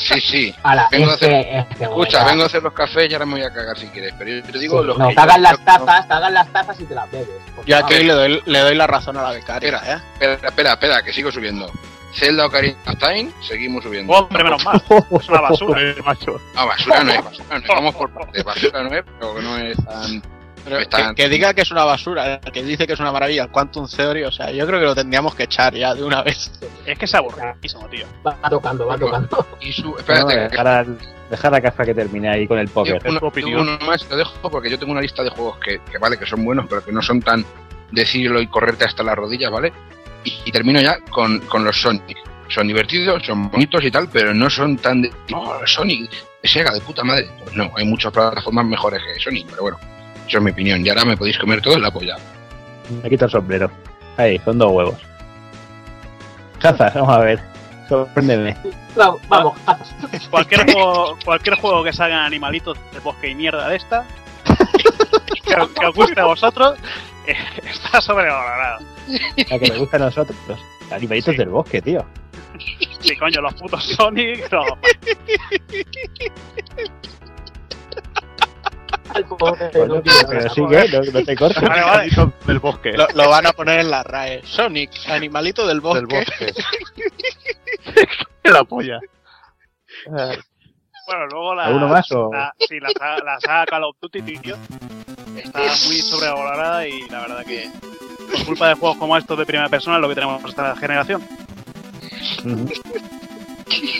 sí, sí. A la, Vengo a hacer- que- es que, Escucha, vengo a hacer los cafés y ahora me voy a cagar si quieres. Pero yo te digo sí, los no, que cagas yo- las tazas, cagas las tazas y te las bebes. Yo aquí le doy, le doy la razón a la becaria, ¿eh? Espera, espera, espera, que sigo subiendo. Zelda Ocarina of Time, seguimos subiendo. Hombre, menos mal. Es una basura. Macho. No, basura no es, basura no es. Vamos por partes. Basura no es, pero que no es tan. Pero no que, que diga que es una basura, el que dice que es una maravilla, el Quantum Theory, o sea, yo creo que lo tendríamos que echar ya de una vez. Es que es aburridísimo, tío. Va tocando, va tocando. Y su, No, espérate, que- dejar, al- dejar a Cafa que termine ahí con el póker. uno, tu opinión. uno más lo dejo porque yo tengo una lista de juegos que, que vale, que son buenos, pero que no son tan decirlo y correrte hasta las rodillas, ¿vale? Y, y termino ya con, con los Sonic. Son divertidos, son bonitos y tal, pero no son tan de. No, Sonic, Sega de puta madre. Pues no, hay muchas plataformas mejores que Sonic, pero bueno, es mi opinión. Y ahora me podéis comer todo en la polla. Me quito el sombrero. Ahí, con dos huevos. Caza, vamos a ver. Sorpréndeme. Vamos, vamos. Cualquier juego, cualquier juego que salgan animalitos de bosque y mierda de esta, que, que os guste a vosotros, eh, está sobrevalorado. La que me gusta a nosotros. Animalitos Sí. del bosque, tío. Sí, coño, los putos Sonic, no. Al pobre, Bueno, no pero no, no te cortes. Vale, vale. Animalitos del bosque. Lo, lo van a poner en la RAE. Sonic, animalito del bosque. Del bosque. la polla. Bueno, luego la. ¿Alguno más o- la- sí, la, saga- la saga Call of Duty, tío. Está muy sobrevalorada y la verdad que. Por culpa de juegos como estos de primera persona es lo que tenemos esta generación.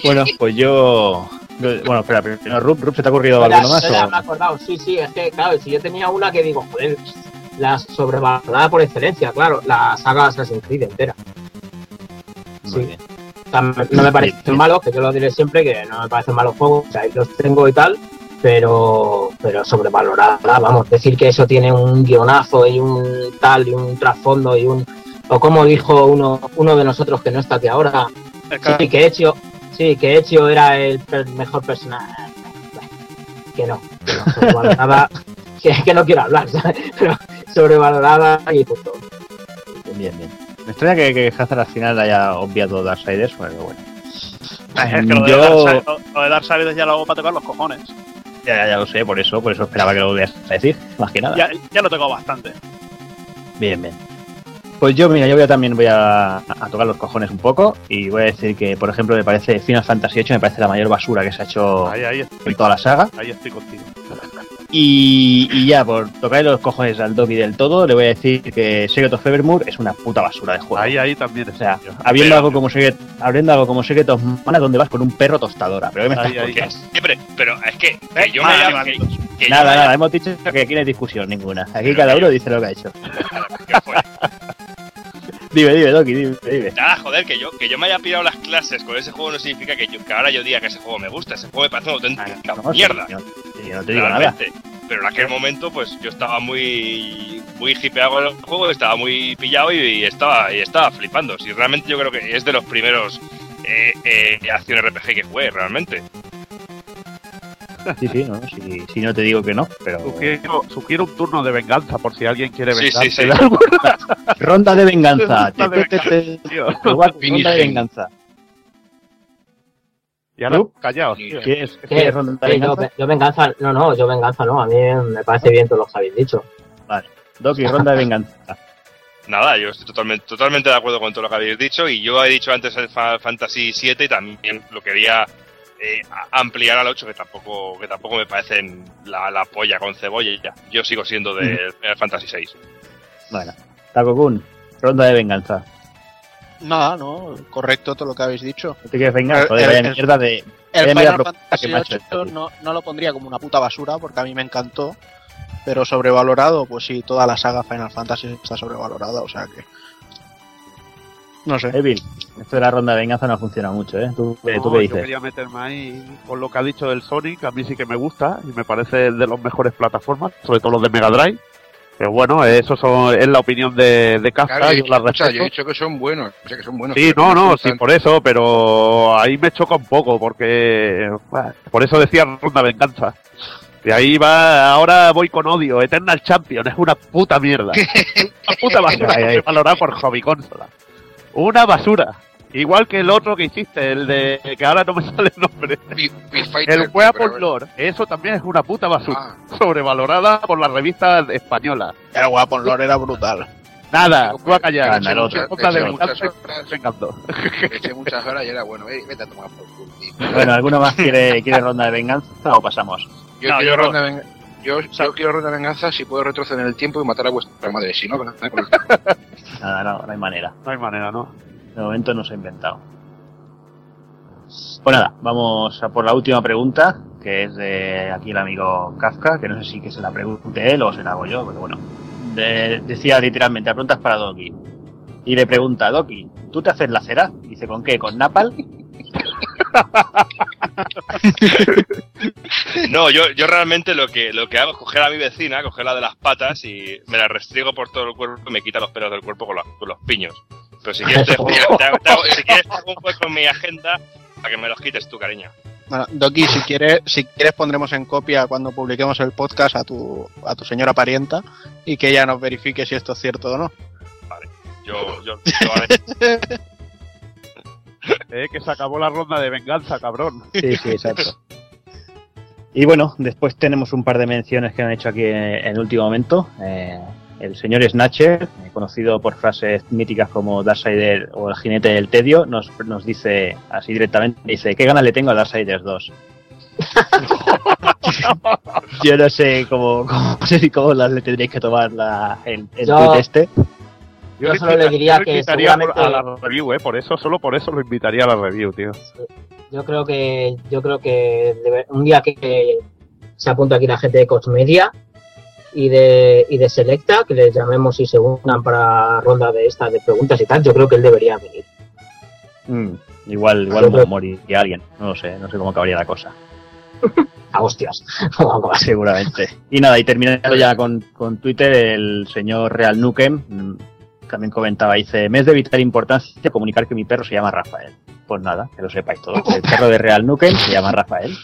Bueno, pues yo. Bueno, espera, primero, Rup, Rup, ¿se te ha ocurrido Espera, alguno más? espera, o- me he acordado. Sí, sí, es que, claro, si yo tenía una que digo, joder, la sobrevalorada por excelencia, claro, la saga Assassin's Creed entera. Muy sí. bien. O sea, no me parecen malos, que yo lo diré siempre, que no me parecen malos juegos, o sea, ahí los tengo y tal, pero, pero sobrevalorada, vamos, decir que eso tiene un guionazo y un tal y un trasfondo y un... O como dijo uno, uno de nosotros que no está aquí ahora, sí, que Ezio, sí, que Ezio era el per- mejor personaje. Que no, que no, sobrevalorada, que, que no quiero hablar, ¿sabes? pero sobrevalorada y punto. Bien, bien. Me extraña que, que Hazard al final haya obviado Darksiders, pero bueno. Es que lo de, Yo- Darksiders- lo- lo de Darksiders ya lo hago para tocar los cojones. Ya, ya, ya lo sé, por eso, por eso esperaba que lo volvieras a decir, más que nada. Ya, ya lo tengo bastante. Bien, bien. Pues yo, mira, yo voy a, también voy a, a tocar los cojones un poco y voy a decir que, por ejemplo, me parece Final Fantasy VIII me parece la mayor basura que se ha hecho Ahí, ahí estoy, en toda la saga. ahí estoy contigo. Y, y ya, por tocar los cojones al Dobby del todo, le voy a decir que Secret of Evermore es una puta basura de juego. Ahí, ahí también O sea, habiendo algo como Secret, abriendo algo como Secret of Mana donde vas con un perro tostadora. Pero ¿qué me Ahí, estás ahí. Que siempre, pero es que, que Eh, yo me animalitos. que- que yo Nada, me nada, hemos dicho que aquí no hay discusión ninguna. Aquí Pero cada uno dice lo que ha hecho. que fue. Dime, dime, Doki, dime, dime. Nada, joder, que yo, que yo me haya pirado las clases con ese juego no significa que, yo, que ahora yo diga que ese juego me gusta. Ese juego me parece una auténtica No, mierda. yo- yo no te digo nada. realmente. Pero en aquel momento, pues yo estaba muy muy hipeado con el juego, estaba muy pillado y, y estaba y estaba flipando. Si realmente yo creo que es de los primeros eh, eh, acción RPG que jugué, realmente. Sí, sí, no, si, si no te digo que no, pero. Sugiero, sugiero un turno de venganza por si alguien quiere Sí, vengarse sí, sí. Ronda de venganza. Ronda de tío. Ronda de venganza. Y ahora, callaos, tío. ¿Quieres, ¿Qué? quieres ronda de Sí, yo, venganza? yo venganza, no, no, yo venganza no, a mí me parece bien todo lo que habéis dicho. Doki, ronda de venganza. Nada, yo estoy totalmente, totalmente de acuerdo con todo lo que habéis dicho y yo he dicho antes el Fantasy VII y también lo quería eh, a- ampliar al 8 que tampoco que tampoco me parecen la, la polla con cebolla ya. Yo sigo siendo del Final Fantasy VI. Bueno, Takokun, ronda de venganza. Nada, no, correcto todo lo que habéis dicho. ¿No te quieres vengar? El- Joder, el- vaya el- mierda de. El Final Fantasy hecho no, no lo pondría como una puta basura porque a mí me encantó, pero sobrevalorado, pues sí, toda la saga Final Fantasy está sobrevalorada, o sea que... No sé. Evil, esto de la ronda de venganza no funciona mucho, ¿eh? ¿Tú, No, ¿tú qué yo dices? quería meterme ahí con lo que ha dicho del Sonic, a mí sí que me gusta y me parece de los mejores plataformas, sobre todo los de Mega Drive. Pero bueno, eso son, es la opinión de, de Kafka, Claro, yo, yo la escucha, yo he dicho que son buenos. O sea, que son buenos Sí, no, no, sí, por eso, pero ahí me choca un poco, porque bueno, por eso decía ronda venganza. De ahí va, ahora voy con odio. Eternal Champion es una puta mierda. Una puta basura que valorada por hobby consola. Una basura. Igual que el otro que hiciste, el de que ahora no me sale el nombre. Beat Fighter, El Weapon Lore. Eso también es una puta basura. Ah. Sobrevalorada por la revista española. El Weapon Lore era brutal. Nada, tú a callar. Otra de Eché muchas venganza, horas. vengando. Le eché muchas horas y era bueno. eh, Vete a tomar por culo. Bueno, ¿alguno más quiere, quiere ronda de venganza o pasamos? Yo No, quiero yo ronda de ven- yo, yo quiero de venganza si puedo retroceder en el tiempo y matar a vuestra madre. Si no, Nada, no, no hay manera. No hay manera, ¿no? De momento no se ha inventado. Pues nada, vamos a por la última pregunta, que es de aquí el amigo Kafka, que no sé si que se la pregunte él o se la hago yo, pero bueno. De- decía literalmente, la pregunta es para Doki. Y le pregunta, Doki, ¿tú te haces la cera? Dice, ¿con qué? ¿Con Napal? No, yo, yo realmente lo que, lo que hago es coger a mi vecina, cogerla de las patas y me la restriego por todo el cuerpo y me quita los pelos del cuerpo con, los- con los piños. Pero si quieres, te, te hago- te hago- si quieres te hago un hueco en mi agenda para que me los quites tú, cariño. Bueno, Doki, si quieres, si quieres pondremos en copia cuando publiquemos el podcast a tu, a tu señora parienta y que ella nos verifique si esto es cierto o no. Yo, yo, yo haré. Eh, que se acabó la ronda de venganza, cabrón. Sí, sí, exacto. Y bueno, después tenemos un par de menciones que han hecho aquí en, el último momento. Eh, el señor Snatcher, eh, conocido por frases míticas como Darksider o el jinete del tedio, nos, nos dice así directamente, dice, ¿qué ganas le tengo a Darksiders 2? Yo no sé cómo, cómo, cómo las le tendréis que tomar la, el, el Yo- tuit este. Yo solo le diría yo que seguramente- a la review, eh, por eso, solo por eso lo invitaría a la review, tío. Yo creo que yo creo que debe- un día que se apunta aquí la gente de Cosmedia y de y de Selecta, que les llamemos y se unan para ronda de estas de preguntas y tal, yo creo que él debería venir. Mm, igual igual creo- moriría alguien, no lo sé, no sé cómo acabaría la cosa. A hostias. Seguramente. Y nada, y terminando ya con, con Twitter, el señor Real Nukem también comentaba, dice, me es de vital importancia comunicar que mi perro se llama Rafael. Pues nada, que lo sepáis todos. El perro de Real Nukem se llama Rafael.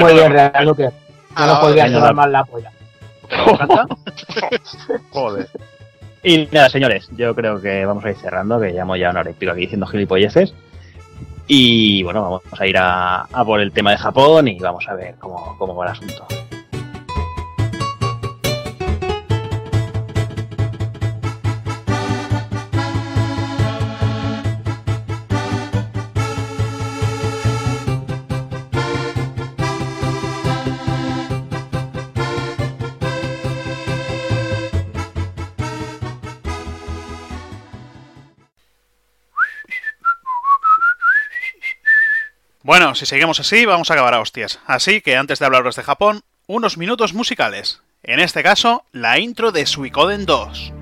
Muy bien, Real Luque. No Ah, nos podría venga, llevar va. más la polla. ¿Te encanta? Joder. Y nada, señores, yo creo que vamos a ir cerrando, que llevamos ya una hora y pico aquí diciendo gilipolleces. Y bueno, vamos a ir a, a por el tema de Japón y vamos a ver cómo, cómo va el asunto. Bueno, si seguimos así, vamos a acabar a hostias. Así que antes de hablaros de Japón, unos minutos musicales. En este caso, la intro de Suicoden 2.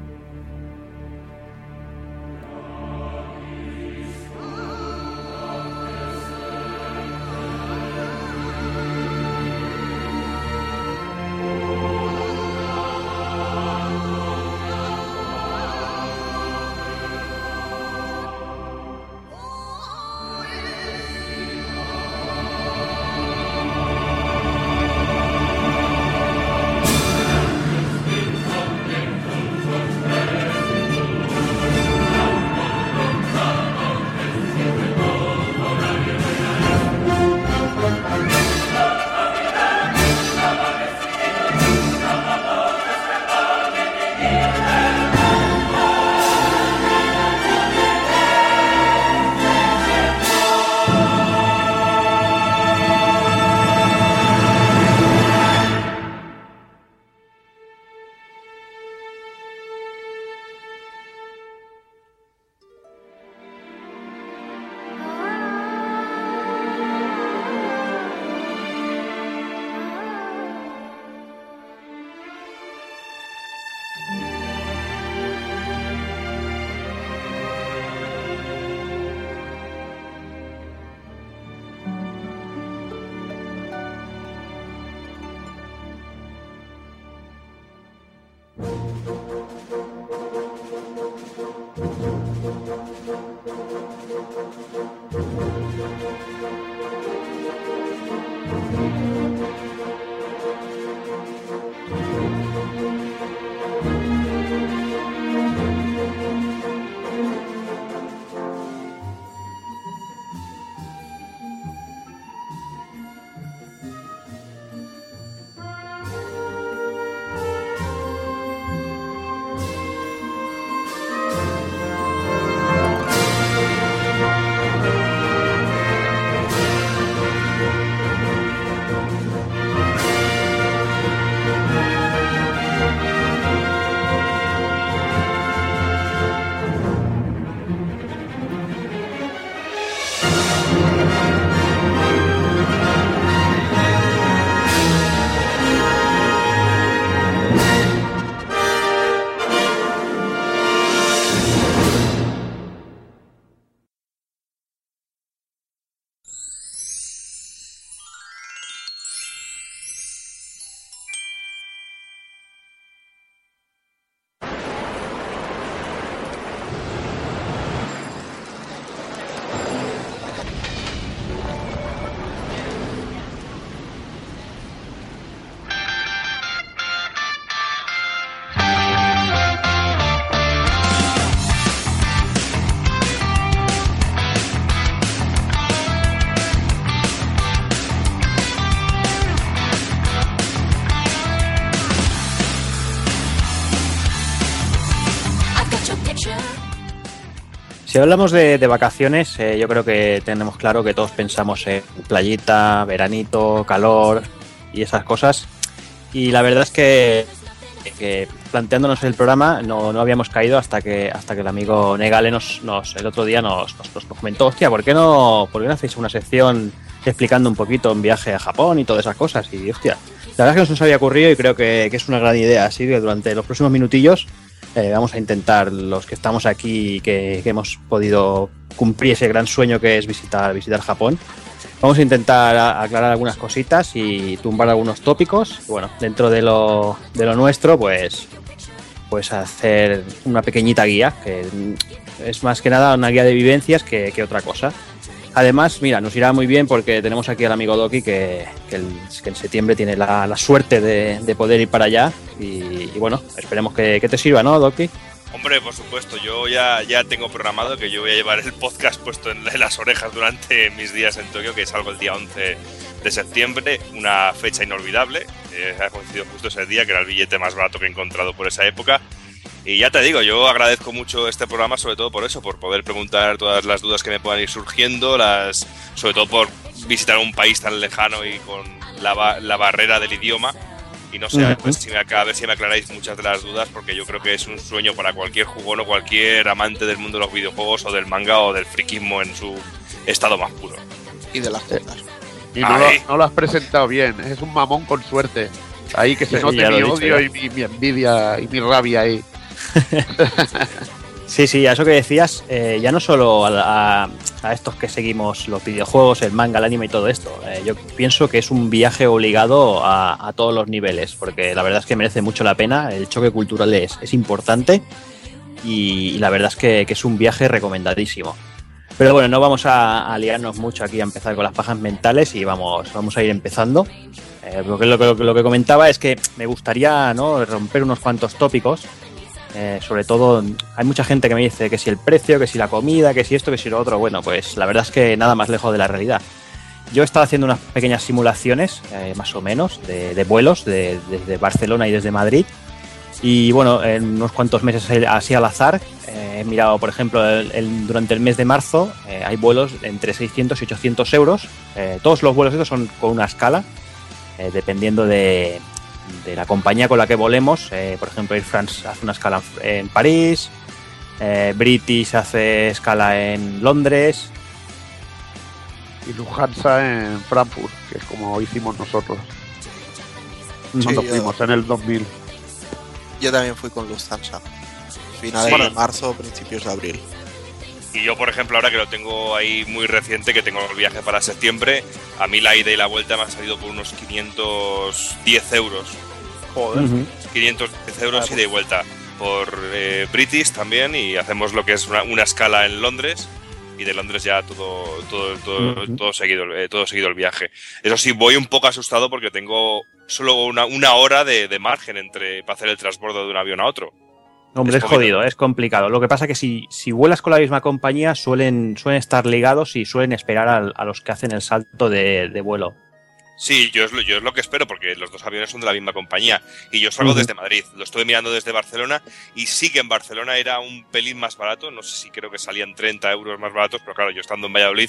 Si hablamos de, de vacaciones, eh, yo creo que tenemos claro que todos pensamos en playita, veranito, calor y esas cosas. Y la verdad es que, que planteándonos el programa no, no habíamos caído hasta que hasta que el amigo Negale nos, nos el otro día nos, nos, nos comentó, hostia, ¿por qué no, por qué no hacéis una sección explicando un poquito un viaje a Japón y todas esas cosas? Y hostia, la verdad es que no se nos había ocurrido y creo que, que es una gran idea. Así que durante los próximos minutillos eh, vamos a intentar, los que estamos aquí que, hemos podido cumplir ese gran sueño que es visitar, visitar Japón, Vamos a intentar aclarar algunas cositas y tumbar algunos tópicos. Bueno, dentro de lo, de lo nuestro, pues, pues hacer una pequeñita guía, que es más que nada una guía de vivencias que, que otra cosa. Además, mira, nos irá muy bien porque tenemos aquí al amigo Doki que, que, el- que en septiembre tiene la, la suerte de, de poder ir para allá. Y, y bueno, esperemos que, que te sirva, ¿no, Doki? Hombre, por supuesto, yo ya, ya tengo programado que yo voy a llevar el podcast puesto en, las orejas durante mis días en Tokio, que salgo el día 11 de septiembre, una fecha inolvidable. Eh, ha coincidido justo ese día, que era el billete más barato que he encontrado por esa época. Y ya te digo, yo agradezco mucho este programa, sobre todo por eso, por poder preguntar todas las dudas que me puedan ir surgiendo, las, sobre todo por visitar un país tan lejano y con la, la barrera del idioma. Y no sé, a ver si me, a ver si me aclaráis muchas de las dudas, porque yo creo que es un sueño para cualquier jugón o cualquier amante del mundo de los videojuegos o del manga o del friquismo en su estado más puro. Y de las tetas. Y no lo, Ahí. no lo has presentado bien, es un mamón con suerte. Ahí que se Sí, note mi odio ya. y mi, mi envidia y mi rabia ahí. Sí, sí, a eso que decías, eh, ya no solo a, a- a estos que seguimos los videojuegos, el manga, el anime y todo esto. eh, yo pienso que es un viaje obligado a, a todos los niveles, porque la verdad es que merece mucho la pena. El choque cultural es, es importante y, y la verdad es que, que es un viaje recomendadísimo. Pero bueno, no vamos a, a liarnos mucho aquí a empezar con las pajas mentales y vamos, vamos a ir empezando. Eh, lo, lo que comentaba es que me gustaría ¿no? romper unos cuantos tópicos eh, sobre todo, hay mucha gente que me dice que si el precio, que si la comida, que si esto, que si lo otro. Bueno, pues la verdad es que nada más lejos de la realidad. Yo he estado haciendo unas pequeñas simulaciones, eh, más o menos, de, vuelos de- desde Barcelona y desde Madrid. Y bueno, en unos cuantos meses así al azar, eh, he mirado, por ejemplo, durante el mes de marzo hay vuelos entre 600 y 800 euros. Todos los vuelos estos son con una escala, dependiendo de, de la compañía con la que volemos. Eh, por ejemplo, Air France hace una escala en París, eh, British hace escala en Londres. Y Lufthansa en Frankfurt, que es como hicimos nosotros cuando yo- fuimos en el 2000. Yo también fui con Lufthansa. Finales Sí. de marzo, principios de abril. Y yo, por ejemplo, ahora que lo tengo ahí muy reciente, que tengo el viaje para septiembre, a mí la ida y la vuelta me ha salido por unos 510 euros. Joder. 510 euros ida y vuelta por eh, British también y hacemos lo que es una, una escala en Londres y de Londres ya todo todo todo, Ujú. todo seguido eh, todo seguido el viaje eso sí voy un poco asustado porque tengo solo una, una hora de, de margen entre para hacer el transbordo de un avión a otro Hombre, Es es, jodido. es complicado. Lo que pasa es que si, si vuelas con la misma compañía suelen, suelen estar ligados y suelen esperar a, los que hacen el salto de, de vuelo. Sí, yo es, lo, yo es lo que espero, porque los dos aviones son de la misma compañía. Y yo salgo desde Madrid. Lo estoy mirando desde Barcelona. Y sí que en Barcelona era un pelín más barato. No sé si creo que salían 30 euros más baratos. Pero claro, yo estando en Valladolid,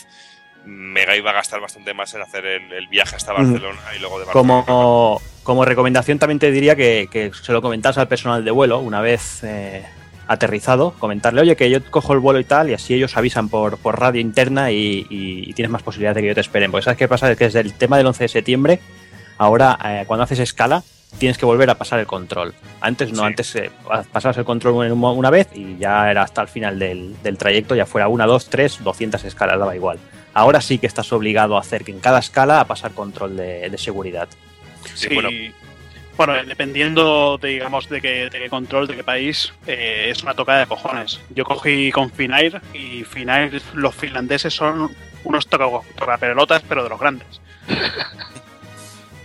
me iba a gastar bastante más en hacer el, el viaje hasta. Barcelona y luego de Barcelona. Como, como recomendación también te diría que, que se lo comentas al personal de vuelo una vez eh, aterrizado, comentarle, oye, que yo cojo el vuelo y tal, y así ellos avisan por, por radio interna y, y- y tienes más posibilidades de que yo te esperen. Porque sabes qué pasa, es que desde el tema del 11 de septiembre, ahora eh, cuando haces escala, tienes que volver a pasar el control. Antes no, Sí. antes eh, pasabas el control una vez y ya era hasta el final del, del trayecto, ya fuera una, dos, tres, 200 escalas, daba igual. Ahora sí que estás obligado a hacer que en cada escala a pasar control de, de seguridad. Sí, bueno. Bueno, dependiendo, de, digamos, de qué, de qué control, de qué país, eh, es una tocada de cojones. Yo cogí con Finair y Finair, los finlandeses son unos toca- tocapelotas, pero de los grandes.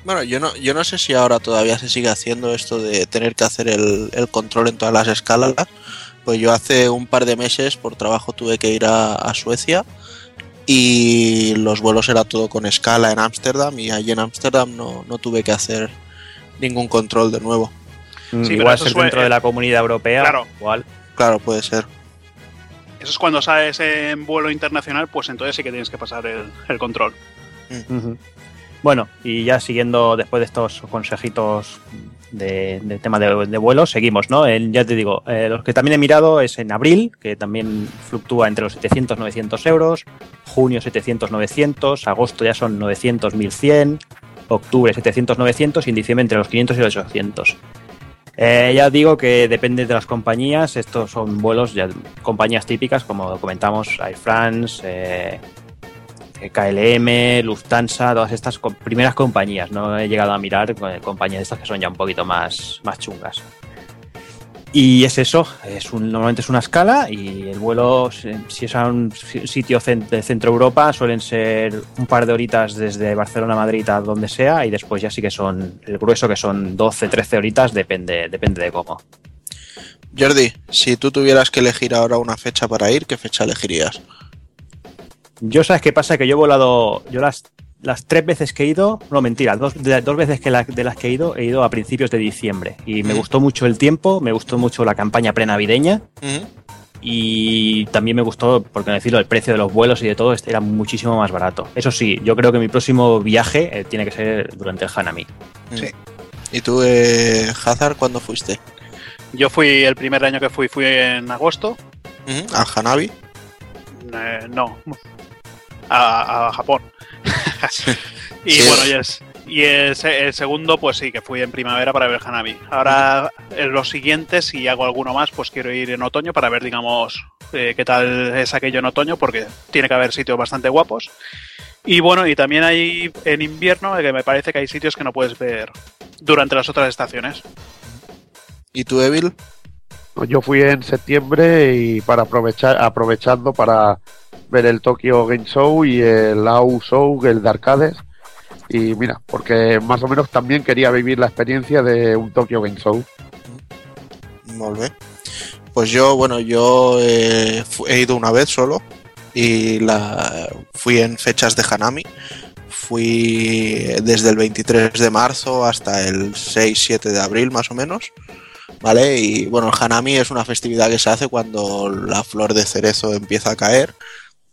Bueno, yo no, yo no sé si ahora todavía se sigue haciendo esto de tener que hacer el, el control en todas las escalas. Pues yo hace un par de meses por trabajo tuve que ir a, a Suecia y los vuelos era todo con escala en Ámsterdam y allí en Ámsterdam no, no tuve que hacer ningún control de nuevo. pero igual eso ser suele- dentro de la comunidad europea, Claro. igual. Claro, puede ser. Eso es cuando sales en vuelo internacional, pues entonces sí que tienes que pasar el, el control. Ujú. Bueno, y ya siguiendo después de estos consejitos de, tema de, de vuelo, seguimos, ¿no? Ya te digo, eh, los que también he mirado es en abril, que también fluctúa entre los 700 900 euros, junio 700 900, agosto ya son 900 1100, octubre 700 900 y en diciembre entre los 500 y los 800. Eh, ya digo que depende de las compañías, estos son vuelos, ya, compañías típicas como comentamos, Air France, eh, KLM, Lufthansa, todas estas primeras compañías. No he llegado a mirar eh, compañías de estas que son ya un poquito más, más chungas. Y es eso, es normalmente es una escala y el vuelo, si es a un si- sitio de centro Europa, suelen ser un par de horitas desde Barcelona a Madrid a donde sea y después ya sí que son el grueso que son 12, 13 horitas, depende, depende de cómo. Jordi, si tú tuvieras que elegir ahora una fecha para ir, ¿qué fecha elegirías? Yo sabes qué pasa, que yo he volado, yo las, las tres veces que he ido, no mentira, dos, de, dos veces que la- de las que he ido, he ido a principios de diciembre. Y me Mm. gustó mucho el tiempo, me gustó mucho la campaña prenavideña Ujú. y también me gustó, por qué no decirlo, el precio de los vuelos y de todo este era muchísimo más barato. Eso sí, yo creo que mi próximo viaje eh, tiene que ser durante el Hanami. Sí. ¿Y tú, eh, Hazard, cuándo fuiste? Yo fui, el primer año que fui, fui en agosto. ¿Al Hanabi? Eh, no, a, a Japón. y Sí. bueno, y, es, y el, se- el segundo, pues sí, que fui en primavera para ver Hanabi. Ahora, en los siguientes, si hago alguno más, pues quiero ir en otoño para ver, digamos, eh, qué tal es aquello en otoño, porque tiene que haber sitios bastante guapos. Y bueno, y también hay en invierno, eh, que me parece que hay sitios que no puedes ver durante las otras estaciones. ¿Y tú, Evil? Yo fui en septiembre y para aprovechar, aprovechando para ver el Tokyo Game Show y el AU Show, el de arcades. Y mira, porque más o menos también quería vivir la experiencia de un Tokyo Game Show. Bé. Pues yo, bueno, yo eh, he ido una vez solo y fui en fechas de Hanami. Fui desde el 23 de marzo hasta el 6-7 de abril más o menos. ¿Vale? Y bueno, el Hanami es una festividad que se hace cuando la flor de cerezo empieza a caer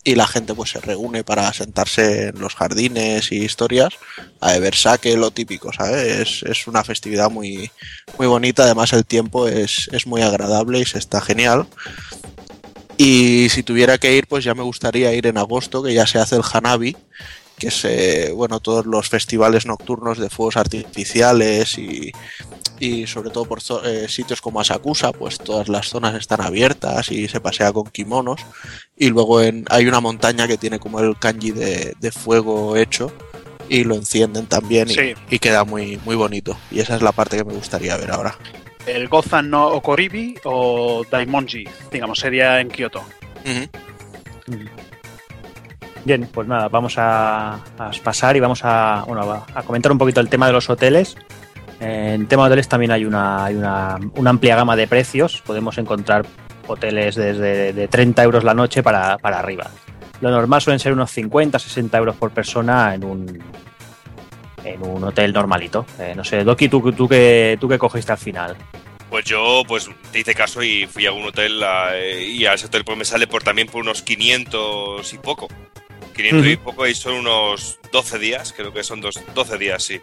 y la gente pues se reúne para sentarse en los jardines y historias a beber sake, lo típico, ¿sabes? Es, es una festividad muy, muy bonita, además el tiempo es, es muy agradable y se está genial. Y si tuviera que ir, pues ya me gustaría ir en agosto, que ya se hace el Hanabi, que es, eh, bueno, todos los festivales nocturnos de fuegos artificiales y, y sobre todo por eh, sitios como Asakusa, pues todas las zonas están abiertas y se pasea con kimonos. Y luego en, hay una montaña que tiene como el kanji de, de fuego hecho y lo encienden también y, Sí. y queda muy, muy bonito. Y esa es la parte que me gustaría ver ahora. El Gozan no Okoribi o Daimonji, digamos, sería en Kioto. Bien, pues nada, vamos a, a pasar y vamos a, bueno, a- a comentar un poquito el tema de los hoteles. En tema de hoteles también hay una, hay una, una amplia gama de precios. Podemos encontrar hoteles desde de 30 euros la noche para, para arriba. Lo normal suelen ser unos 50, 60 euros por persona en un, en un hotel normalito. Eh, no sé, Doki, ¿tú, tú, qué, ¿tú qué cogiste al final? Pues yo, pues te hice caso y fui a un hotel a- y a ese hotel pues me sale por también por unos 500 y poco. 500 y poco y son unos 12 días, creo que son dos, 12 días, sí.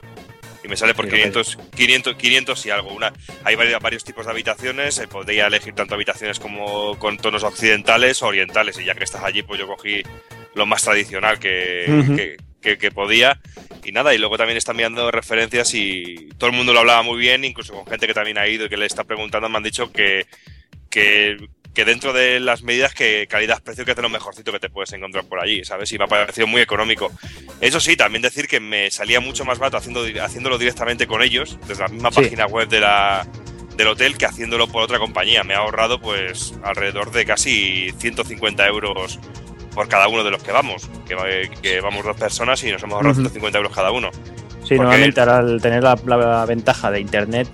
Y me sale por Sí, lo que- 500, 500, 500 y algo. Una, hay varios, varios tipos de habitaciones, eh, podría elegir tanto habitaciones como con tonos occidentales o orientales. Y ya que estás allí, pues yo cogí lo más tradicional que, que- que podía. Y nada, y luego también están mirando referencias y todo el mundo lo hablaba muy bien, incluso con gente que también ha ido y que le está preguntando, me han dicho que, que, que dentro de las medidas que calidad-precio que es de lo mejorcito que te puedes encontrar por allí, ¿sabes? Y me ha parecido muy económico. Eso sí, también decir que me salía mucho más barato haciendo, haciéndolo directamente con ellos, desde la misma Sí. página web de la, del hotel, que haciéndolo por otra compañía. Me ha ahorrado pues alrededor de casi 150 euros por cada uno de los que vamos, que, que vamos dos personas y nos hemos ahorrado Ujú. 150 euros cada uno. Sí, Porque- normalmente al tener la, la ventaja de internet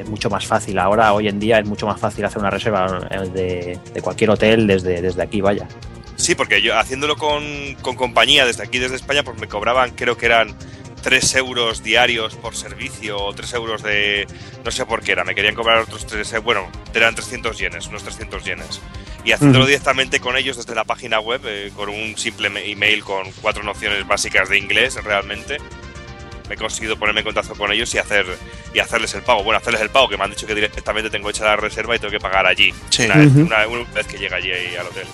es mucho más fácil. Ahora, hoy en día, es mucho más fácil hacer una reserva eh, de, de cualquier hotel desde, desde aquí, vaya. Sí, porque yo haciéndolo con, con compañía desde aquí, desde España, pues me cobraban, creo que eran 3 euros diarios por servicio o 3 euros de... no sé por qué era, me querían cobrar otros 3, bueno, eran 300 yenes, unos 300 yenes. Y haciéndolo directamente con ellos desde la página web, eh, con un simple email con cuatro nociones básicas de inglés, realmente, me he conseguido ponerme en contacto con ellos y hacer y hacerles el pago. Bueno, hacerles el pago, que me han dicho que directamente tengo hecha la reserva y tengo que pagar allí, Sí. una, vez, una- una vez que llega allí ahí al hotel.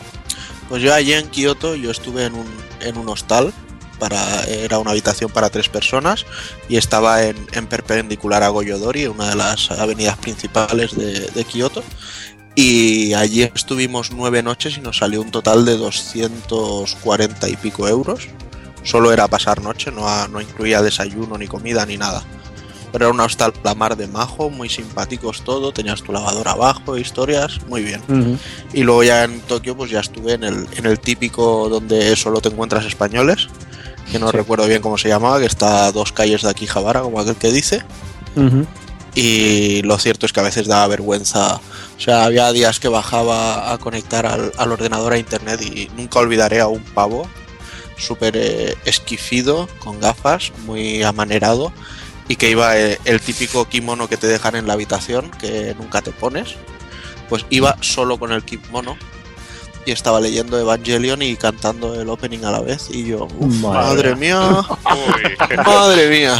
Pues yo allí en Kioto yo estuve en un, en un hostal, para, era una habitación para tres personas y estaba en, en perpendicular a Goyodori, una de las avenidas principales de, de Kioto. Y allí estuvimos nueve noches y nos salió un total de 240 y pico euros. Solo era pasar noche, no, no incluía desayuno ni comida ni nada. Pero era un hostal la mar de majo, muy simpáticos todo, tenías tu lavadora abajo, historias, muy bien. Y luego ya en Tokio pues ya estuve en el, en el típico donde solo te encuentras españoles, que no Sí. recuerdo bien cómo se llamaba, que está a dos calles de aquí Javara, como aquel que dice. Y lo cierto es que a veces daba vergüenza. O sea, había días que bajaba a conectar al, al ordenador a internet y nunca olvidaré a un pavo súper eh, esquifido, con gafas, muy amanerado y que iba eh, el típico kimono que te dejan en la habitación, que nunca te pones. Pues iba solo con el kimono y estaba leyendo Evangelion y cantando el opening a la vez. Y yo, "Uf, madre mía, Uy. madre mía.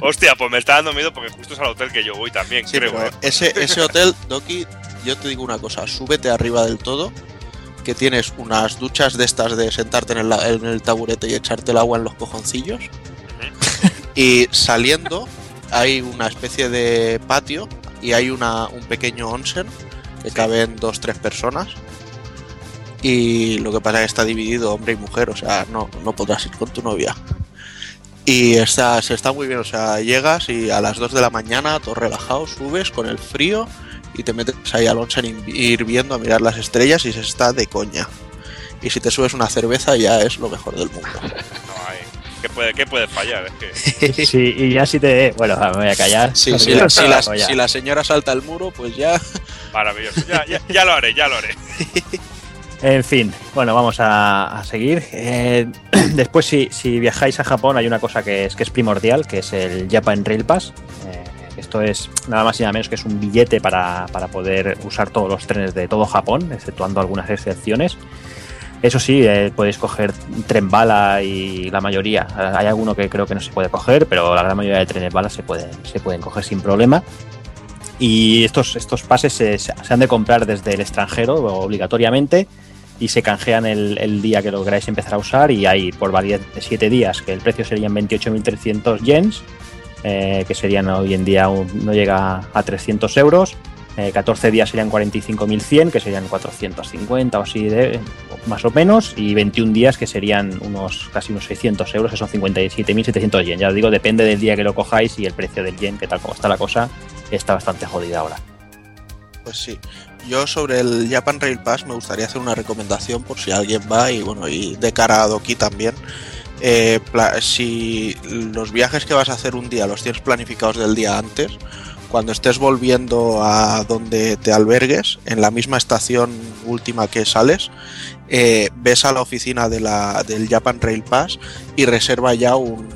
Hostia, pues me está dando miedo porque justo es al hotel que yo voy también, Sí, creo. pero ¿eh? ese, ese hotel, Doki, yo te digo una cosa, súbete arriba del todo, que tienes unas duchas de estas de sentarte en el, en el taburete y echarte el agua en los cojoncillos. Y saliendo hay una especie de patio y hay una, un pequeño onsen que caben dos, tres personas. Y lo que pasa es que está dividido hombre y mujer, o sea, no, no podrás ir con tu novia. Y está, se está muy bien, o sea, llegas y a las 2 de la mañana, todo relajado, subes con el frío y te metes ahí al onsen hirviendo a mirar las estrellas y se está de coña. Y si te subes una cerveza ya es lo mejor del mundo. No hay. ¿Qué puede, qué puede fallar? Es que. Sí, y ya si te. Bueno, me voy a callar. Sí, si, la, si la- ya. si la señora salta el muro, pues ya... Maravilloso. Ya, ya, ya lo haré, ya lo haré. En fin, bueno, vamos a, a seguir. Eh, después, si, si viajáis a Japón, hay una cosa que es, que es primordial, que es el Japan Rail Pass. Eh, esto es nada más y nada menos que es un billete para, para poder usar todos los trenes de todo Japón, exceptuando algunas excepciones. Eso sí, eh, podéis coger tren bala y la mayoría. Eh, Hay alguno que creo que no se puede coger, pero la gran mayoría de trenes bala se pueden, se pueden coger sin problema. Y estos, estos pases se, se han de comprar desde el extranjero obligatoriamente y se canjean el, el día que lo queráis empezar a usar y hay por validez de 7 días, que el precio serían 28.300 yens, eh, que serían hoy en día no llega a 300 euros. Eh, 14 días serían 45.100, que serían 450 o así, de, más o menos, y 21 días que serían unos casi unos 600 euros, que son 57.700 yen. Ya os digo, depende del día que lo cojáis y el precio del yen, que tal como está la cosa, está bastante jodida ahora. Pues sí. Yo sobre el Japan Rail Pass me gustaría hacer una recomendación por si alguien va y bueno, y de cara a Doki también. Eh, si los viajes que vas a hacer un día los tienes planificados del día antes, cuando estés volviendo a donde te albergues, en la misma estación última que sales, eh, ves a la oficina de la, del Japan Rail Pass y reserva ya un,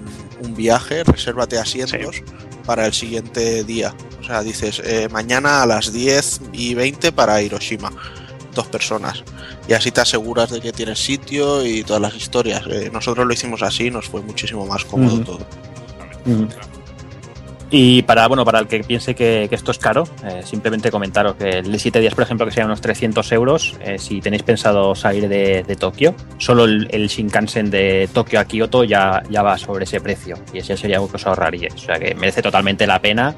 un viaje, resérvate asientos para el siguiente día. O sea, dices, eh, mañana a las 10 y 20 para Hiroshima, dos personas. Y así te aseguras de que tienes sitio y todas las historias. Eh, nosotros lo hicimos así nos fue muchísimo más cómodo todo. Y para, bueno, para el que piense que, que esto es caro, eh, simplemente comentaros que el de 7 días, por ejemplo, que serían unos 300 euros, eh, si tenéis pensado salir de, de Tokio, solo el, el Shinkansen de Tokio a Kioto ya, ya va sobre ese precio. Y ese sería algo que os ahorraríais. O sea que merece totalmente la pena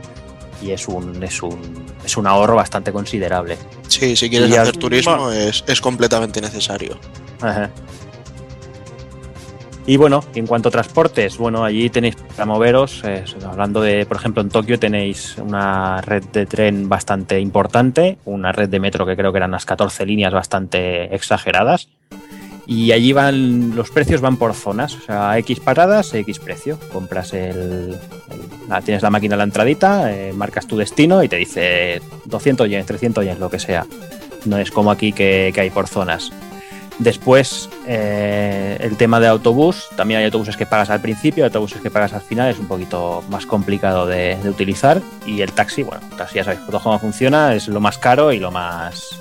y es un, es un, es un ahorro bastante considerable. Sí, si quieres Y hacer turismo es, es completamente necesario. Ajá. Y bueno, en cuanto a transportes, bueno, allí tenéis para moveros, eh, hablando de, por ejemplo, en Tokio tenéis una red de tren bastante importante, una red de metro que creo que eran unas 14 líneas bastante exageradas. Y allí van, los precios van por zonas, o sea, X paradas, X precio. Compras el, tienes la máquina a la entradita, eh, marcas tu destino y te dice 200 yens, 300 yens, lo que sea. No es como aquí que, que hay por zonas. Después, eh, el tema de autobús. También hay autobuses que pagas al principio, autobuses que pagas al final. Es un poquito más complicado de, utilizar. Y el taxi, bueno, el taxi ya sabéis cómo funciona. Es lo más caro y lo más.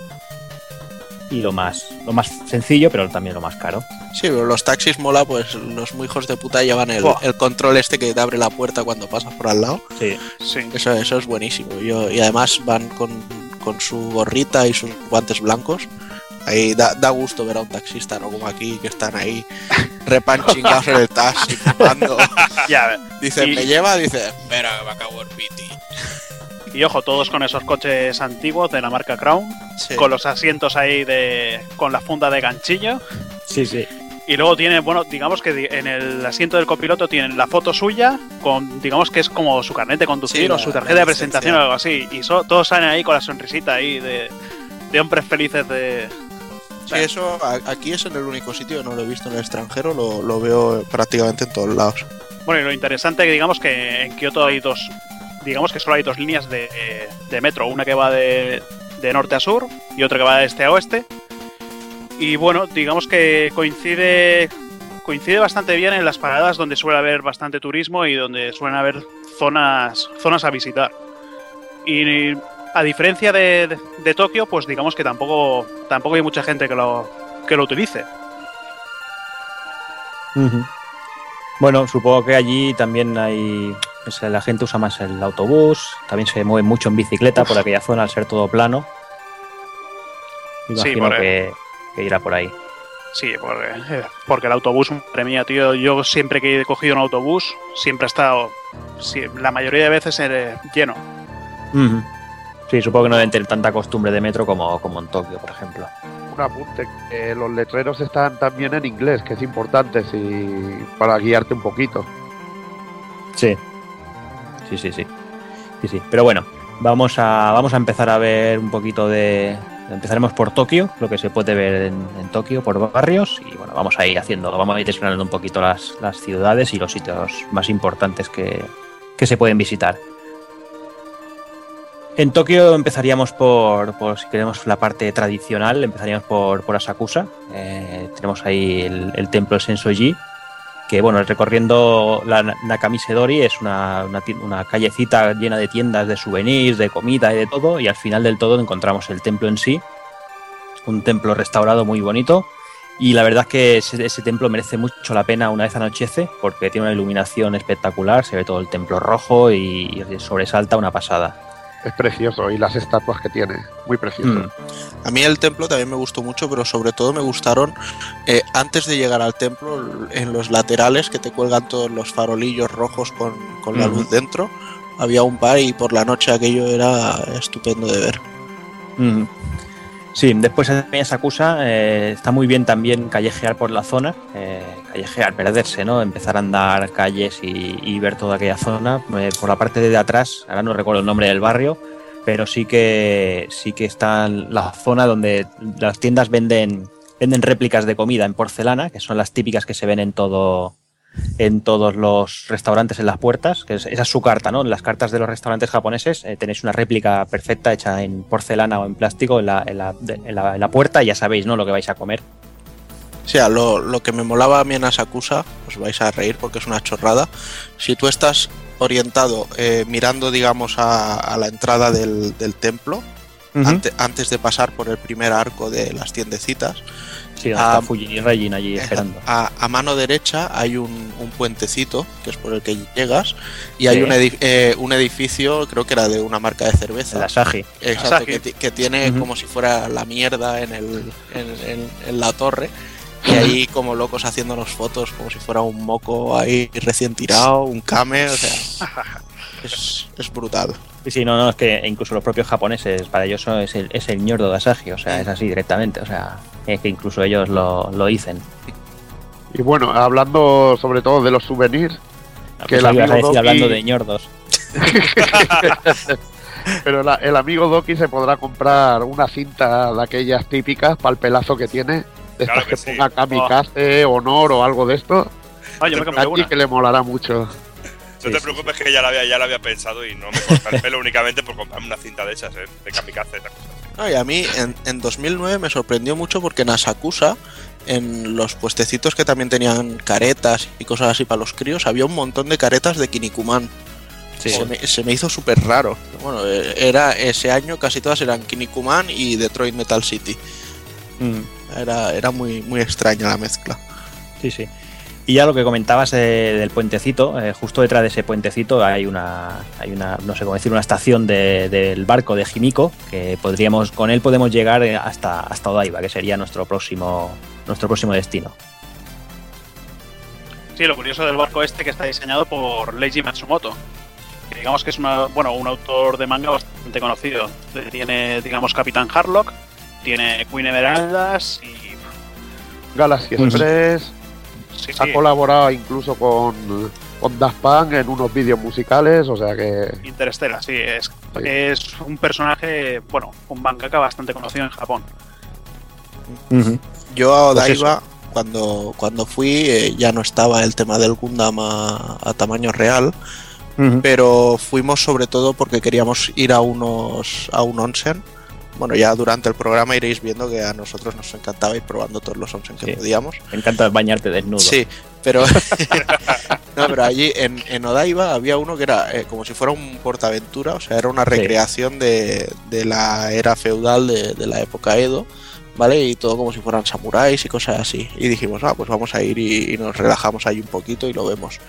Y lo más, lo más sencillo, pero también lo más caro. Sí, pero los taxis mola, pues los muy hijos de puta llevan el, el control este que te abre la puerta cuando pasas por al lado. Sí. Sí. Eso, eso es buenísimo. Yo, y además van con, con su gorrita y sus guantes blancos. Ahí da, da gusto ver a un taxista, ¿no? Como aquí, que están ahí repanchingados en el taxi, fumando. Ya, Dice, Y- me lleva, dice, espera, me acabo el piti. Y ojo, todos con esos coches antiguos de la marca Crown, Sí. con los asientos ahí de con la funda de ganchillo. Sí, sí. Y luego tiene, bueno, digamos que en el asiento del copiloto tienen la foto suya, con digamos que es como su carnet de conducir Sí, o su tarjeta de presentación o algo así. Y so- todos salen ahí con la sonrisita ahí de, de hombres felices de. Sí, eso aquí es en el único sitio que no lo he visto en el extranjero, lo, lo veo prácticamente en todos lados. Bueno, y lo interesante que digamos que en Kioto hay dos, digamos que solo hay dos líneas de, de metro, una que va de, norte a sur y otra que va de este a oeste. Y bueno, digamos que coincide coincide bastante bien en las paradas donde suele haber bastante turismo y donde suelen haber zonas zonas a visitar. Y a diferencia de, de- Tokio, pues digamos que tampoco tampoco hay mucha gente que lo que lo utilice. Bueno, supongo que allí también hay. Pues, la gente usa más el autobús, también se mueve mucho en bicicleta por aquella zona al ser todo plano. Sí, Imagino por- que, que irá por ahí. Sí, porque, eh, porque el autobús, madre mía, tío, yo siempre que he cogido un autobús, siempre ha estado, sí, la mayoría de veces eh, lleno. Sí, supongo que no deben tener tanta costumbre de metro como, como en Tokio, por ejemplo. Un apunte, los letreros están también en inglés, que es importante si, para guiarte un poquito. Sí. Sí, sí, sí. Sí, sí. Pero bueno, vamos a, vamos a empezar a ver un poquito de. Empezaremos por Tokio, lo que se puede ver en, Tokio, por barrios, y bueno, vamos a ir haciendo, vamos a ir desgranando un poquito las, las ciudades y los sitios más importantes que, que se pueden visitar. En Tokio empezaríamos por, por, si queremos, la parte tradicional, empezaríamos por, por Asakusa. Eh, tenemos ahí el, el templo Sensoji, que bueno, recorriendo la Na- Nakamisedori es una, una, una callecita llena de tiendas de souvenirs, de comida y de todo, y al final del todo encontramos el templo en sí, un templo restaurado muy bonito, y la verdad es que ese, templo merece mucho la pena una vez anochece, porque tiene una iluminación espectacular, se ve todo el templo rojo y sobresalta una pasada. Es precioso y las estatuas que tiene, muy precioso. Mm. A mí el templo también me gustó mucho, pero sobre todo me gustaron eh, antes de llegar al templo, en los laterales que te cuelgan todos los farolillos rojos con, con la luz dentro. Había un par y por la noche aquello era estupendo de ver. Mm. Sí, después en Sakusa eh, está muy bien también callejear por la zona, eh, callejear, perderse, ¿no? Empezar a andar calles y, ver toda aquella zona. Eh, por la parte de atrás, ahora no recuerdo el nombre del barrio, pero sí que sí que está la zona donde las tiendas venden venden réplicas de comida en porcelana, que son las típicas que se ven en todo en todos los restaurantes en las puertas, que es- esa es su carta, ¿no? En las cartas de los restaurantes japoneses eh, tenéis una réplica perfecta hecha en porcelana o en plástico en la, en la- en la- en la puerta y ya sabéis, ¿no? Lo que vais a comer. O sea, lo, lo que me molaba a mí en Asakusa, os vais a reír porque es una chorrada. Si tú estás orientado eh, mirando, digamos, a, a la entrada del, del templo, ante- antes de pasar por el primer arco de las tiendecitas, Sí, está Fujin y Regin allí esperando. a, a mano derecha hay un, un puentecito, que es por el que llegas, y hay un, edi- eh, un edificio, creo que era de una marca de cerveza. El Asahi. Exacto, Asahi. que, ti- que tiene como si fuera la mierda en, el, en, en- en la torre. Y ahí como locos haciéndonos fotos como si fuera un moco ahí recién tirado, un kame, o sea, es, es brutal. Sí, sí, no, no, es que incluso los propios japoneses, para ellos eso es el, es el ñordo de Asahi, o sea, es así directamente, o sea, es que incluso ellos lo, lo dicen. Y bueno, hablando sobre todo de los souvenirs, que el Pensaba que ibas a amigo decir Doki- hablando de ñordos. pero la- el amigo Doki se podrá comprar una cinta de aquellas típicas para el pelazo que tiene, de Claro estas que que, sí. ponga kamikaze, honor o algo de esto, Ah, yo me una. que le molará mucho. No Sí, te sí, preocupes que ya lo había, ya lo había pensado y no me corta el pelo únicamente por comprarme una cinta de esas, ¿eh? de kamikaze, esas cosas. No, y a mí en, en 2009 me sorprendió mucho porque en Asakusa, en los puestecitos que también tenían caretas y cosas así para los críos, había un montón de caretas de Kinnikuman. Se, me, se me hizo súper raro. Bueno, eh, era ese año casi todas eran Kinnikuman y Detroit Metal City. Mm, Era, era muy, muy extraña la mezcla. sí, sí. Y ya lo que comentabas eh, del puentecito, eh, justo detrás de ese puentecito hay una, hay una, no sé cómo decir, una estación de- del barco de Jimiko, que podríamos, con él podemos llegar eh, hasta, hasta Odaiba, que sería nuestro próximo, nuestro próximo destino. Sí, lo curioso del barco este que está diseñado por Leiji Matsumoto. Que digamos que es una, bueno, un autor de manga bastante conocido. Tiene, digamos, Capitán Harlock, tiene Queen Emeraldas y. Galaxy Pues- Express Sí, ha sí, colaborado incluso con, con Daft Punk en unos vídeos musicales, o sea que Interstellar, sí. Es, es un personaje, bueno, un mangaka bastante conocido en Japón. Yo a Pues Odaiba, cuando, cuando fui, eh, ya no estaba el tema del Gundam a, a tamaño real, pero fuimos sobre todo porque queríamos ir a unos a un onsen. Bueno, ya durante el programa iréis viendo que a nosotros nos encantaba ir probando todos los onsen que Sí. podíamos. Me encanta bañarte desnudo. Sí, pero no, pero allí en, en Odaiba había uno que era eh, como si fuera un portaventura, o sea, era una Sí. recreación de, de la era feudal de, de la época Edo, ¿vale? Y todo como si fueran samuráis y cosas así. Y dijimos, ah, pues vamos a ir y, y nos relajamos ahí un poquito y lo vemos.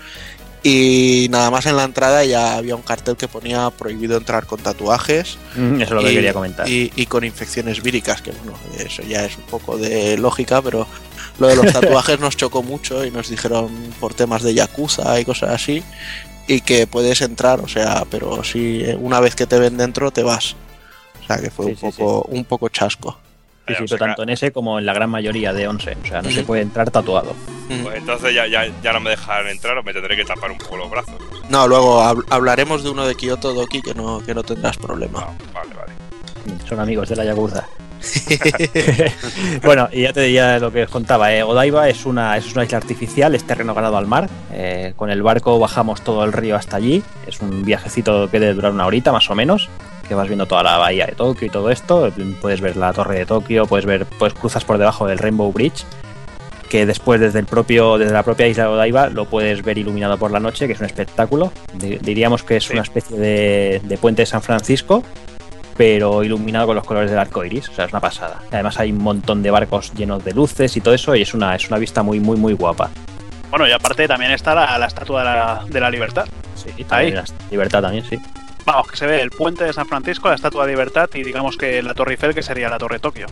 Y nada más en la entrada ya había un cartel que ponía prohibido entrar con tatuajes Mm, Eso es lo que y- quería comentar. Y, y con infecciones víricas, que bueno, eso ya es un poco de lógica, pero lo de los tatuajes nos chocó mucho y nos dijeron por temas de yakuza y cosas así, y que puedes entrar, o sea, pero si una vez que te ven dentro te vas. O sea que fue Sí, un, sí, poco, un poco chasco. Sí, sí, tanto en ese como en la gran mayoría de 11. O sea, no se puede entrar tatuado. Pues entonces ya, ya, ya no me dejan entrar o me tendré que tapar un poco los brazos. No, luego hab- hablaremos de uno de Kyoto Doki que no, que no tendrás problema. Ah, vale, vale. Son amigos de la Yakuza. bueno, y ya te diría lo que os contaba. eh, Odaiba es una, es una isla artificial, es terreno ganado al mar. eh, con el barco bajamos todo el río hasta allí. Es un viajecito que debe durar una horita más o menos. Que vas viendo toda la bahía de Tokio y todo esto. Puedes ver la torre de Tokio, puedes ver, pues cruzas por debajo del Rainbow Bridge. Que después desde el propio, desde la propia isla de Odaiba lo puedes ver iluminado por la noche, que es un espectáculo. Di- Diríamos que es una especie de, de puente de San Francisco, pero iluminado con los colores del arco iris. O sea, es una pasada. Además, hay un montón de barcos llenos de luces y todo eso, y es una, es una vista muy, muy, muy guapa. Bueno, y aparte también está la, la estatua de la, de la libertad. Sí, Ahí. también la libertad también, sí. Vamos, que se ve el puente de San Francisco, la estatua de libertad y digamos que la Torre Eiffel, que sería la Torre Tokio.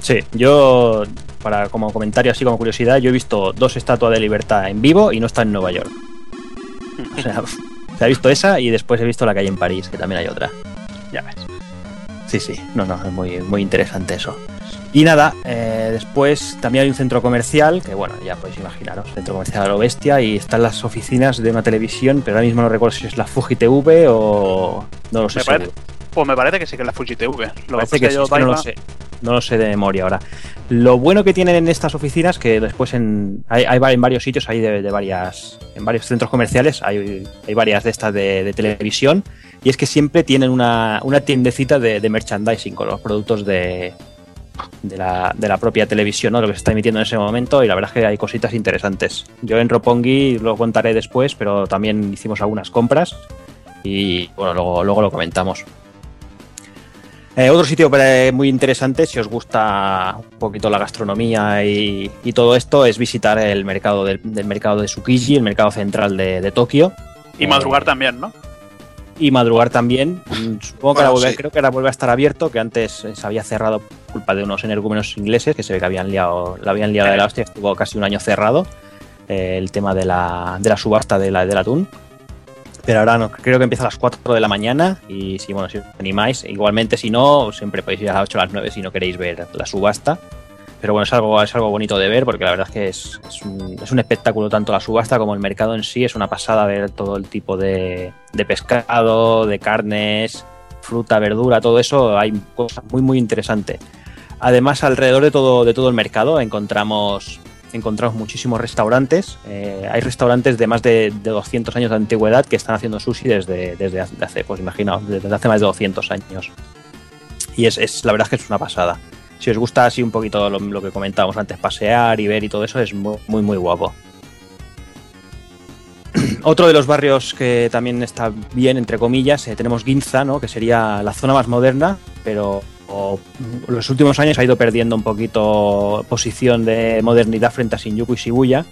Sí, yo, para como comentario, así como curiosidad, yo he visto dos estatuas de libertad en vivo y no está en Nueva York. O sea, se ha visto esa y después he visto la que hay en París, que también hay otra. Ya ves. Sí, sí, no, no, es muy, muy interesante eso. Y nada, eh, después también hay un centro comercial, que bueno, ya podéis imaginaros, centro comercial a lo bestia, y están las oficinas de una televisión, pero ahora mismo no recuerdo si es la Fuji TV o... No lo sé Me parece, pues me parece que sí que es la Fuji TV. Lo Parece que que, sí, yo es que no lo sé. No lo sé de memoria ahora. Lo bueno que tienen en estas oficinas, que después en, hay, hay en varios sitios, hay de, de varias, en varios centros comerciales, hay, hay varias de estas de, de televisión, y es que siempre tienen una, una tiendecita de, de merchandising con los productos de, de, la, de la propia televisión, ¿no? lo que se está emitiendo en ese momento, y la verdad es que hay cositas interesantes. Yo en Ropongi lo contaré después, pero también hicimos algunas compras, y bueno, luego, luego lo comentamos. Eh, otro sitio eh, muy interesante, si os gusta un poquito la gastronomía y, todo esto, es visitar el mercado del, mercado de Tsukiji, el mercado central de, de Tokio. Y madrugar también, ¿no? Y madrugar también. Mm, Supongo que ahora vuelve- sí. creo que ahora vuelve a estar abierto, que antes eh, se había cerrado por culpa de unos energúmenos ingleses que se ve que habían liado, la habían liado de la hostia, estuvo casi un año cerrado eh, el tema de la, de la subasta de la, del atún. Pero ahora no, creo que empieza a las 4 de la mañana y si, bueno, si os animáis, igualmente si no, siempre podéis ir a las 8 o las 9 si no queréis ver la subasta. Pero bueno, es algo, es algo bonito de ver porque la verdad es que es, es un, es un espectáculo tanto la subasta como el mercado en sí. Es una pasada ver todo el tipo de, de pescado, de carnes, fruta, verdura, todo eso. Hay cosas muy, muy interesantes. Además, alrededor de todo, de todo el mercado encontramos, encontramos muchísimos restaurantes. Eh, hay restaurantes de más de, de 200 años de antigüedad que están haciendo sushi desde, desde hace, pues imaginaos, desde hace más de 200 años. Y es, es, la verdad es que es una pasada. Si os gusta así un poquito lo, que comentábamos antes, pasear y ver y todo eso, es muy, muy, guapo. Otro de los barrios que también está bien, entre comillas, eh, tenemos Ginza, ¿no? que sería la zona más moderna, pero en los últimos años ha ido perdiendo un poquito posición de modernidad frente a Shinjuku y Shibuya.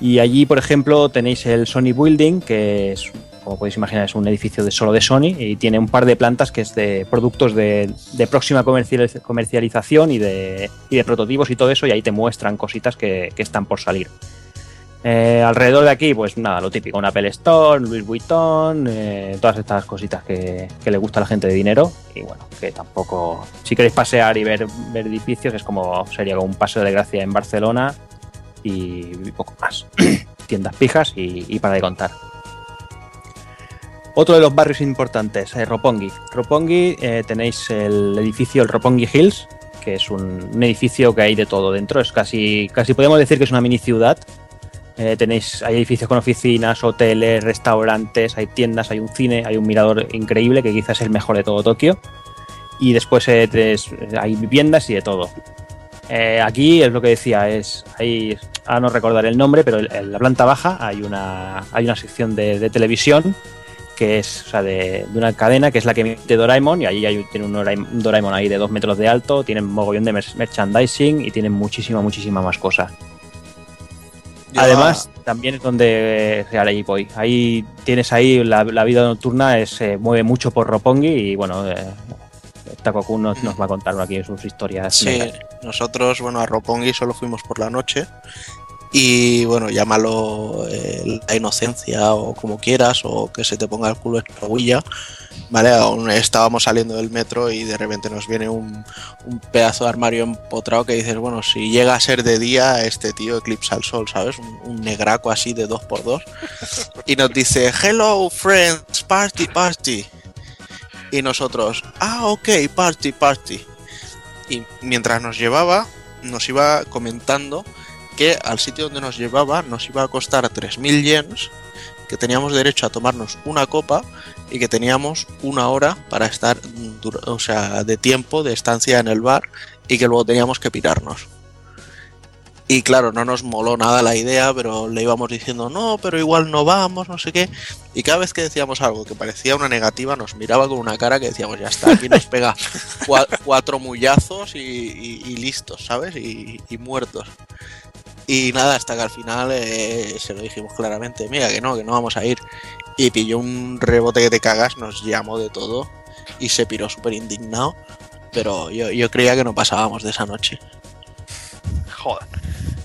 Y allí, por ejemplo, tenéis el Sony Building, que es, como podéis imaginar, es un edificio de solo de Sony y tiene un par de plantas que es de productos de, próxima comercializ- comercialización y de, y de prototipos y todo eso, y ahí te muestran cositas que, están por salir. Eh, alrededor de aquí, pues nada, lo típico, un Apple Store, Louis Vuitton, eh, todas estas cositas que, que le gusta a la gente de dinero. Y bueno, que tampoco, si queréis pasear y ver, ver edificios, es como sería como un paseo de gracia en Barcelona y poco más. Tiendas pijas y, y para de contar. Otro de los barrios importantes, eh, Roppongi. Roppongi eh, tenéis el edificio, el Roppongi Hills, que es un, un edificio que hay de todo dentro. Es casi, casi podemos decir que es una mini ciudad. Eh, tenéis, hay edificios con oficinas, hoteles, restaurantes, hay tiendas, hay un cine, hay un mirador increíble que quizás es el mejor de todo Tokio. Y después eh, tres- hay viviendas y de todo. Eh, aquí es lo que decía, es hay, ahora no recordar el nombre, pero en la planta baja hay una, hay una sección de, de televisión que es o sea, de, de una cadena que es la que emite Doraemon y allí hay, tiene un Doraemon, un Doraemon ahí de dos metros de alto, tienen mogollón de mer- merchandising y tienen muchísima, muchísima más cosas. Además, también es donde eh, ahí voy. Ahí tienes ahí la, la vida nocturna, se mueve mucho por Roppongi y bueno, eh, Takoku nos, nos va a contar aquí sus historias. Sí, nosotros, bueno, a Roppongi solo fuimos por la noche. Y bueno, llámalo eh, la inocencia o como quieras, o que se te ponga el culo en la huilla. Vale, aún estábamos saliendo del metro y de repente nos viene un, un pedazo de armario empotrado que dices, bueno, si llega a ser de día, este tío eclipsa el sol, ¿sabes? Un, negraco así de dos por dos. Y nos dice, hello friends, party, party. Y nosotros, ah, ok, party, party. Y mientras nos llevaba, nos iba comentando que al sitio donde nos llevaba nos iba a costar 3.000 yens, que teníamos derecho a tomarnos una copa y que teníamos una hora para estar, o sea, de tiempo, de estancia en el bar y que luego teníamos que pirarnos. Y claro, no nos moló nada la idea, pero le íbamos diciendo, no, pero igual no vamos, no sé qué. Y cada vez que decíamos algo que parecía una negativa, nos miraba con una cara que decíamos, ya está, aquí nos pega cua- cuatro mullazos y, y- y listos, ¿sabes? Y, y muertos. Y nada, hasta que al final eh, se lo dijimos claramente, mira que no, que no vamos a ir. Y pilló un rebote que te cagas, nos llamó de todo y se piró súper indignado. Pero yo, yo creía que no pasábamos de esa noche. Joder.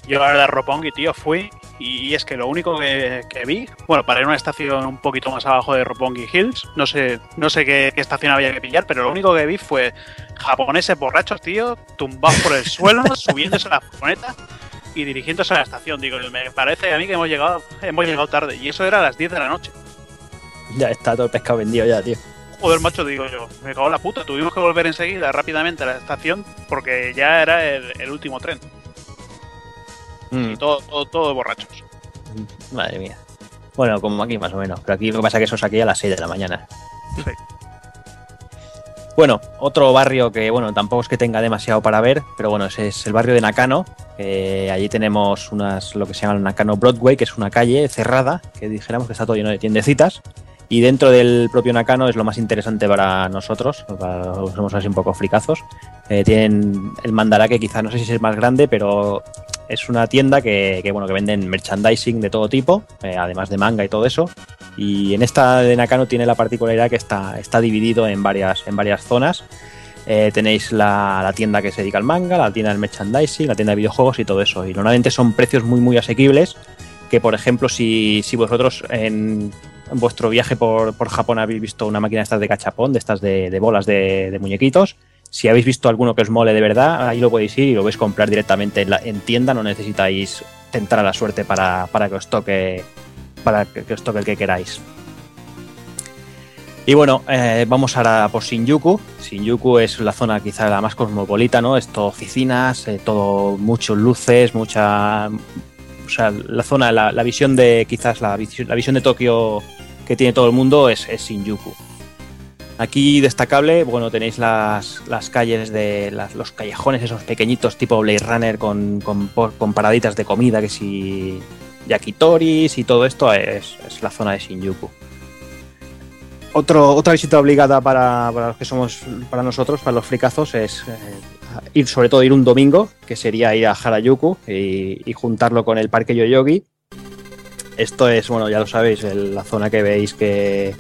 Yo la verdad, Roppongi, tío, fui y es que lo único que, que vi, bueno, para ir a una estación un poquito más abajo de Roppongi Hills, no sé, no sé qué, qué estación había que pillar, pero lo único que vi fue japoneses borrachos, tío, tumbados por el suelo, subiéndose a la furgoneta y dirigiéndose a la estación. Digo, me parece a mí que hemos llegado, hemos llegado tarde y eso era a las 10 de la noche. Ya está todo el pescado vendido ya, tío. Joder, macho, digo yo, me cago en la puta. Tuvimos que volver enseguida rápidamente a la estación porque ya era el, el último tren. Mm, Y todo, todo, todo borrachos. madre mía. Bueno, como aquí más o menos. Pero aquí lo que pasa es que eso es aquí a las 6 de la mañana. Sí. Bueno, otro barrio que, bueno, tampoco es que tenga demasiado para ver, pero bueno, es el barrio de Nakano. Allí tenemos unas, lo que se llama Nakano Broadway, que es una calle cerrada, que dijéramos que está todo lleno de tiendecitas. Y dentro del propio Nakano es lo más interesante para nosotros, para los que somos así un poco fricazos. Eh, tienen el Mandarake, quizás no sé si es el más grande, pero es una tienda que, que, bueno, que venden merchandising de todo tipo, eh, además de manga y todo eso. Y en esta de Nakano tiene la particularidad que está, está dividido en varias, en varias zonas. Eh, tenéis la, la tienda que se dedica al manga, la tienda del merchandising, la tienda de videojuegos y todo eso. Y normalmente son precios muy, muy asequibles. Que, por ejemplo, si, si vosotros en, en vuestro viaje por, por Japón habéis visto una máquina de estas de cachapón, de estas de, de bolas de, de muñequitos, si habéis visto alguno que os mole de verdad, ahí lo podéis ir y lo podéis comprar directamente en, tienda, no necesitáis tentar a la suerte para, para que os toque para que, que os toque el que queráis. Y bueno, eh, vamos ahora por Shinjuku. Shinjuku es la zona quizá la más cosmopolita, ¿no? Es todo oficinas, eh, todo muchos luces, mucha... O sea, la zona, la, la visión de quizás la, visión- la visión de Tokio que tiene todo el mundo es, es Shinjuku. Aquí destacable, bueno, tenéis las, las calles de los callejones, esos pequeñitos tipo Blade Runner con, con, con paraditas de comida, que si yakitoris y todo esto es, es la zona de Shinjuku. Otra visita obligada para, los que somos, para nosotros, para los fricazos, es eh, ir, sobre todo ir un domingo, que sería ir a Harajuku y, juntarlo con el Parque Yoyogi. Esto es, bueno, ya lo sabéis, la zona que veis que,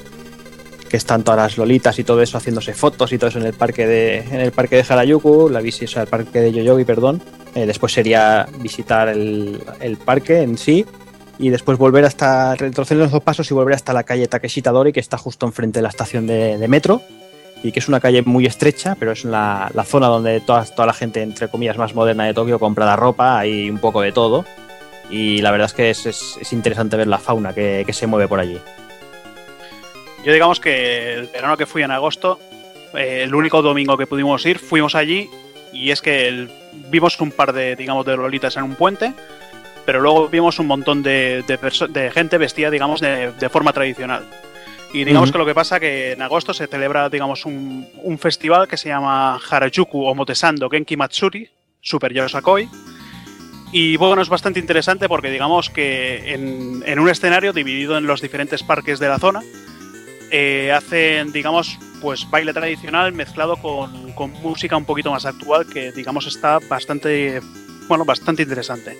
que están todas las lolitas y todo eso haciéndose fotos y todo eso en el parque de, en el parque de Harajuku, la visita, el parque de Yoyogi, perdón. Eh, después sería visitar el, el parque en sí y después volver hasta retroceder los dos pasos y volver hasta la calle Takeshita Dori, que está justo enfrente de la estación de, metro y que es una calle muy estrecha, pero es la, la zona donde toda, toda la gente, entre comillas, más moderna de Tokio compra la ropa, hay un poco de todo. Y la verdad es que es, es- es interesante ver la fauna que, que se mueve por allí. Yo digamos que el verano que fui en agosto, eh, el único domingo que pudimos ir, fuimos allí y es que el- vimos un par de, digamos, de lolitas en un puente, pero luego vimos un montón de, de gente vestida, digamos, de, de forma tradicional. Y digamos que lo que pasa que en agosto se celebra, digamos, un, un festival que se llama Harajuku Omotesando Genki Matsuri, Super Yosakoi. Y bueno, es bastante interesante porque digamos que en, en un escenario dividido en los diferentes parques de la zona, eh, hacen, digamos, pues baile tradicional mezclado con, con música un poquito más actual que, digamos, está bastante, bueno, bastante interesante.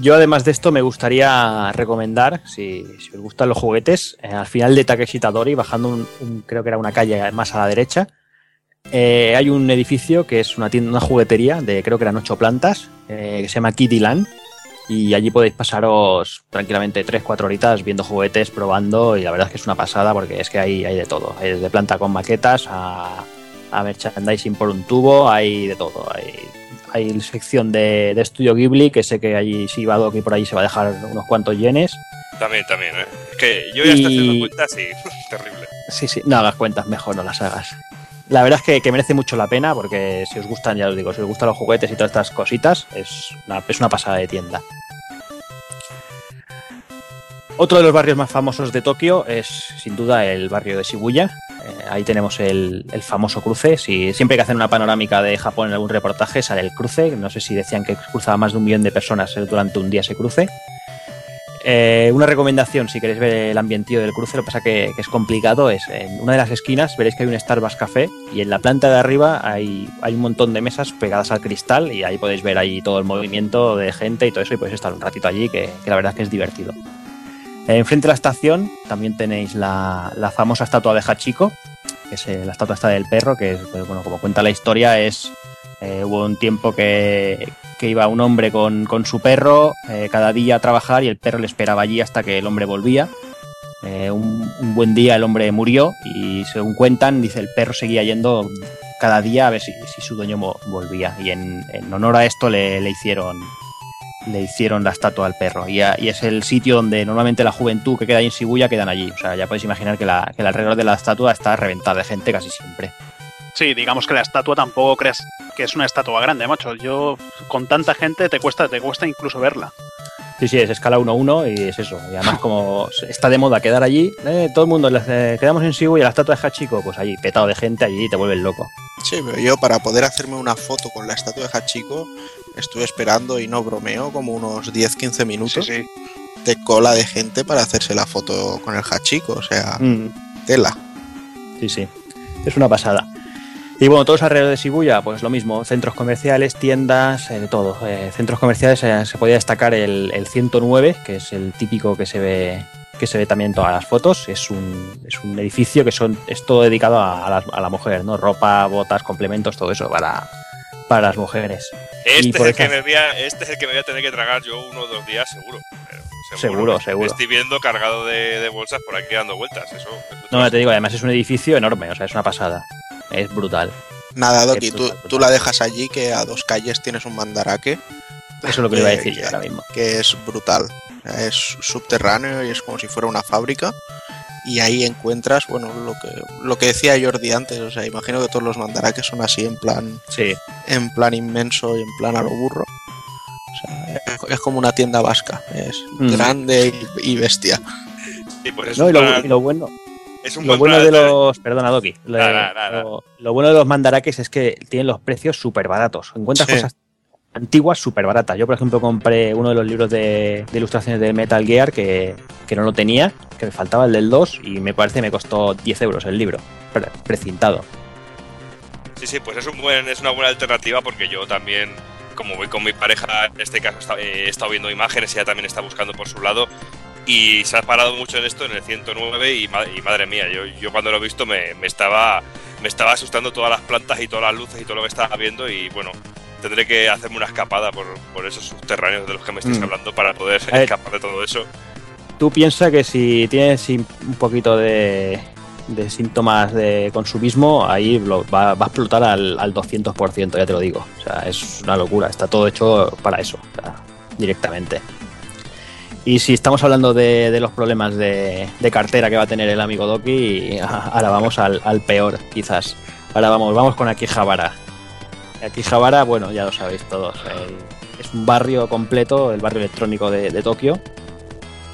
Yo, además de esto, me gustaría recomendar, si, os gustan los juguetes, eh, al final de Takeshita Dori, bajando un, creo que era una calle más a la derecha, eh, hay un edificio que es una tienda, una juguetería de creo que eran ocho plantas, eh, que se llama Kitty Land. Y allí podéis pasaros tranquilamente 3-4 horitas viendo juguetes, probando, y la verdad es que es una pasada porque es que hay, hay de todo. Hay desde planta con maquetas a, a merchandising por un tubo, hay de todo. Hay, hay sección de, de estudio Ghibli, que sé que allí si va Doki por ahí se va a dejar unos cuantos yenes. También, también, ¿eh? Es que yo ya estoy Y- haciendo cuentas y terrible. Sí, sí, no hagas cuentas, mejor no las hagas. La verdad es que, que merece mucho la pena porque si os gustan, ya os digo, si os gustan los juguetes y todas estas cositas, es una, es una pasada de tienda. Otro de los barrios más famosos de Tokio es sin duda el barrio de Shibuya. Eh, ahí tenemos el, famoso cruce. Si, siempre que hacen una panorámica de Japón en algún reportaje sale el cruce. No sé si decían que cruzaba más de un millón de personas durante un día ese cruce. Eh, una recomendación, si queréis ver el ambientillo del cruce, lo que pasa que, que es complicado, es en una de las esquinas veréis que hay un Starbucks Café y en la planta de arriba hay, un montón de mesas pegadas al cristal y ahí podéis ver ahí todo el movimiento de gente y todo eso y podéis estar un ratito allí que, la verdad que es divertido. Eh, Enfrente de la estación también tenéis la, famosa estatua de Hachiko, que es eh, la estatua esta del perro, que es, pues, bueno, como cuenta la historia, es eh, hubo un tiempo que, iba un hombre con, con su perro cada día a trabajar y el perro le esperaba allí hasta que el hombre volvía. Un, buen día el hombre murió y según cuentan, dice el perro seguía yendo cada día a ver si, su dueño volvía. Y en, honor a esto le hicieron le hicieron la estatua al perro. Y, a- y es el sitio donde normalmente la juventud que queda ahí en Shibuya quedan allí. O sea, ya podéis imaginar que, la, que el alrededor de la estatua está reventada de gente casi siempre. Sí, digamos que la estatua tampoco creas que es una estatua grande, macho. Yo, con tanta gente, te cuesta, te cuesta incluso verla. Sí, sí, es escala 1-1 y es eso. Y además, como está de moda quedar allí, eh, todo el mundo, eh, quedamos en Shibuya, la estatua de Hachiko, pues allí, petado de gente, allí te vuelves loco. Sí, pero yo para poder hacerme una foto con la estatua de Hachiko estuve esperando, y no bromeo, como unos 10-15 minutos Sí, de cola de gente para hacerse la foto con el Hachiko. O sea, Mm. tela. Sí, sí. Es una pasada. Y bueno, todos alrededor de Shibuya, pues lo mismo, centros comerciales, tiendas, eh, de todo. Eh, centros comerciales eh, se podía destacar el, el 109, que es el típico que se ve que se ve también en todas las fotos. Es un, es un edificio que son, es todo dedicado a, a la, a la mujer, ¿no? Ropa, botas, complementos, todo eso para, para las mujeres. Este Y es, el que me voy a, este es el que me voy a tener que tragar yo uno o dos días, seguro. Pero Seguro, Me seguro. estoy viendo cargado de, de bolsas por aquí dando vueltas. Eso, eso No, te digo, además es un edificio enorme, o sea, es una pasada. Es brutal. Nada, Doki, tú, brutal, tú la dejas allí que a dos calles tienes un mandarake. Eso es lo que le iba a que- decir yo que- ahora mismo. Que es brutal. Es subterráneo y es como si fuera una fábrica. Y ahí encuentras, bueno, lo que, lo que decía Jordi antes. O sea, imagino que todos los mandarakes son así en plan, Sí, en plan inmenso y en plan a lo burro. O sea, es, es como una tienda vasca. Es Mm. grande y, y bestia. Sí, pues No, y, lo, plan- y lo bueno. Es un Lo buen bueno de los. Perdona, Doki. Lo, bueno de los mandarakes es que tienen los precios súper baratos. Encuentras Sí. cosas antiguas súper baratas. Yo, por ejemplo, compré uno de los libros de, de ilustraciones de Metal Gear que, que no lo tenía, que me faltaba el del 2 y me parece que me costó 10 euros el libro, pre- precintado. Sí, sí, pues es, un buen, es una buena alternativa porque yo también, como voy con mi pareja, en este caso está- eh, he estado viendo imágenes, ella también está buscando por su lado y se ha parado mucho en esto, en el 109 y, y madre mía, yo, yo cuando lo he visto me, me estaba, me estaba asustando todas las plantas y todas las luces y todo lo que estaba viendo y bueno, tendré que hacerme una escapada por, por esos subterráneos de los que me estáis Mm. hablando para poder ver. escapar de todo eso. Tú piensas que si tienes un poquito de, de síntomas de consumismo, ahí lo- va, va a explotar al, al 200%, ya te lo digo. O sea, es una locura, está todo hecho para eso, o sea, directamente. Y si estamos hablando de, de los problemas de, de cartera que va a tener el amigo Doki, ahora vamos al, al peor, quizás. Ahora vamos, vamos con Akihabara. Akihabara, bueno, ya lo sabéis todos. el- es un barrio completo, el barrio electrónico de, de Tokio.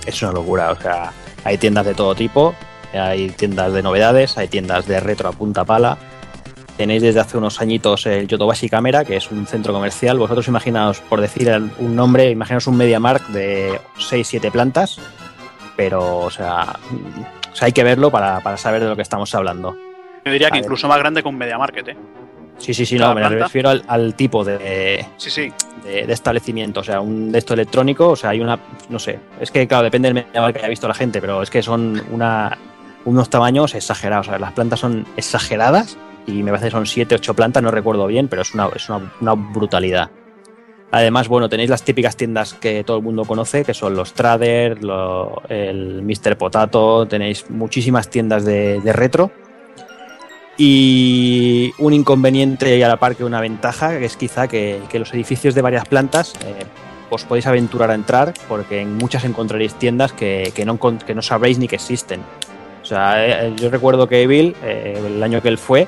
Es una locura, o sea, hay tiendas de todo tipo, hay tiendas de novedades, hay tiendas de retro a punta pala. Tenéis desde hace unos añitos el Yodobashi Camera, que es un centro comercial. Vosotros imaginaos, por decir un nombre, imaginaos un MediaMark de 6-7 plantas, pero, o sea, o sea, hay que verlo para, para saber de lo que estamos hablando. Yo diría que incluso más grande que un Media Market, ¿eh? Sí, sí, sí, no, me refiero al, al tipo de, Sí, sí. de, de establecimiento, o sea, un de esto electrónico, o sea, hay una, no sé, es que claro, depende del medieval que haya visto la gente, pero es que son una, unos tamaños exagerados, o sea, las plantas son exageradas y me parece que son 7, 8 plantas, no recuerdo bien, pero es una, es una, una brutalidad. Además, bueno, tenéis las típicas tiendas que todo el mundo conoce, que son los Trader, lo- el Mr. Potato, tenéis muchísimas tiendas de, de retro. Y un inconveniente y a la par que una ventaja, que es quizá que, que los edificios de varias plantas eh, os podéis aventurar a entrar, porque en muchas encontraréis tiendas que, que no, que no sabréis ni que existen. O sea, eh, yo recuerdo que Evil, eh, el año que él fue,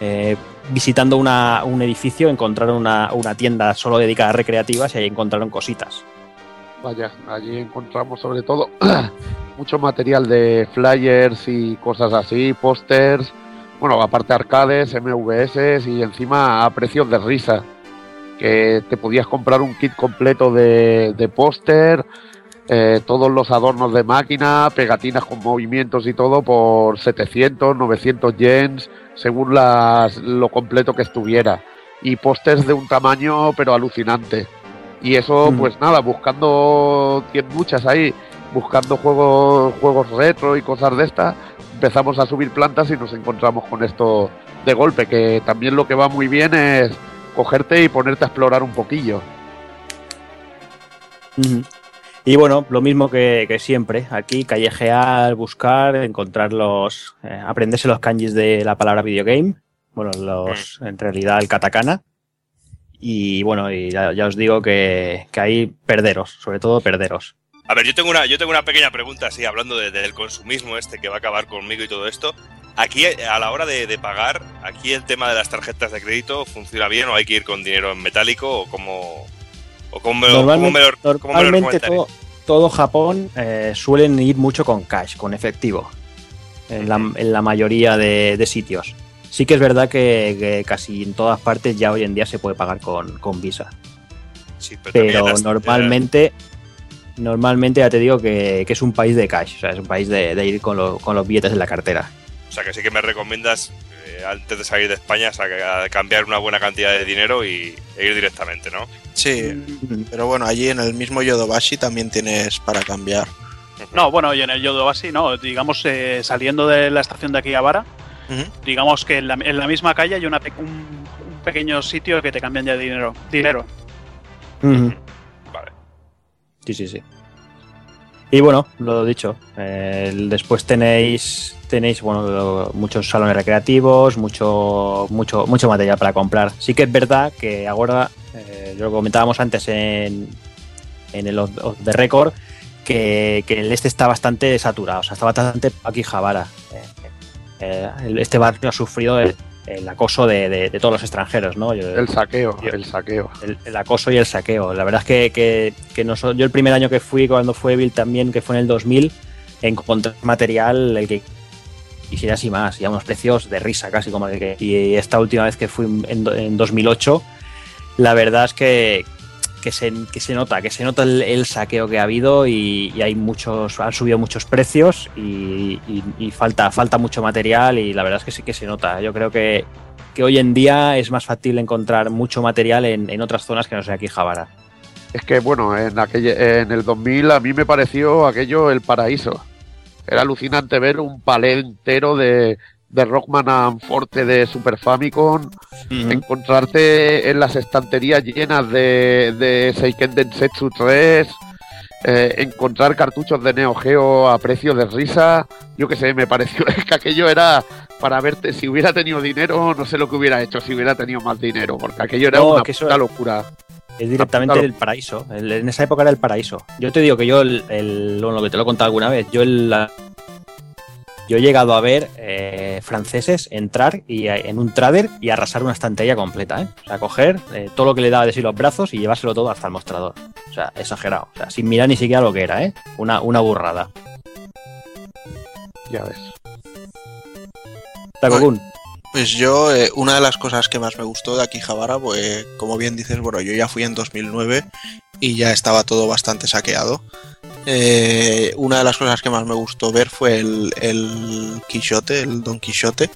eh, visitando una- un edificio, encontraron una, una tienda solo dedicada a recreativas y ahí encontraron cositas. Vaya, allí encontramos sobre todo mucho material de flyers y cosas así, pósters, bueno, aparte arcades, MVS y encima a precios de risa, que te podías comprar un kit completo de, de póster, eh, todos los adornos de máquina, pegatinas con movimientos y todo por 700, 900 yens, según las, lo completo que estuviera. Y pósters de un tamaño pero alucinante. Y eso, Mm. pues nada, buscando, tiene muchas ahí, buscando juegos, juegos retro y cosas de estas, empezamos a subir plantas y nos encontramos con esto de golpe, que también lo que va muy bien es cogerte y ponerte a explorar un poquillo. Y bueno, lo mismo que, que siempre, aquí callejear, buscar, encontrar los, eh, aprenderse los kanjis de la palabra videogame, bueno, los, en realidad el katakana. Y bueno, y ya, ya os digo que, que hay perderos, sobre todo perderos. A ver, yo tengo una, yo tengo una pequeña pregunta, así, hablando de- del consumismo este que va a acabar conmigo y todo esto. Aquí, a la hora de, de pagar, aquí el tema de las tarjetas de crédito funciona bien o hay que ir con dinero en metálico o cómo, o cómo, me lo- normalmente todo, todo Japón eh, suelen ir mucho con cash, con efectivo, en la, en la mayoría de, de sitios. Sí que es verdad que, que casi en todas partes ya hoy en día se puede pagar con, con Visa. Sí, pero pero las- normalmente ya te digo que, que es un país de cash, o sea, es un país de, de ir con, lo- con los billetes en la cartera. O sea, que sí que me recomiendas, eh, antes de salir de España, sa- a cambiar una buena cantidad de dinero y, e ir directamente, ¿no? Sí, pero bueno, allí en el mismo Yodobashi también tienes para cambiar. No, bueno, y en el Yodobashi, no, digamos, eh, saliendo de la estación de Akihabara, Ujú. digamos que en la, en la misma calle hay una pe- un, un pequeño sitio que te cambian ya dinero. dinero. Sí, sí, sí. Y bueno, lo dicho, eh, después tenéis tenéis bueno muchos salones recreativos, mucho mucho mucho material para comprar. Sí que es verdad que ahora eh, lo comentábamos antes en en el the record que, que el este está bastante saturado, o sea, está bastante aquí Javara. este barrio ha sufrido el, acoso de, de- de todos los extranjeros, ¿no? Yo- El saqueo, yo- el saqueo. el, el acoso y el saqueo. La verdad es que, que, que noso- yo el primer año que fui, cuando fue Bill también, que fue en el 2000, encontré material el que y sin así más, y a unos precios de risa casi como el que... Y esta última vez que fui en, en 2008, la verdad es que, que, se, que se nota, que se nota el, saqueo que ha habido y, hay muchos, han subido muchos precios y, falta, falta mucho material y la verdad es que sí que se nota. Yo creo que, que hoy en día es más factible encontrar mucho material en, en otras zonas que no sea aquí Javara. Es que, bueno, en, aquella, en el 2000 a mí me pareció aquello el paraíso. Era alucinante ver un palé entero de, de Rockman and Forte de Super Famicom, encontrarte en las estanterías llenas de, de Seiken Densetsu 3, eh, encontrar cartuchos de Neo Geo a precio de risa. Yo qué sé, me pareció que aquello era para verte. Si hubiera tenido dinero, no sé lo que hubiera hecho si hubiera tenido más dinero, porque aquello era No, una eso- locura. Es directamente Claro. el paraíso. En esa época era el paraíso. Yo te digo que yo, el, el- bueno, lo que te lo he contado alguna vez, yo el- yo he llegado a ver eh, franceses entrar y, eh, en un trader y arrasar una estantería completa. ¿eh? O sea, coger eh, todo lo que le daba de sí los brazos y llevárselo todo hasta el mostrador. O sea, exagerado. O sea, sin mirar ni siquiera lo que era, ¿eh? Una, una burrada. Ya ves. Takokun. Pues yo, eh, una de las cosas que más me gustó de Akihabara, pues como bien dices, bueno, yo ya fui en 2009 y ya estaba todo bastante saqueado. Eh, una de las cosas que más me gustó ver fue el, el Quijote, el Don Quijote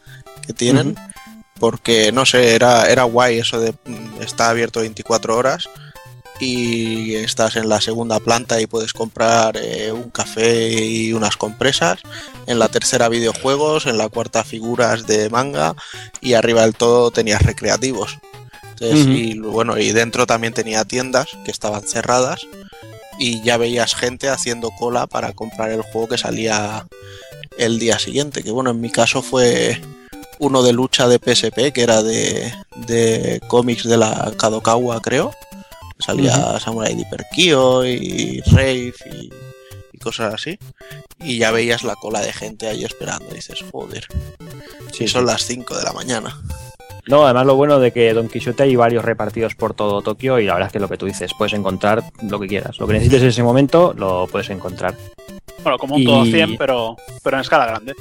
que tienen, porque no sé, era, era guay eso de mm, está abierto 24 horas y estás en la segunda planta y puedes comprar eh, un café y unas compresas. En la tercera videojuegos, en la cuarta figuras de manga y arriba del todo tenías recreativos. Entonces, y bueno, y dentro también tenía tiendas que estaban cerradas y ya veías gente haciendo cola para comprar el juego que salía el día siguiente. Que bueno, en mi caso fue uno de lucha de PSP, que era de, de cómics de la Kadokawa, creo. Salía Samurai Deeper Kyo y Rave y, y cosas así. Y ya veías la cola de gente ahí esperando. Y dices, joder. Sí, son sí. las 5 de la mañana. No, además lo bueno de que Don Quijote hay varios repartidos por todo Tokio y la verdad es que lo que tú dices, puedes encontrar lo que quieras. Lo que necesites en ese momento lo puedes encontrar. Bueno, como un Y- todo 100, pero, pero en escala grande.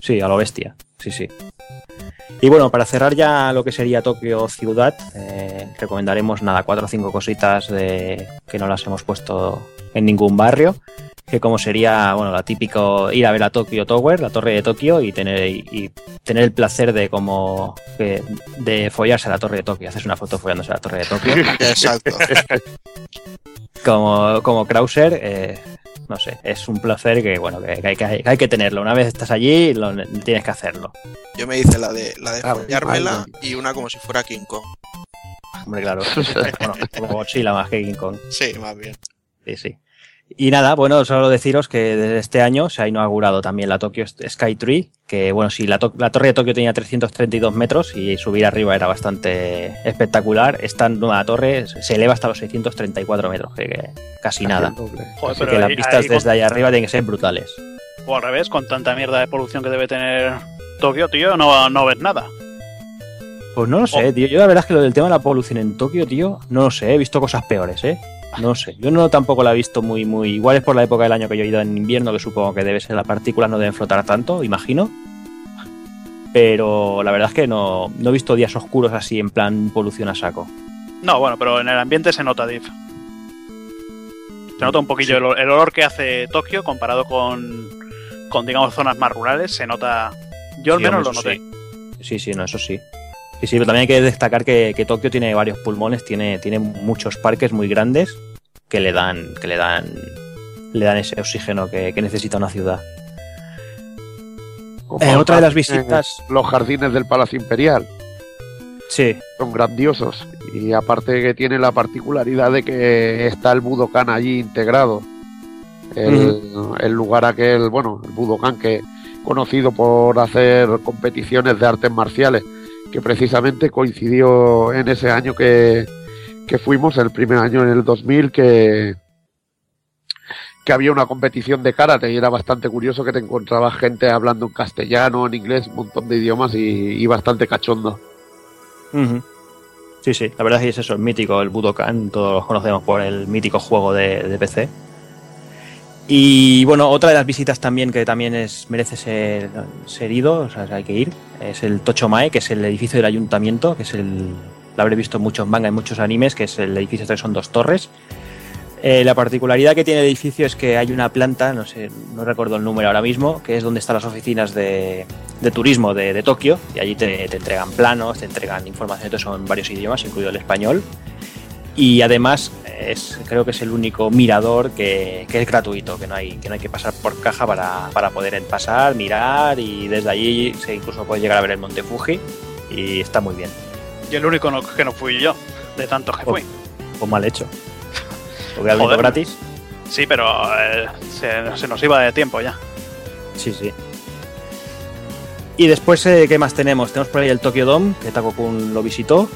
Sí, a lo bestia. Sí, sí. Y bueno, para cerrar ya lo que sería Tokio ciudad, eh, recomendaremos nada, cuatro o cinco cositas de que no las hemos puesto en ningún barrio. Que como sería, bueno, la típico ir a ver a Tokyo Tower, la torre de Tokio, y tener, y, y tener el placer de como que- de follarse a la torre de Tokio. Haces una foto follándose a la torre de Tokio. Exacto. como, como Krauser, eh, no sé, es un placer que bueno, que, que hay, que hay que tenerlo. Una vez estás allí, lo, tienes que hacerlo. Yo me hice la de, la de Ah, follármela vale. y una como si fuera King Kong. Hombre, claro. bueno, como Godzilla más que King Kong. Sí, más bien. Sí, sí. Y nada, bueno, solo deciros que desde este año se ha inaugurado también la Tokyo Sky Tree, que bueno, sí, la, to- la torre de Tokio tenía 332 metros y subir arriba era bastante espectacular. Esta nueva torre se eleva hasta los 634 metros, que, que casi nada. Joder, Así pero que las ahí- vistas ahí con- desde ahí arriba tienen que ser brutales. O al revés, con tanta mierda de polución que debe tener Tokio, tío, no, no ves nada. Pues no lo sé, tío. Yo la verdad es que lo del tema de la polución en Tokio, tío, no lo sé. He visto cosas peores, ¿eh? No sé. Yo no tampoco la he visto muy, muy. Igual es por la época del año que yo he ido en invierno, que supongo que debe ser las partículas no deben flotar tanto, imagino. Pero la verdad es que no, no he visto días oscuros así en plan polución a saco. No, bueno, pero en el ambiente se nota, Div. Se nota un poquillo el, el olor que hace Tokio comparado con, con, digamos, zonas más rurales. Se nota. Yo al Sí, menos lo noté. Sí, sí, no, eso sí. Sí, sí, pero también hay que destacar que, que Tokio tiene varios pulmones, tiene, tiene muchos parques muy grandes que le dan, que le dan, le dan ese oxígeno que, que necesita una ciudad. Eh, otra de las visitas- Los jardines del Palacio Imperial. Sí. Son grandiosos. Y aparte que tiene la particularidad de que está el Budokan allí integrado. El, el lugar aquel, bueno, el Budokan que conocido por hacer competiciones de artes marciales, que precisamente coincidió en ese año que, que fuimos, el primer año en el 2000, que, que había una competición de karate y era bastante curioso que te encontrabas gente hablando en castellano, en inglés, un montón de idiomas y, bastante cachondo. Sí, sí, la verdad es que es eso, el mítico, el Budokan, todos los conocemos por el mítico juego de, de PC. Y bueno, otra de las visitas también que también es, merece ser, ser ido, o sea, hay que ir, es el Tochomae, que es el edificio del ayuntamiento, que es el. Lo habré visto en muchos manga y muchos animes, que es el edificio que son dos torres. Eh, la particularidad que tiene el edificio es que hay una planta, no sé, no recuerdo el número ahora mismo, que es donde están las oficinas de, de turismo de, de Tokio, y allí te, te entregan planos, te entregan información, son varios idiomas, incluido el español. Y además es, creo que es el único mirador que, que es gratuito, que no hay que no hay que pasar por caja para, para poder pasar, mirar y desde allí se incluso puede llegar a ver el Monte Fuji y está muy bien. Y el único no- que no fui yo, de tantos que fui. Pues mal hecho. Lo voy a Joder. gratis. Sí, pero eh, se, se nos iba de tiempo ya. Sí, sí. Y después, eh, ¿qué más tenemos? Tenemos por ahí el Tokyo Dome, que Tako-kun lo visitó.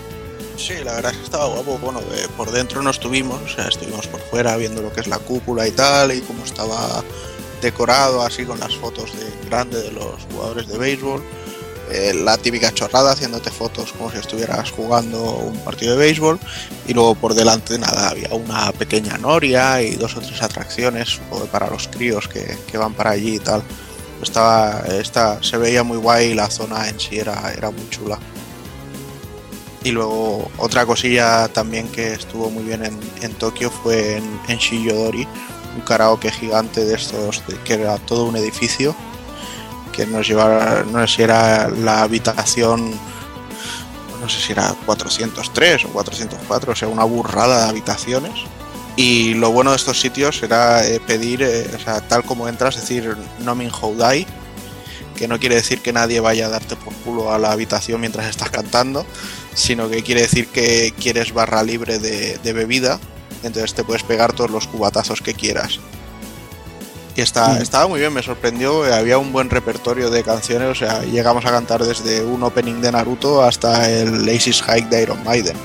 Sí, la verdad es que estaba guapo. Bueno, eh, por dentro no estuvimos, o sea, estuvimos por fuera viendo lo que es la cúpula y tal, y cómo estaba decorado, así con las fotos de grande de los jugadores de béisbol. Eh, la típica chorrada haciéndote fotos como si estuvieras jugando un partido de béisbol. Y luego por delante, nada, había una pequeña noria y dos o tres atracciones, para los críos que, que van para allí y tal. Estaba, esta, se veía muy guay y la zona en sí era, era muy chula. Y luego otra cosilla también que estuvo muy bien en, en Tokio fue en, en Shiyodori, un karaoke gigante de estos, que era todo un edificio, que nos llevaba, no sé si era la habitación, no sé si era 403 o 404, o sea, una burrada de habitaciones. Y lo bueno de estos sitios era eh, pedir, eh, o sea, tal como entras, decir Nomin Houdai, que no quiere decir que nadie vaya a darte por culo a la habitación mientras estás cantando, sino que quiere decir que quieres barra libre de, de bebida, entonces te puedes pegar todos los cubatazos que quieras. Y está, Mm. estaba muy bien, me sorprendió, había un buen repertorio de canciones, o sea, llegamos a cantar desde un opening de Naruto hasta el Lazy's Hike de Iron Maiden.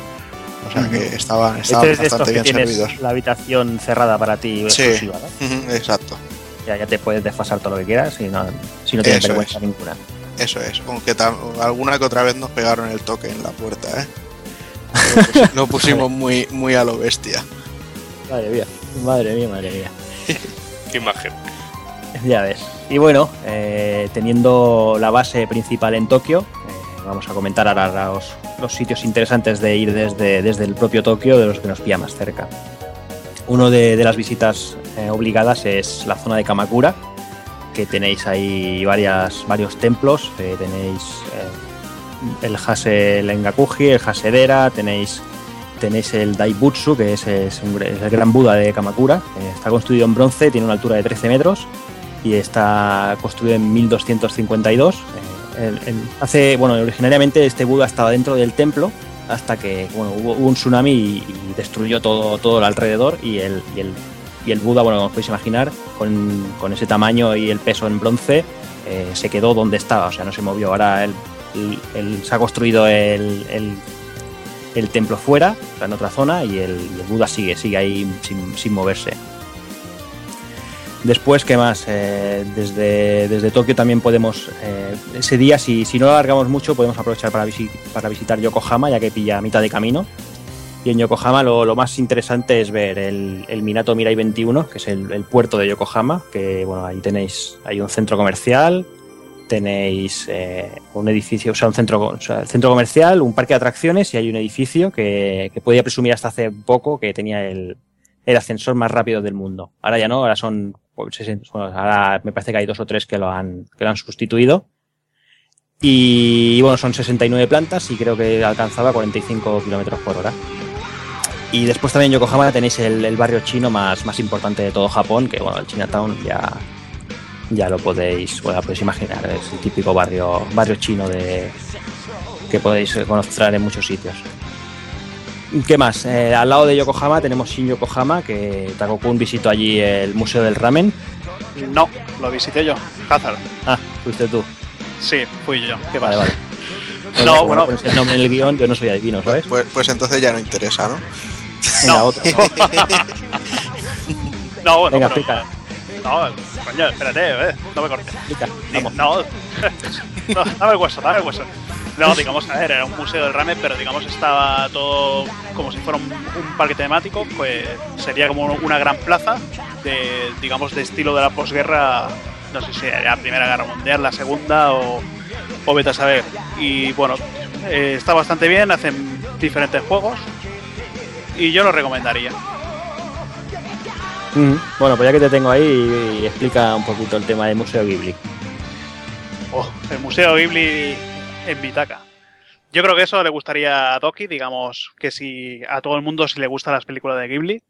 O sea que estaban, estaban Este es bastante bien tienes servidos. la habitación cerrada para ti Sí, exclusiva, ¿no? exacto. Ya, ya te puedes desfasar todo lo que quieras y no, si no tienes Eso vergüenza es. ninguna. Eso es, aunque tam- alguna que otra vez nos pegaron el toque en la puerta, ¿eh? Lo, pusi- lo pusimos muy, muy a lo bestia. Madre mía, madre mía, madre mía. Qué imagen. Ya ves. Y bueno, eh, teniendo la base principal en Tokio, eh, vamos a comentar ahora los, los sitios interesantes de ir desde, desde el propio Tokio, de los que nos pilla más cerca. Uno de, de las visitas eh, obligadas es la zona de Kamakura, tenéis ahí varias, varios templos, eh, tenéis eh, el Hase Lengakuji, el Hasedera, tenéis tenéis el Daibutsu, que es, el gran Buda de Kamakura. está construido en bronce, tiene una altura de 13 metros y está construido en 1252. Eh, hace, bueno, originariamente este Buda estaba dentro del templo hasta que bueno, hubo, un tsunami y, destruyó todo, todo el alrededor y el, y el Buda, bueno, como podéis imaginar, con, con ese tamaño y el peso en bronce, eh, se quedó donde estaba, o sea, no se movió. Ahora el- se ha construido el, templo fuera, o sea, en otra zona, y el, Buda sigue, sigue ahí sin, sin moverse. Después, ¿qué más? Eh, desde, desde Tokio también podemos, eh, ese día, si, si no lo alargamos mucho, podemos aprovechar para, para visitar Yokohama, ya que pilla a mitad de camino. Y en Yokohama lo, más interesante es ver el, Minato Mirai 21, que es el, puerto de Yokohama, que bueno, ahí tenéis, hay un centro comercial, tenéis eh, un edificio, o sea, un centro, el centro comercial, un parque de atracciones y hay un edificio que, que podía presumir hasta hace poco que tenía el, el ascensor más rápido del mundo. Ahora ya no, ahora son, pues, 60 bueno, ahora me parece que hay dos o tres que lo han, que lo han sustituido. Y bueno, son 69 plantas y creo que alcanzaba 45 kilómetros por hora. Y después también en Yokohama tenéis el, el barrio chino más, más importante de todo Japón, que bueno, el Chinatown ya, ya lo podéis, bueno, podéis imaginar, es el típico barrio, barrio chino de, que podéis conocer en muchos sitios. ¿Qué más? Eh, al lado de Yokohama tenemos Shin Yokohama, que Takokun visitó allí el Museo del Ramen. No, lo visité yo, Hazard. Ah, fuiste tú. Sí, fui yo. ¿Qué Vale, pasa? vale. No, bueno. pones el nombre en el guion, yo no soy adivino, ¿sabes? Pues, pues entonces ya no interesa, ¿no? Venga, otro. No, bueno, Venga, explica. No, coño, espérate, eh, no me cortes. Vamos. No, no, dame el hueso, dame el hueso. No, digamos, a ver, era un museo del ramen, pero digamos estaba todo como si fuera un, un parque temático, pues sería como una gran plaza de, digamos, de estilo de la posguerra, no sé si era la Primera Guerra Mundial, la Segunda o, o vete a saber. Y bueno, eh, está bastante bien, hacen diferentes juegos y yo lo recomendaría. Mm, Bueno, pues ya que te tengo ahí, explica un poquito el tema del Museo Ghibli. Oh, el Museo Ghibli en Vitaca. Yo creo que eso le gustaría a Doki, digamos que si a todo el mundo si le gustan las películas de Ghibli,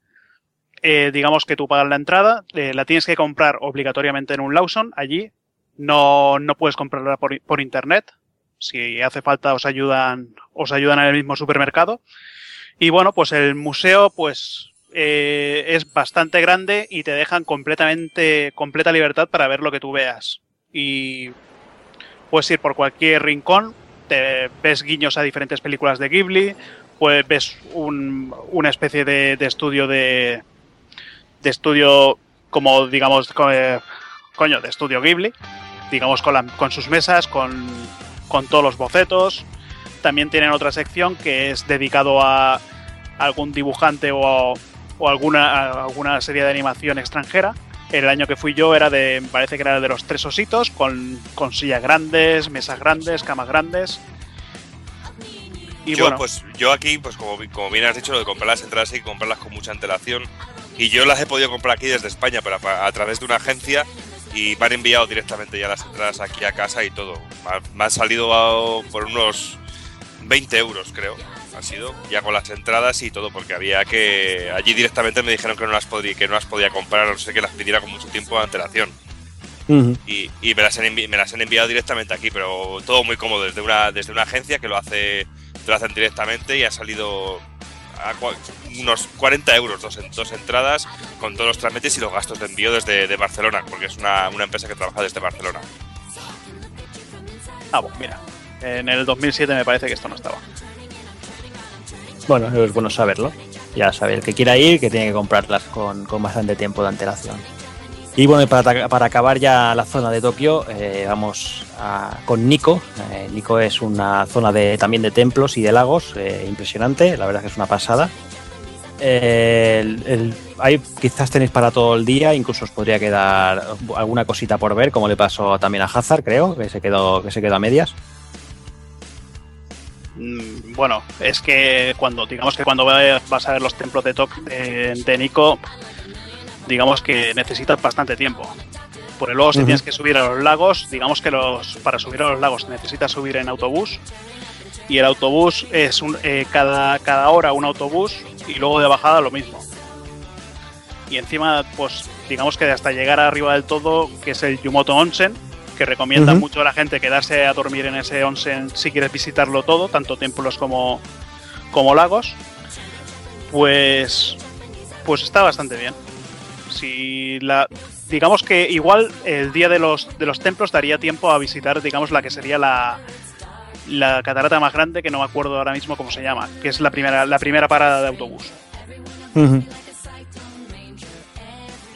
eh, digamos que tú pagas la entrada, eh, la tienes que comprar obligatoriamente en un Lawson allí, no, no puedes comprarla por, por internet, si hace falta os ayudan, os ayudan en el mismo supermercado. Y bueno, pues el museo pues eh, es bastante grande y te dejan completamente, completa libertad para ver lo que tú veas. Y puedes ir por cualquier rincón, te ves guiños a diferentes películas de Ghibli, pues ves un- una especie de, de estudio de, de estudio como digamos eh, coño de estudio Ghibli digamos con, con sus mesas con, con todos los bocetos también tienen otra sección que es dedicado a algún dibujante o, o alguna, alguna serie de animación extranjera el año que fui yo era de me parece que era de los tres ositos con, con sillas grandes mesas grandes camas grandes y yo, bueno pues, yo aquí, pues como, como bien has dicho, lo de comprar las entradas hay que comprarlas con mucha antelación. Y yo las he podido comprar aquí desde España, pero a, a través de una agencia. Y me han enviado directamente ya las entradas aquí a casa y todo. Me ha- Me han salido por unos 20 euros, creo. Ha sido, ya con las entradas y todo, porque había que. Allí directamente me dijeron que no las podía, que no las podía comprar, a no sé que las pidiera con mucho tiempo de antelación. Y, y me, las han me las han enviado directamente aquí, pero todo muy cómodo, desde una, desde una agencia que lo hace, te lo hacen directamente y ha salido a unos 40 euros dos, en- dos entradas con todos los trámites y los gastos de envío desde de Barcelona, porque es una, una empresa que trabaja desde Barcelona. ah bueno mira en el 2007 me parece que esto no estaba Bueno, es bueno saberlo. Ya sabe, el que quiera ir, que tiene que comprarlas con, con bastante tiempo de antelación. Y bueno, para, para acabar ya la zona de Tokio, eh, vamos con Nico. Eh, Nico es una zona de, también de templos y de lagos, eh, impresionante, la verdad es que es una pasada. Eh, el- ahí quizás tenéis para todo el día, incluso os podría quedar alguna cosita por ver, como le pasó también a Hazard, creo, que se quedó, que se quedó a medias. Mm, Bueno, es que cuando, digamos que cuando vas a ver los templos de, Tok- de, de Nico, digamos que necesitas bastante tiempo. Por luego si tienes que subir a los lagos, digamos que los para subir a los lagos necesitas subir en autobús y el autobús es un, eh, cada, cada hora un autobús y luego de bajada lo mismo. Y encima, pues digamos que hasta llegar arriba del todo, que es el Yumoto Onsen, que recomienda mucho a la gente quedarse a dormir en ese onsen si quieres visitarlo todo, tanto templos como, como lagos, pues, pues está bastante bien. Si la, digamos que igual el día de los, de los templos daría tiempo a visitar, digamos, la que sería la, la catarata más grande, que no me acuerdo ahora mismo cómo se llama, que es la primera, la primera parada de autobús.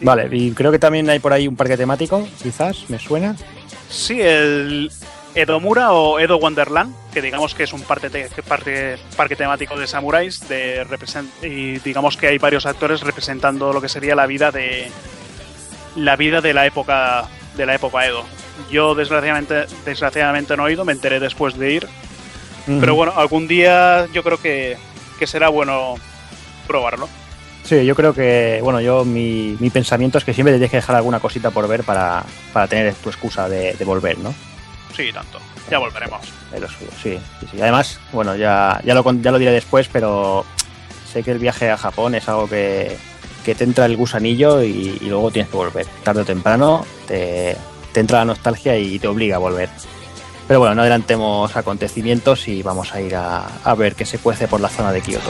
Vale, y creo que también hay por ahí un parque temático, quizás, me suena. Sí, el Edomura o Edo Wonderland, que digamos que es un parque, te- parque, parque temático de samuráis, de represent- y digamos que hay varios actores representando lo que sería la vida de la vida de la época de la época Edo. Yo desgraciadamente desgraciadamente no he ido, me enteré después de ir, pero bueno, algún día yo creo que, que será bueno probarlo. Sí, yo creo que, bueno, yo mi, mi pensamiento es que siempre te tienes que dejar alguna cosita por ver para, para tener tu excusa de, de volver, ¿no? Sí, tanto. Ya volveremos. Pero sí, sí, sí. Además, bueno, ya, ya, lo, ya lo diré después, pero sé que el viaje a Japón es algo que, que te entra el gusanillo y, y luego tienes que volver. Tarde o temprano te, te entra la nostalgia y te obliga a volver. Pero bueno, no adelantemos acontecimientos y vamos a ir a, a ver qué se cuece por la zona de Kioto.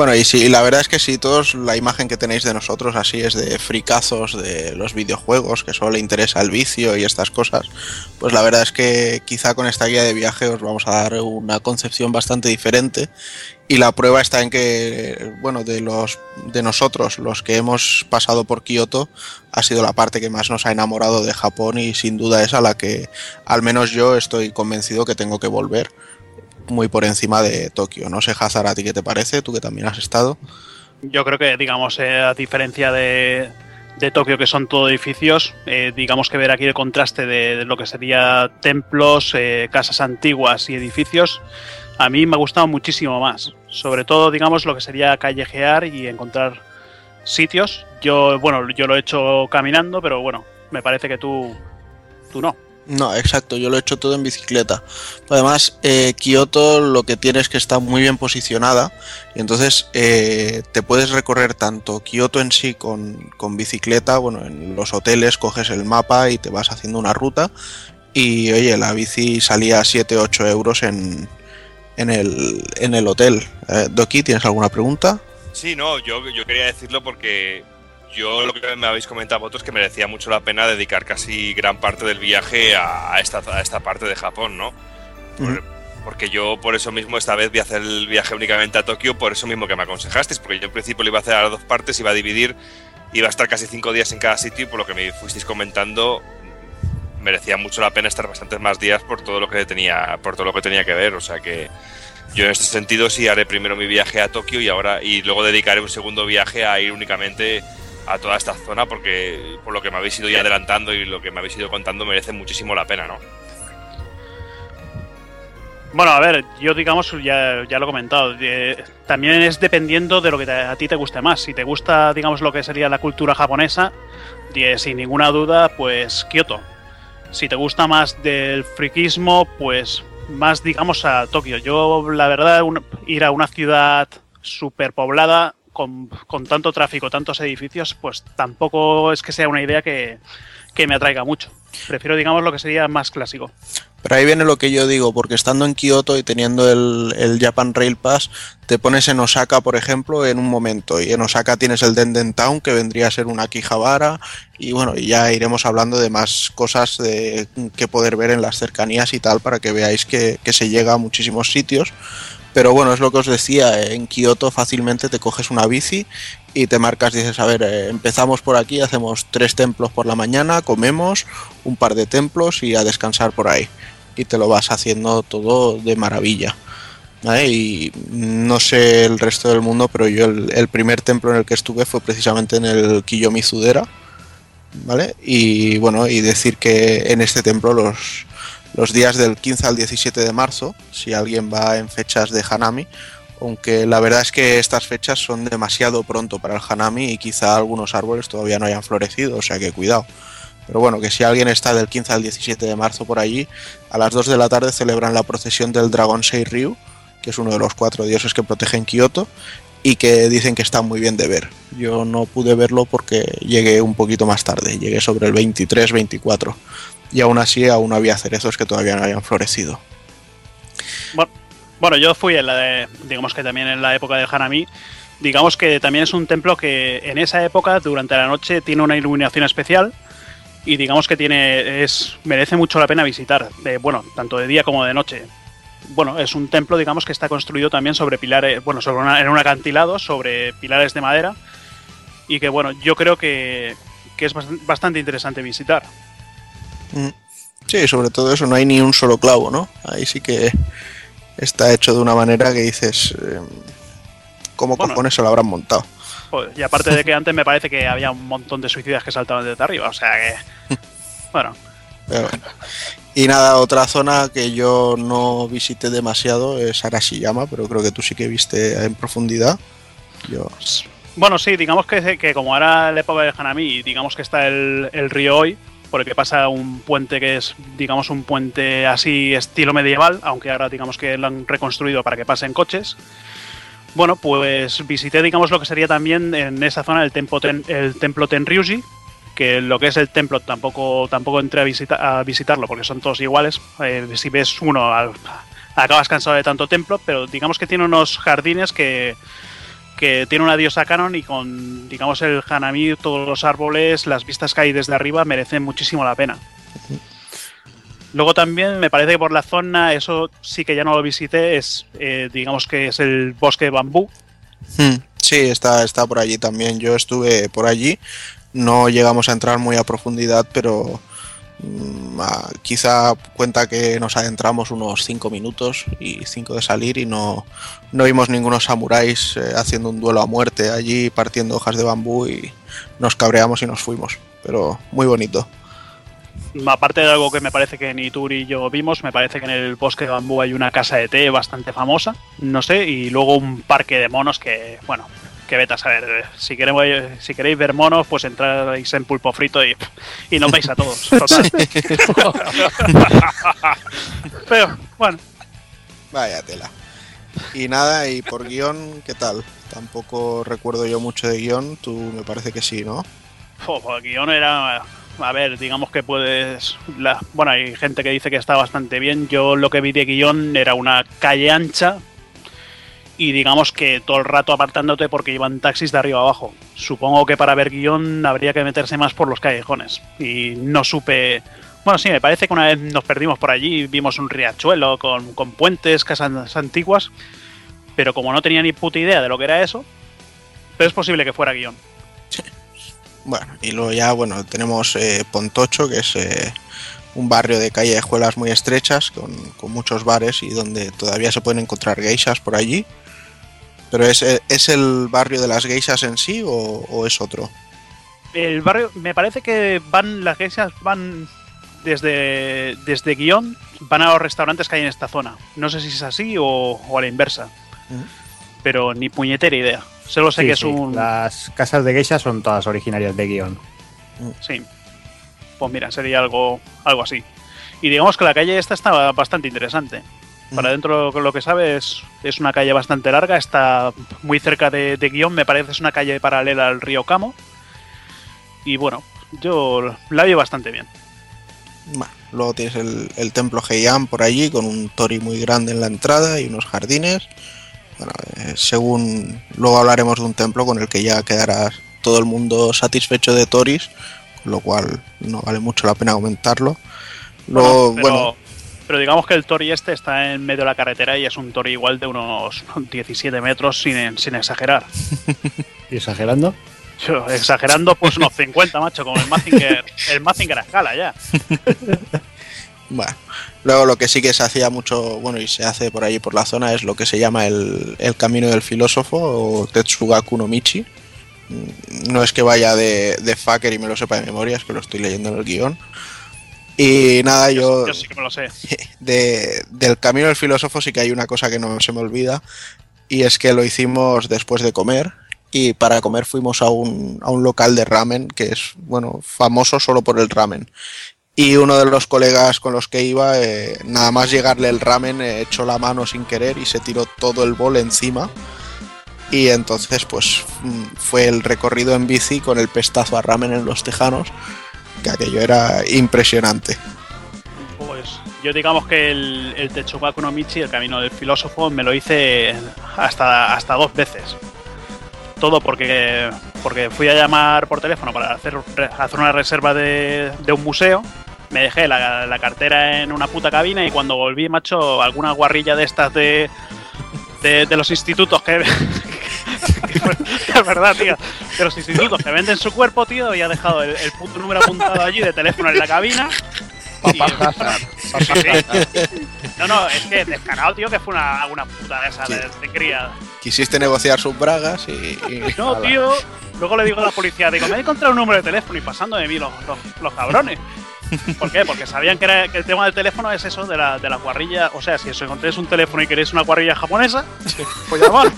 Bueno, y sí, la verdad es que si todos la imagen que tenéis de nosotros así es de fricazos de los videojuegos, que solo le interesa el vicio y estas cosas, pues la verdad es que quizá con esta guía de viaje os vamos a dar una concepción bastante diferente. Y la prueba está en que, bueno, de los de nosotros, los que hemos pasado por Kioto, ha sido la parte que más nos ha enamorado de Japón y sin duda es a la que al menos yo estoy convencido que tengo que volver muy por encima de Tokio. No sé, Hazard, ¿a ti qué te parece? Tú que también has estado. Yo creo que, digamos, eh, a diferencia de, de Tokio, que son todo edificios, eh, digamos que ver aquí el contraste de, lo que sería templos, eh, casas antiguas y edificios, a mí me ha gustado muchísimo más. Sobre todo, digamos, lo que sería callejear y encontrar sitios. Yo, bueno, yo lo he hecho caminando, pero bueno, me parece que tú, tú no. No, exacto, yo lo he hecho todo en bicicleta. Además, eh, Kioto lo que tiene es que está muy bien posicionada y entonces eh, te puedes recorrer tanto Kioto en sí con, con, bicicleta, bueno, en los hoteles coges el mapa y te vas haciendo una ruta y oye, la bici salía 7-8 euros en, en, el, en el hotel. Eh, Doki, ¿tienes alguna pregunta? Sí, no, yo, yo quería decirlo porque yo lo que me habéis comentado vosotros es que merecía mucho la pena dedicar casi gran parte del viaje a esta, a esta parte de Japón, ¿no? Por, porque yo por eso mismo esta vez voy a hacer el viaje únicamente a Tokio, por eso mismo que me aconsejasteis, porque yo en principio lo iba a hacer a las dos partes, iba a dividir, iba a estar casi cinco días en cada sitio y por lo que me fuisteis comentando merecía mucho la pena estar bastantes más días por todo lo que tenía, por todo lo que tenía que ver, o sea que yo en este sentido sí haré primero mi viaje a Tokio y ahora y luego dedicaré un segundo viaje a ir únicamente a toda esta zona porque por lo que me habéis ido ya adelantando y lo que me habéis ido contando merece muchísimo la pena, ¿no? Bueno, a ver, yo digamos, ya, ya lo he comentado, eh, también es dependiendo de lo que a ti te guste más. Si te gusta, digamos, lo que sería la cultura japonesa, eh, sin ninguna duda, pues Kioto. Si te gusta más del friquismo, pues más, digamos, a Tokio. Yo, la verdad, un, ir a una ciudad súper poblada con, tanto tráfico, tantos edificios, pues tampoco es que sea una idea que, que, me atraiga mucho. Prefiero, digamos, lo que sería más clásico. Pero ahí viene lo que yo digo, porque estando en Kioto y teniendo el, el, Japan Rail Pass, te pones en Osaka, por ejemplo, en un momento. Y en Osaka tienes el Denden Town, que vendría a ser una Akihabara. Y bueno, ya iremos hablando de más cosas de, que poder ver en las cercanías y tal, para que veáis que, que se llega a muchísimos sitios. Pero bueno, es lo que os decía, en Kioto fácilmente te coges una bici y te marcas, dices, a ver, eh, empezamos por aquí, hacemos tres templos por la mañana, comemos un par de templos y a descansar por ahí. Y te lo vas haciendo todo de maravilla. ¿vale? Y no sé el resto del mundo, pero yo el, primer templo en el que estuve fue precisamente en el Kiyomizudera. ¿Vale? Y bueno, y decir que en este templo los, los días del 15 al 17 de marzo, si alguien va en fechas de Hanami, aunque la verdad es que estas fechas son demasiado pronto para el Hanami y quizá algunos árboles todavía no hayan florecido, o sea que cuidado. Pero bueno, que si alguien está del 15 al 17 de marzo por allí, a las 2 de la tarde celebran la procesión del dragón Seiryu, que es uno de los cuatro dioses que protegen Kioto, y que dicen que está muy bien de ver. Yo no pude verlo porque llegué un poquito más tarde, llegué sobre el 23-24 y aún así aún había cerezos que todavía no habían florecido. Bueno, bueno, yo fui en la de, digamos que también en la época del Hanami. Digamos que también es un templo que en esa época, durante la noche, tiene una iluminación especial y digamos que tiene es merece mucho la pena visitar, de, bueno, tanto de día como de noche. Bueno, es un templo, digamos, que está construido también sobre pilares, bueno, sobre una, en un acantilado, sobre pilares de madera y que, bueno, yo creo que, que es bastante interesante visitar. Mm. Sí, sobre todo eso, no hay ni un solo clavo, ¿no? Ahí sí que está hecho de una manera que dices, eh, ¿cómo bueno, cojones se lo habrán montado? Joder, y aparte de que antes me parece que había un montón de suicidas que saltaban desde arriba, o sea que... Bueno. Pero bueno. Y nada, otra zona que yo no visité demasiado es Arashiyama, pero creo que tú sí que viste en profundidad. Yo... Bueno, sí, digamos que, que como ahora la época del Hanami, digamos que está el, el río hoy, por el que pasa un puente que es, digamos, un puente así estilo medieval, aunque ahora digamos que lo han reconstruido para que pasen coches. Bueno, pues visité, digamos, lo que sería también en esa zona el templo, ten, el templo Tenryuji, que lo que es el templo tampoco, tampoco entré a, visita, a visitarlo porque son todos iguales. Eh, si ves uno, al, acabas cansado de tanto templo, pero digamos que tiene unos jardines que, que tiene una diosa canon y con, digamos, el Hanami, todos los árboles, las vistas que hay desde arriba merecen muchísimo la pena. Luego también me parece que por la zona, eso sí que ya no lo visité, es, eh, digamos que es el bosque de bambú. Hmm, Sí, está, está por allí también. Yo estuve por allí. No llegamos a entrar muy a profundidad, pero quizá cuenta que nos adentramos unos 5 minutos y 5 de salir y no, no vimos ningunos samuráis eh, haciendo un duelo a muerte allí partiendo hojas de bambú y nos cabreamos y nos fuimos. Pero muy bonito. Aparte de algo que me parece que ni tú ni yo vimos, me parece que en el bosque de bambú hay una casa de té bastante famosa, no sé, y luego un parque de monos que, bueno, que vete a saber. eh, Si, queremos, si queréis ver monos, pues entráis en pulpo frito y, y nos veis a todos. Total. Pero, bueno, Vaya tela. Y nada, y por guion, ¿qué tal? Tampoco recuerdo yo mucho de guion, tú me parece que sí, ¿no? pues guion era. A ver, digamos que puedes. la- bueno, hay gente que dice que está bastante bien. Yo lo que vi de guion era una calle ancha. Y digamos que todo el rato apartándote porque iban taxis de arriba abajo. Supongo que para ver guion habría que meterse más por los callejones. Y no supe. Bueno, sí, me parece que una vez nos perdimos por allí, vimos un riachuelo con, con puentes, casas antiguas. Pero como no tenía ni puta idea de lo que era eso, pero es posible que fuera guion. Bueno, y luego ya, bueno, tenemos eh, Pontocho, que es eh, un barrio de callejuelas muy estrechas, con, con muchos bares y donde todavía se pueden encontrar geishas por allí. Pero ¿es, ¿es el barrio de las geishas en sí o, o es otro? El barrio, me parece que van, las geishas van desde, desde guion, van a los restaurantes que hay en esta zona. No sé si es así o, o a la inversa. Pero ni puñetera idea. Solo sé Sí, que es sí, un. Las casas de geisha son todas originarias de guion. Sí. Pues mira, sería algo, algo así. Y digamos que la calle esta está bastante interesante. Para dentro de lo que sabes, es una calle bastante larga, está muy cerca de, de guion, me parece es una calle paralela al río Camo. Y bueno, yo la veo bastante bien. Bueno, luego tienes el, el templo Heian por allí, con un tori muy grande en la entrada y unos jardines. Bueno, eh, según luego hablaremos de un templo con el que ya quedará todo el mundo satisfecho de toris, con lo cual no vale mucho la pena comentarlo. Luego, pero, bueno, pero digamos que el Tori este está en medio de la carretera y es un Tori igual de unos 17 metros sin, sin exagerar. ¿Y exagerando? Yo, exagerando, pues unos 50, macho, como el Mazinger, el Mazinger a escala ya. Bueno, luego lo que sí que se hacía mucho, bueno, y se hace por allí por la zona es lo que se llama el, el camino del filósofo o Tetsugaku no Michi. Mm, No es que vaya de, de fucker y me lo sepa de memoria, es que lo estoy leyendo en el guion. Y nada, yo, Yo sí que me lo sé. de, del camino del filósofo sí que hay una cosa que no se me olvida y es que lo hicimos después de comer y para comer fuimos a un, a un local de ramen que es bueno famoso solo por el ramen. Y uno de los colegas con los que iba eh, nada más llegarle el ramen eh, echó la mano sin querer y se tiró todo el bol encima. Y entonces pues mm, fue el recorrido en bici con el pestazo a ramen en los tejanos que aquello era impresionante Pues yo digamos que el, el Techugaku no Michi, el camino del filósofo, me lo hice hasta, hasta dos veces. Todo porque, porque fui a llamar por teléfono para hacer, hacer una reserva de, de un museo. Me dejé la, la cartera en una puta cabina y cuando volví, macho, alguna guarrilla de estas de, de, de los institutos que, es verdad, tío. De los institutos que venden su cuerpo, tío, había dejado el, el punto número apuntado allí de teléfono en la cabina. Papá Y- Hazard. No, no, es que descarado, tío, que fue una, una puta de esa de, de cría. quisiste negociar sus bragas y, y- No, tío. Luego le digo a la policía, digo, me he encontrado un número de teléfono y pasando de mí los, los, los cabrones. ¿Por qué? Porque sabían que, era, que el tema del teléfono es eso de la, de la guarrilla. O sea, si os encontréis un teléfono y queréis una guarrilla japonesa, pues llamar.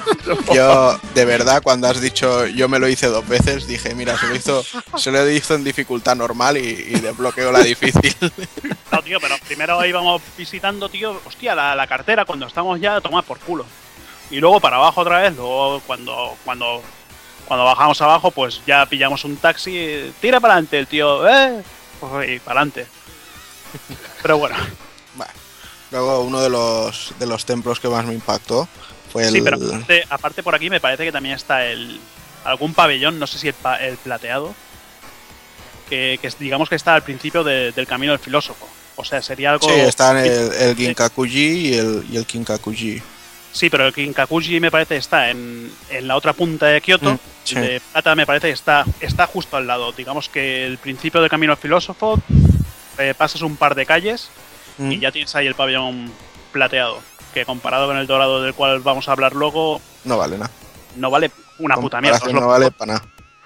Yo, de verdad, cuando has dicho yo me lo hice dos veces, dije, mira, se lo hizo, se lo hizo en dificultad normal y, y desbloqueó la difícil. No, tío, pero primero íbamos visitando, tío, hostia, la, la cartera cuando estamos ya a tomar por culo. Y luego para abajo otra vez, luego cuando, cuando, cuando bajamos abajo, pues ya pillamos un taxi, tira para adelante el tío, eh, pues, y para adelante. Pero bueno, Luego, uno de los, de los templos que más me impactó Fue Sí, el- pero aparte, aparte por aquí me parece que también está el algún pabellón, no sé si el, el plateado, que, digamos que está al principio de- del camino del filósofo. O sea, sería algo... Sí, están el, el Ginkakuji y el, y el Kinkakuji. Sí, pero el Kinkakuji me parece está en, en la otra punta de Kioto. Mm, sí. El de plata me parece que está, está justo al lado. Digamos que el principio del camino filósofo, eh, pasas un par de calles Mm. y ya tienes ahí el pabellón plateado. Que comparado con el dorado del cual vamos a hablar luego, No vale nada. no vale una puta mierda. Os lo, no vale para nada.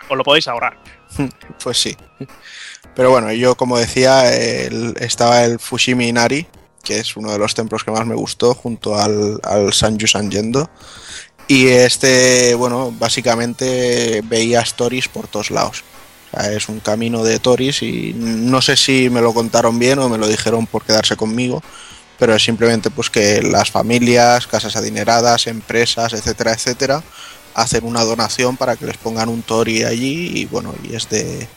os lo podéis ahorrar. Pues sí. Pero bueno, yo como decía, el- estaba el Fushimi Inari, que es uno de los templos que más me gustó, junto al, al Sanju Sanjendo. Y este, bueno, básicamente veía stories por todos lados. O sea, es un camino de Toris y no sé si me lo contaron bien o me lo dijeron por quedarse conmigo, pero es simplemente pues que las familias, casas adineradas, empresas, etcétera, etcétera, hacen una donación para que les pongan un Tori allí y bueno, y es de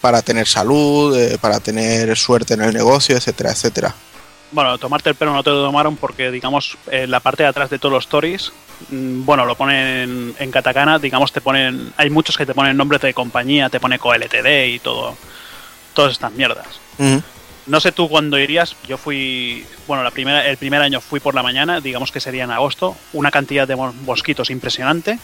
para tener salud, eh, para tener suerte en el negocio, etcétera, etcétera. Bueno, tomarte el pelo no te lo tomaron porque, digamos, en la parte de atrás de todos los stories, mm, bueno, lo ponen en katakana, digamos, te ponen. Hay muchos que te ponen nombres de compañía, te pone CoLTD y todo. Todas estas mierdas. No sé tú cuándo irías, yo fui. Bueno, la primera, el primer año fui por la mañana, digamos que sería en agosto, una cantidad de mos- mosquitos impresionante.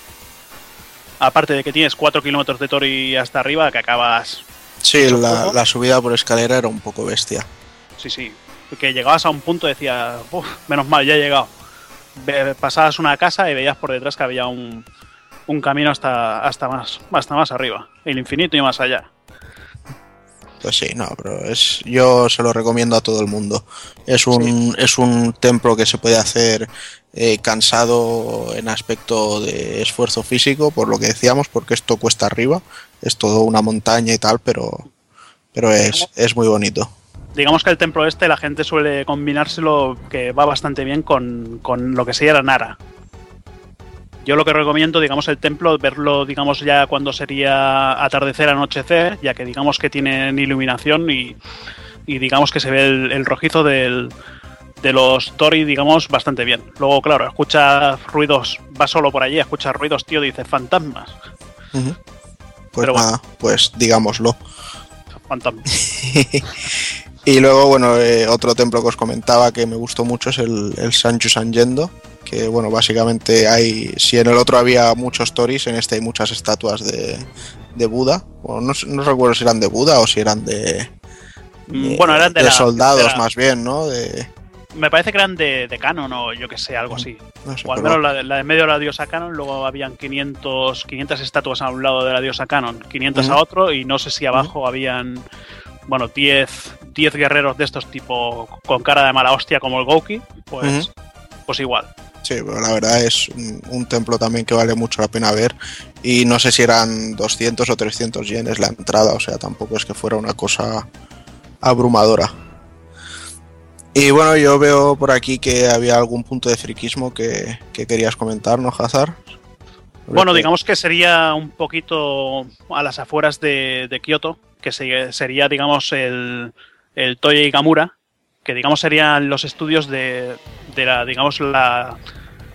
Aparte de que tienes 4 kilómetros de tori hasta arriba, que acabas. Sí, la, la subida por escalera era un poco bestia. Sí, sí. Que llegabas a un punto y decías, "Uf, menos mal, ya he llegado. Pasabas una casa y veías por detrás que había un, un camino hasta, hasta, más, hasta más arriba, el infinito y más allá. Pues sí, no, pero es, yo se lo recomiendo a todo el mundo. Es un, es un templo que se puede hacer eh, cansado en aspecto de esfuerzo físico, por lo que decíamos, porque esto cuesta arriba, es todo una montaña y tal, pero, pero es, es muy bonito. Digamos que el templo este la gente suele combinárselo que va bastante bien con, con lo que sería la Nara. Yo lo que recomiendo, digamos, el templo, verlo, digamos, ya cuando sería atardecer, anochecer, ya que digamos que tienen iluminación y, y digamos que se ve el, el rojizo del, de los Tori, digamos, bastante bien. Luego, claro, escucha ruidos, va solo por allí, escucha ruidos, tío, dice fantasmas. Pues Pero bueno. nada, pues digámoslo. Fantasmas. Y luego, bueno, eh, otro templo que os comentaba que me gustó mucho es el, el Sanchu Sanjendo, que bueno, básicamente hay, si en el otro había muchos toris, en este hay muchas estatuas de, de Buda. Bueno, no, no recuerdo si eran de Buda o si eran de, Mm, bueno, eran de, la- soldados de la- más bien, ¿no? De, Me parece que eran de, de Canon o yo que sé, algo así. no sé, O al menos la, de- la de medio de la diosa Canon, luego habían 500, 500 estatuas a un lado de la diosa Canon, 500 a otro, y no sé si abajo habían, bueno, 10, 10 guerreros de estos tipo con cara de mala hostia como el Gouki, pues, pues igual. Sí, pero la verdad es un, un templo también que vale mucho la pena ver. Y no sé si eran 200 o 300 yenes la entrada, o sea, tampoco es que fuera una cosa abrumadora. Y bueno, yo veo por aquí que había algún punto de friquismo que, que querías comentar, ¿no, Hazard? Bueno, digamos que sería un poquito a las afueras de, de Kioto, que se- sería, digamos, el, el Toei Gamura, que digamos serían los estudios de, de la, digamos, la,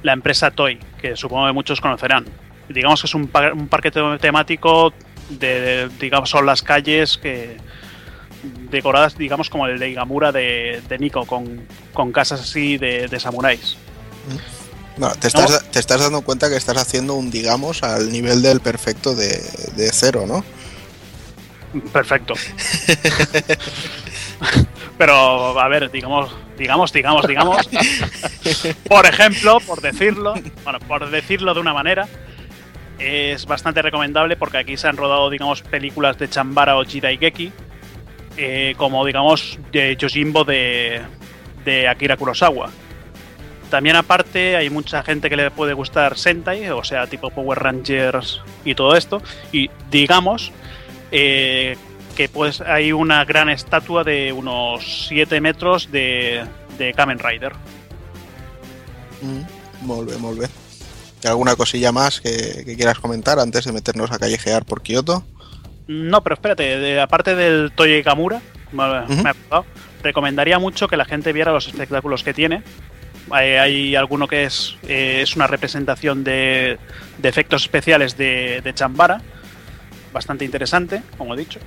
la empresa Toei, que supongo que muchos conocerán. Digamos que es un, par- un parque te- temático de, digamos, son las calles que decoradas, digamos, como el de Igamura de, de Nico, con, con casas así de, de samuráis. Te, estás, te estás dando cuenta que estás haciendo un, digamos, al nivel del perfecto de, de cero, ¿no? Perfecto. Pero, a ver, digamos, digamos, digamos, digamos. Por ejemplo, por decirlo, bueno, por decirlo de una manera, es bastante recomendable porque aquí se han rodado, digamos, películas de Chambara o Jidaigeki, eh, como, digamos, de Yojimbo de, de Akira Kurosawa. También aparte hay mucha gente que le puede gustar Sentai, o sea, tipo Power Rangers y todo esto. Y digamos eh, que pues hay una gran estatua de unos 7 metros de, de Kamen Rider. Mm, molt bé, molt bé. ¿Y alguna cosilla más que, que quieras comentar antes de meternos a callejear por Kioto? No, pero espérate, de- aparte del Toye Kamura, me, he acordado, recomendaría mucho que la gente viera los espectáculos que tiene. Hay, hay alguno que es, eh, es una representación de, de efectos especiales de, de Chambara, bastante interesante, como he dicho.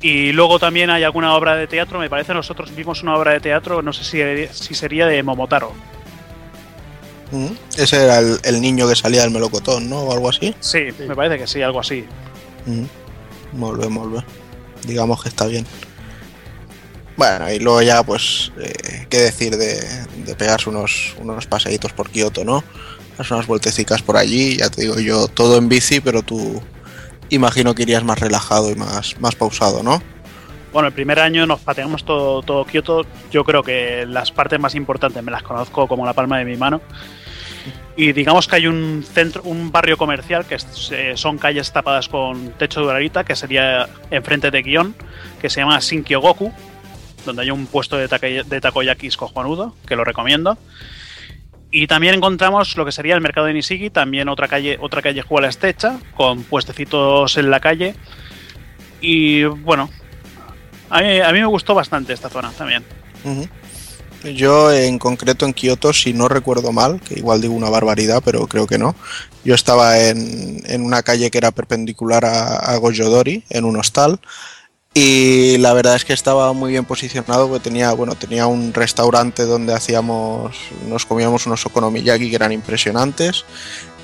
Y luego también hay alguna obra de teatro, me parece nosotros vimos una obra de teatro, no sé si, si sería de Momotaro. Ese era el, el niño que salía del melocotón, ¿no? O algo así. Sí, me parece que sí, algo así. Molt bé, molt bé. Digamos que está bien. Bueno, y luego ya, pues, eh, qué decir de, de pegarse unos, unos paseitos por Kioto, ¿no? Darse unas vueltecicas por allí, ya te digo yo, todo en bici, pero tú imagino que irías más relajado y más, más pausado, ¿no? Bueno, el primer año nos pateamos todo, todo Kioto. Yo creo que las partes más importantes me las conozco como la palma de mi mano. Y digamos que hay un centro, un barrio comercial que eh, son calles tapadas con techo de uralita, que sería enfrente de Guión, que se llama Shinkyogoku, donde hay un puesto de, de takoyakis cojonudo, que lo recomiendo. Y también encontramos lo que sería el mercado de Nisigi, también otra calle, otra callejuela estrecha, con puestecitos en la calle. Y bueno, a mí, a mí me gustó bastante esta zona también. Yo en concreto en Kioto, si no recuerdo mal, que igual digo una barbaridad, pero creo que no, yo estaba en, en una calle que era perpendicular a, a Goyodori, en un hostal, y la verdad es que estaba muy bien posicionado, porque tenía, bueno, tenía un restaurante donde hacíamos, nos comíamos unos okonomiyaki que eran impresionantes,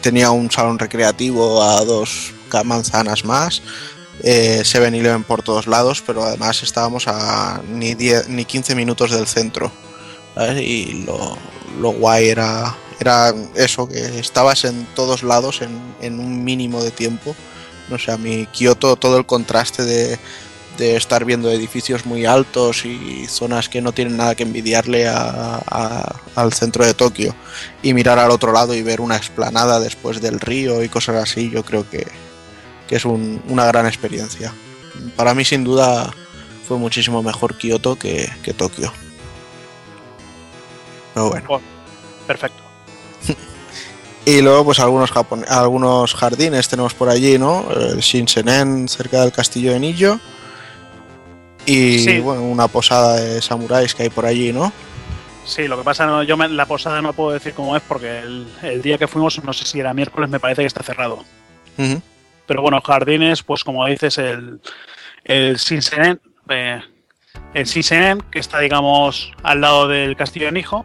tenía un salón recreativo a dos manzanas más, eh, 7-Eleven por todos lados, pero además estábamos a ni, 10, ni 15 minutos del centro. Y lo, lo guay era, era eso, que estabas en todos lados en, en un mínimo de tiempo. No sé, a mi Kioto todo el contraste de, de estar viendo edificios muy altos y zonas que no tienen nada que envidiarle a- a- al centro de Tokio y mirar al otro lado y ver una explanada después del río y cosas así, yo creo que, que es un- una gran experiencia. Para mí sin duda fue muchísimo mejor Kioto que, que Tokio. Pero bueno. Oh, perfecto. Y luego, pues algunos, algunos jardines tenemos por allí, ¿no? El Shinsenen cerca del castillo de Nillo. Y Sí. bueno, una posada de samuráis que hay por allí, ¿no? Sí, lo que pasa, no, yo me- la posada no puedo decir cómo es porque el, el día que fuimos, no sé si era miércoles, me parece que está cerrado. Pero bueno, jardines, pues como dices, el, el eh, el que está, digamos, al lado del castillo de Nijo,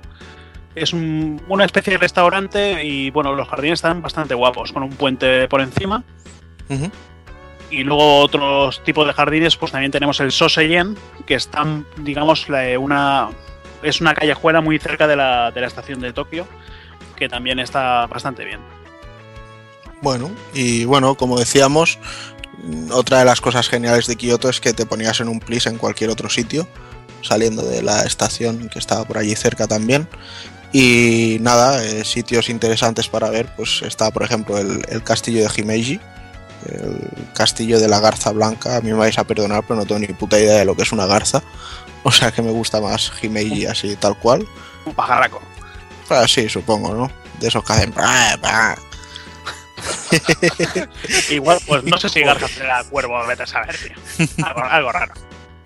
es un- una especie de restaurante y bueno, los jardines están bastante guapos, con un puente por encima. Y luego otros tipos de jardines, pues también tenemos el Soseyen, que están, digamos, la- una es una callejuela muy cerca de la, de la estación de Tokio, que también está bastante bien. Bueno, y bueno, como decíamos, otra de las cosas geniales de Kioto es que te ponías en un plis en cualquier otro sitio, saliendo de la estación que estaba por allí cerca también. Y nada, eh, sitios interesantes para ver, pues está por ejemplo el, el castillo de Himeji, el castillo de la garza blanca. A mí me vais a perdonar, pero no tengo ni puta idea de lo que es una garza. O sea que me gusta más Himeji así tal cual. Un pajarraco. Ah, sí, supongo, ¿no? De esos que hacen... Igual, pues no sé si Garza será cuervo, vete a saber, tío. Algo, algo raro.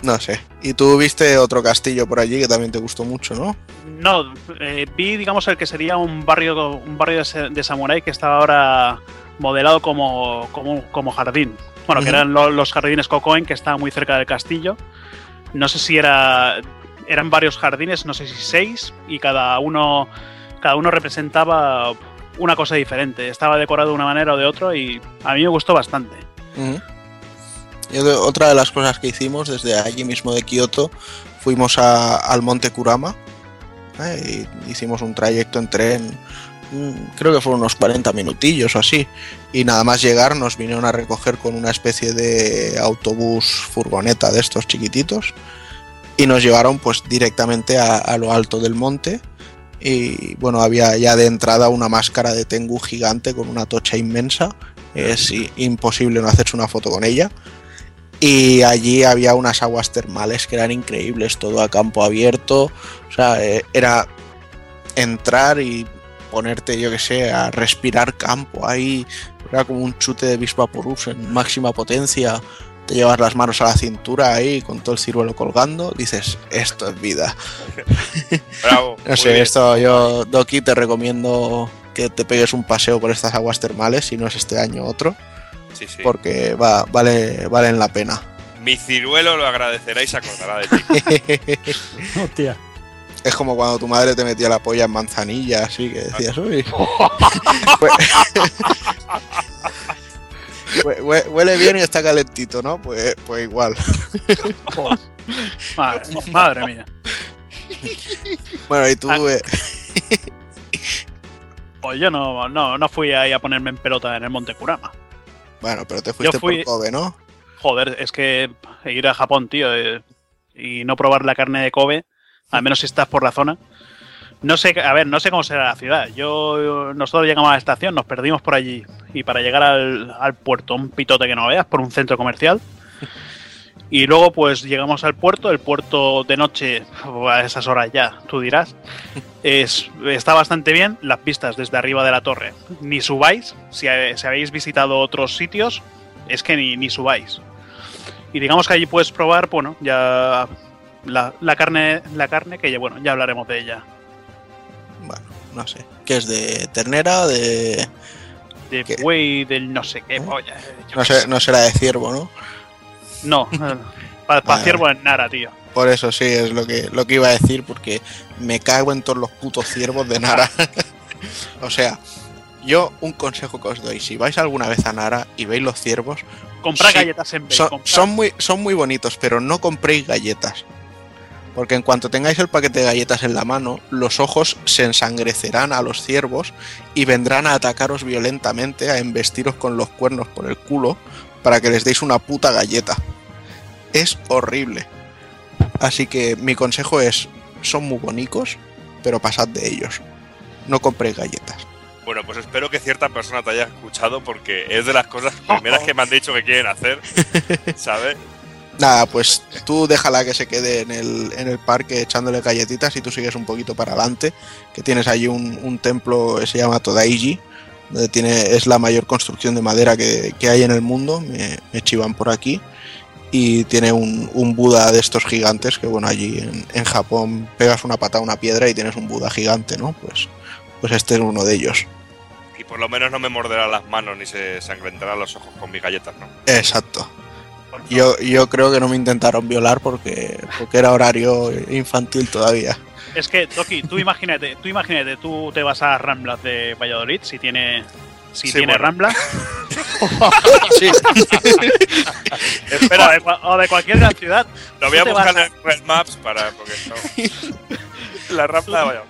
No sé. Y tú viste otro castillo por allí que también te gustó mucho, ¿no? No, eh, vi, digamos, el que sería un barrio, un barrio de, de samurái que estaba ahora modelado como, como, como jardín. Bueno, que eran lo- los jardines Kokoen, que estaban muy cerca del castillo. No sé si era. Eran varios jardines, no sé si seis, y cada uno, cada uno representaba una cosa diferente. Estaba decorado de una manera o de otra, y a mí me gustó bastante. Y otra- de las cosas que hicimos desde allí mismo de Kioto, fuimos a- al monte Kurama ¿eh? y hicimos un trayecto en tren, creo que fueron unos 40 minutillos o así, y nada más llegar nos vinieron a recoger con una especie de autobús furgoneta de estos chiquititos y nos llevaron pues directamente a, a lo alto del monte y bueno, había ya de entrada una máscara de Tengu gigante con una tocha inmensa, es imposible no hacerse una foto con ella. Y allí había unas aguas termales que eran increíbles, todo a campo abierto. O sea, eh, era entrar y ponerte, yo que sé, a respirar campo ahí. Era como un chute de Bisvaporus en máxima potencia. te llevas las manos a la cintura ahí con todo el ciruelo colgando, dices, esto es vida. Bravo. No sé, bien. esto yo, Doki, te recomiendo que te pegues un paseo por estas aguas termales, si no es este año otro, Sí, sí. porque va, vale, valen la pena. Mi ciruelo lo agradecerá y se acordará de ti. Hostia. Es como cuando tu madre te metía la polla en manzanilla, así que decías, uy. Hue- hue- Huele bien y está calentito, ¿no? Pues, pues igual. Madre, madre mía. Bueno, y tú, eh, Pues yo no, no, no fui ahí a ponerme en pelota en el Monte Kurama. bueno, pero te fuiste fui- por Kobe, ¿no? Joder, es que ir a Japón, tío, eh, y no probar la carne de Kobe, al menos si estás por la zona. No sé, a ver, no sé cómo será la ciudad. Yo, nosotros llegamos a la estación, nos perdimos por allí y para llegar al, al puerto, un pitote que no veas, por un centro comercial. Y luego, pues llegamos al puerto. El puerto de noche, a esas horas ya, tú dirás, es, está bastante bien. Las vistas desde arriba de la torre, ni subáis. Si, si habéis visitado otros sitios, es que ni, ni subáis. Y digamos que allí puedes probar, bueno, ya la, la carne, la carne que, bueno, ya hablaremos de ella. Bueno, no sé. ¿Qué es de ternera? De. De ¿Qué? buey, del no sé qué eh, yo No, sé, no será de ciervo, ¿no? No, para Vale. ciervo en Nara, tío. Por eso sí, es lo que, lo que iba a decir, porque me cago en todos los putos ciervos de Nara. o sea, yo un consejo que os doy, si vais alguna vez a Nara y veis los ciervos, Comprar Sí, galletas en vez. son, son muy, son muy bonitos, pero no compréis galletas. Porque en cuanto tengáis el paquete de galletas en la mano, los ojos se ensangrecerán a los ciervos y vendrán a atacaros violentamente, a embestiros con los cuernos por el culo para que les deis una puta galleta. Es horrible. Así que mi consejo es, son muy bonicos, pero pasad de ellos. No compréis galletas. Bueno, pues espero que cierta persona te haya escuchado porque es de las cosas primeras que me han dicho que quieren hacer, ¿sabes? Nada, pues tú déjala que se quede en el, en el parque echándole galletitas y tú sigues un poquito para adelante, que tienes allí un, un templo que se llama Todaiji, donde tiene, es la mayor construcción de madera que, que hay en el mundo, me, me chivan por aquí, y tiene un, un Buda de estos gigantes, que bueno, allí en, en Japón pegas una pata a una piedra y tienes un Buda gigante, ¿no? Pues, pues este es uno de ellos. Y por lo menos no me morderá las manos ni se sangrentarán los ojos con mis galletas, ¿no? Exacto. Yo, yo creo que no me intentaron violar porque, porque era horario infantil todavía. Es que, Toki, tú imagínate, tú imagínate, tú te vas a Ramblas de Valladolid, si tiene, si Sí, tiene bueno. Ramblas, Sí. o, de, o de cualquier gran ciudad. Lo voy a tú buscar vas en Google Maps para. porque no. La rampa vaya.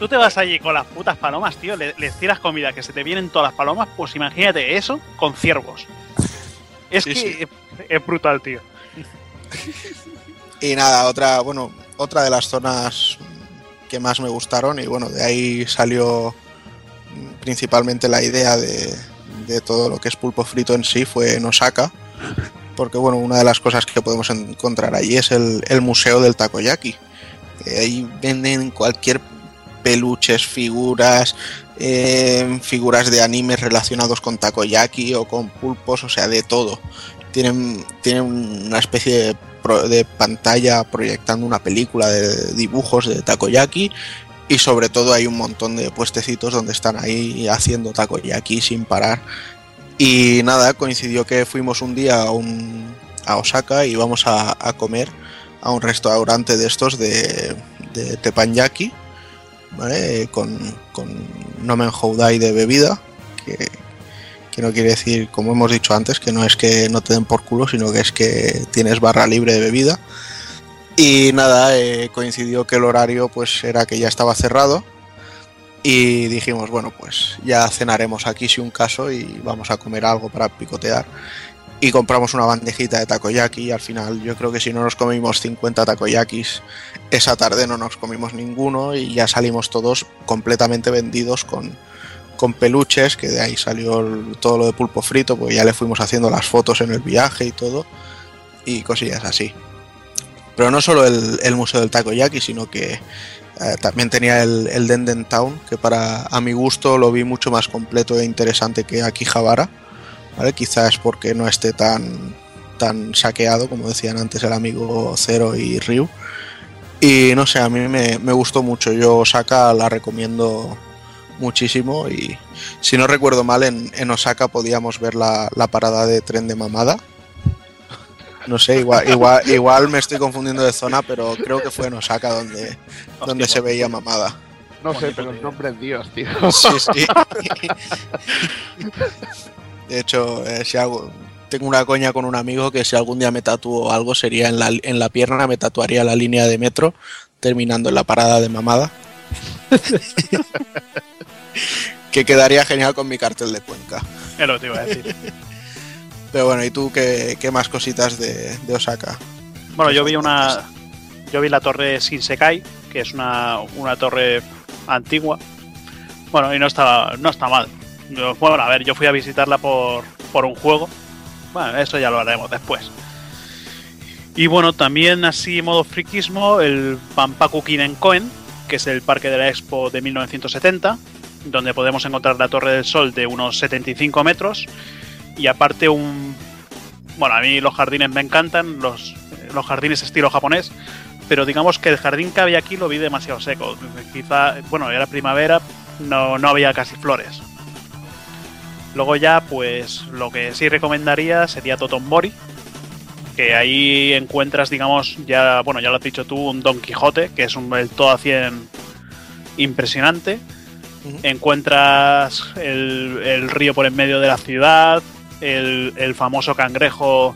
Tú te vas allí con las putas palomas, tío, le- les tiras comida que se te vienen todas las palomas, pues imagínate eso con ciervos. Es Sí, que sí. Es- brutal, tío. Y nada, otra, bueno, otra de las zonas que más me gustaron y bueno, de ahí salió principalmente la idea de, de todo lo que es pulpo frito en sí fue en Osaka, porque bueno, una de las cosas que podemos encontrar allí es el, museo del takoyaki. que ahí venden cualquier peluches, figuras, eh, figuras de animes relacionados con takoyaki o con pulpos, o sea, de todo. Tienen, tienen una especie de, pantalla proyectando una película de dibujos de takoyaki y sobre todo hay un montón de puestecitos donde están ahí haciendo takoyaki sin parar. Y nada, coincidió que fuimos un día a, un, a Osaka y íbamos a, a comer a un restaurante de estos de, de teppanyaki, ¿vale? Con, con nomen houdai de bebida, que no quiere decir, como hemos dicho antes, que no es que no te den por culo, sino que es que tienes barra libre de bebida. Y nada, eh, coincidió que el horario pues era que ya estaba cerrado y dijimos, bueno, pues ya cenaremos aquí si un caso y vamos a comer algo para picotear. Y compramos una bandejita de takoyaki y al final yo creo que si no nos comimos 50 takoyakis, esa tarde no nos comimos ninguno y ya salimos todos completamente vendidos con, con peluches, que de ahí salió todo lo de pulpo frito, pues ya le fuimos haciendo las fotos en el viaje y todo, y cosillas así. Pero no solo el, el Museo del Takoyaki, sino que eh, también tenía el, el Denden Town, que para a mi gusto lo vi mucho más completo e interesante que Akihabara. ¿vale? Quizás porque no esté tan, tan saqueado, como decían antes el amigo Zero y Ryu. Y no sé, a mí me, me gustó mucho. Yo Osaka la recomiendo muchísimo y si no recuerdo mal en, en Osaka podíamos ver la, la parada de tren de Mamada. No sé, igual, igual, igual me estoy confundiendo de zona, pero creo que fue en Osaka donde, donde se veía Mamada. No sé, pero el nombre es Dios, tío. Sí, sí. De hecho, eh, si hago, tengo una coña con un amigo que si algún día me tatúo algo sería en la, en la pierna, me tatuaría la línea de metro, terminando en la parada de mamada. Que quedaría genial con mi cartel de Cuenca. Es lo que te iba a decir. Pero bueno, ¿y tú qué, qué más cositas de, de Osaka? Bueno, yo vi una. Yo vi la torre Shinsekai, que es una, una torre antigua. Bueno, y no está, no está mal. Yo- bueno, a ver, yo fui a visitarla por, por un juego. Bueno, eso ya lo haremos después. Y bueno, también así modo friquismo, el Pampaku Kinenkoen, que es el parque de la Expo de 1970, donde podemos encontrar la Torre del Sol de unos 75 metros y aparte un... Bueno, a mí los jardines me encantan, los, los jardines estilo japonés, pero digamos que el jardín que había aquí lo vi demasiado seco. Quizá, bueno, era primavera, no, no había casi flores. Luego ya, pues lo que sí recomendaría sería Totombori, que ahí encuentras, digamos, ya, bueno, ya lo has dicho tú, un Don Quijote, que es un el todo a 100 impresionante. Encuentras el, el río por en medio de la ciudad, el, el famoso cangrejo,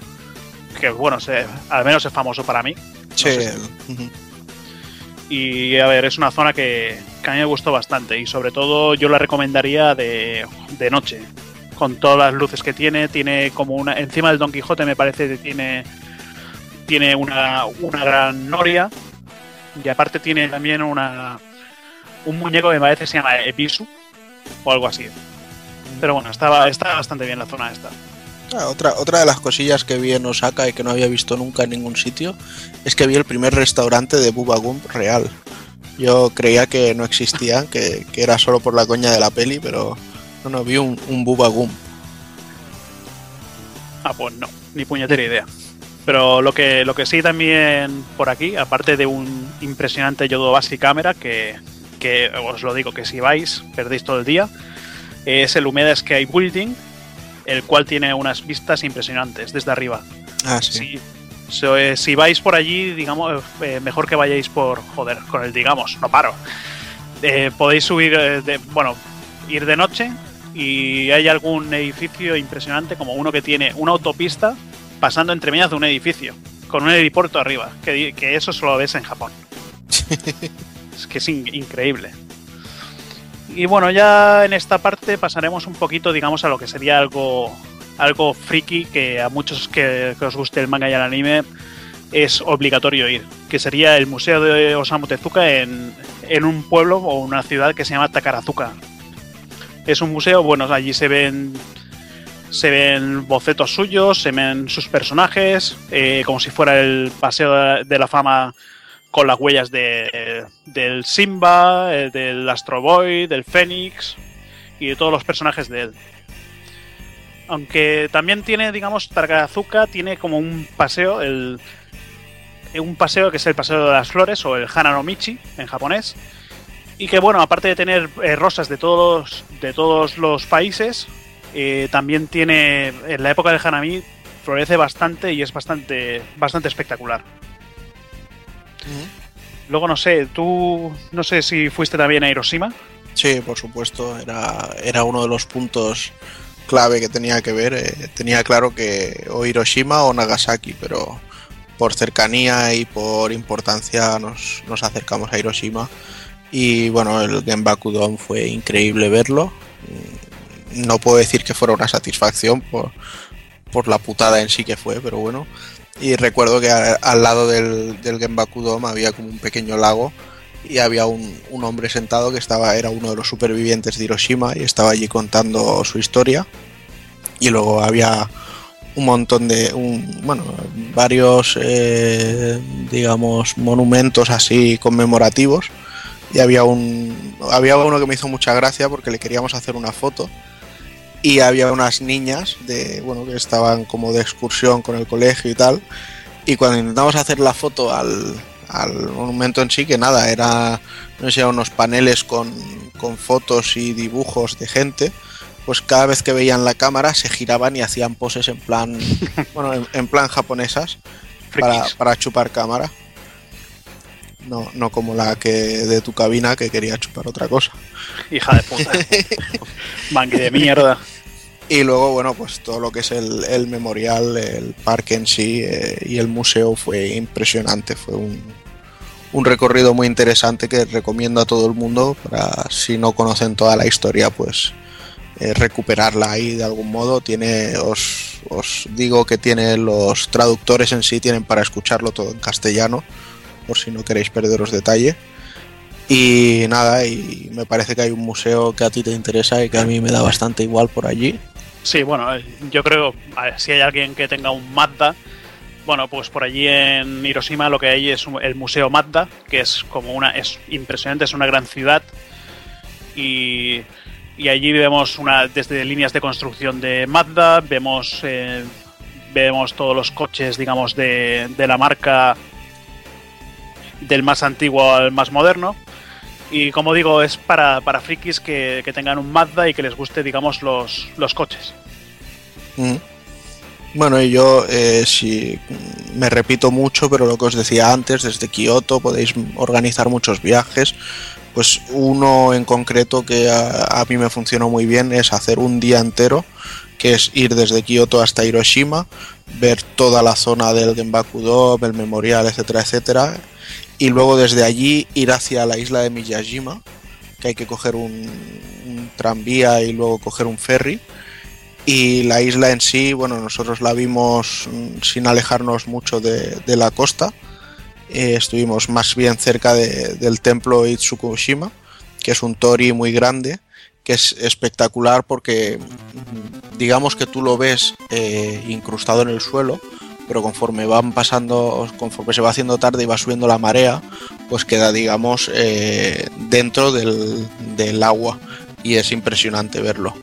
que bueno, se- al menos es famoso para mí. Sí, sé. Y a ver, es una zona que, que a mí me gustó bastante y sobre todo yo la recomendaría de, de noche. Con todas las luces que tiene, tiene como una... Encima del Don Quijote me parece que tiene, tiene una, una gran noria y aparte tiene también una, un muñeco que me parece que se llama Episu o algo así. Pero bueno, estaba, está bastante bien la zona esta. Ah, otra, otra de las cosillas que vi en Osaka y que no había visto nunca en ningún sitio es que vi el primer restaurante de Bubba Gump real. Yo creía que no existía, que, que era solo por la coña de la peli, pero no, no, vi un, un Bubba Gump. Ah, pues no, ni puñetera idea. Pero lo que, lo que sí también por aquí, aparte de un impresionante Yodobashi cámara, que, que os lo digo, que si vais, perdéis todo el día, es el Humeda Sky Building, el cual tiene unas vistas impresionantes desde arriba. Ah, sí. So, eh, si vais por allí, digamos, eh, mejor que vayáis por, joder, con el digamos, no paro. Eh, podéis subir, eh, de, bueno, ir de noche y hay algún edificio impresionante como uno que tiene una autopista pasando entre medias de un edificio, con un helipuerto arriba, que, que eso solo ves en Japón. es que es in- increíble. Y bueno, ya en esta parte pasaremos un poquito, digamos, a lo que sería algo, algo friki que a muchos que, que os guste el manga y el anime es obligatorio ir, que sería el Museo de Osamu Tezuka en, en un pueblo o una ciudad que se llama Takarazuka. Es un museo, bueno, allí se ven se ven bocetos suyos, se ven sus personajes, eh, como si fuera el paseo de- la fama con las huellas de, del Simba, eh, del Astro Boy, del Fénix y de todos los personajes de él. Aunque también tiene, digamos, Takarazuka tiene como un paseo, el, un paseo que es el paseo de las flores o el Hananomichi en japonés. Y que bueno, aparte de tener eh, rosas de todos, de todos los países, eh, también tiene, en la época del Hanami, florece bastante y es bastante, bastante espectacular. Luego no sé, tú no sé si fuiste también a Hiroshima. Sí, por supuesto, era, era uno de los puntos clave que tenía que ver. eh, tenía claro que o Hiroshima o Nagasaki, pero por cercanía y por importancia nos, nos acercamos a Hiroshima. Y bueno, el Genbaku Dome fue increíble verlo. No puedo decir que fuera una satisfacción por, por la putada en sí que fue, pero bueno. Y recuerdo que al lado del, del Genbaku Dome había como un pequeño lago y había un, un hombre sentado que estaba era uno de los supervivientes de Hiroshima y estaba allí contando su historia y luego había un montón de un, bueno varios eh, digamos monumentos así conmemorativos y había un había uno que me hizo mucha gracia porque le queríamos hacer una foto. Y había unas niñas de bueno que estaban como de excursión con el colegio y tal. Y cuando intentamos hacer la foto al, al monumento en sí que nada era no sé unos paneles con, con fotos y dibujos de gente pues cada vez que veían la cámara se giraban y hacían poses en plan bueno en, en plan japonesas para, para chupar cámara no, no como la que de tu cabina que quería chupar otra cosa Hija de puta. Mangue de mierda. Y luego, bueno, pues todo lo que es el, el memorial, el parque en sí eh, y el museo fue impresionante. Fue un, un recorrido muy interesante que recomiendo a todo el mundo para, si no conocen toda la historia, pues eh, recuperarla ahí de algún modo. Tiene, os, os digo que tiene los traductores en sí, tienen para escucharlo todo en castellano, por si no queréis perderos detalle. Y nada, y me parece que hay un museo que a ti te interesa y que a mí me da bastante igual por allí. Sí, bueno, eh, yo creo, a ver, si hay alguien que tenga un Mazda, bueno, pues por allí en Hiroshima lo que hay es el Museo Mazda, que es como una, es impresionante, es una gran ciudad y, y allí vemos una, desde líneas de construcción de Mazda, vemos, eh, vemos todos los coches, digamos, de, de la marca del más antiguo al más moderno. Y como digo, es para, para frikis que, que tengan un Mazda y que les guste, digamos, los, los coches. Mm. Bueno, y yo, eh, si me repito mucho, pero lo que os decía antes, desde Kioto podéis organizar muchos viajes. Pues uno en concreto que a, mí me funcionó muy bien es hacer un día entero, que es ir desde Kioto hasta Hiroshima, ver toda la zona del Genbaku el memorial, etcétera, etcétera, y luego desde allí ir hacia la isla de Miyajima, que hay que coger un, tranvía y luego coger un ferry. Y la isla en sí, bueno, nosotros la vimos mm, sin alejarnos mucho de, de la costa. Eh, estuvimos más bien cerca de- del templo Itsukushima, que es un tori muy grande, que es espectacular porque mm, digamos que tú lo ves eh, incrustado en el suelo, pero conforme van pasando, conforme se va haciendo tarde y va subiendo la marea, pues queda, digamos, eh, dentro del, del agua y es impresionante verlo.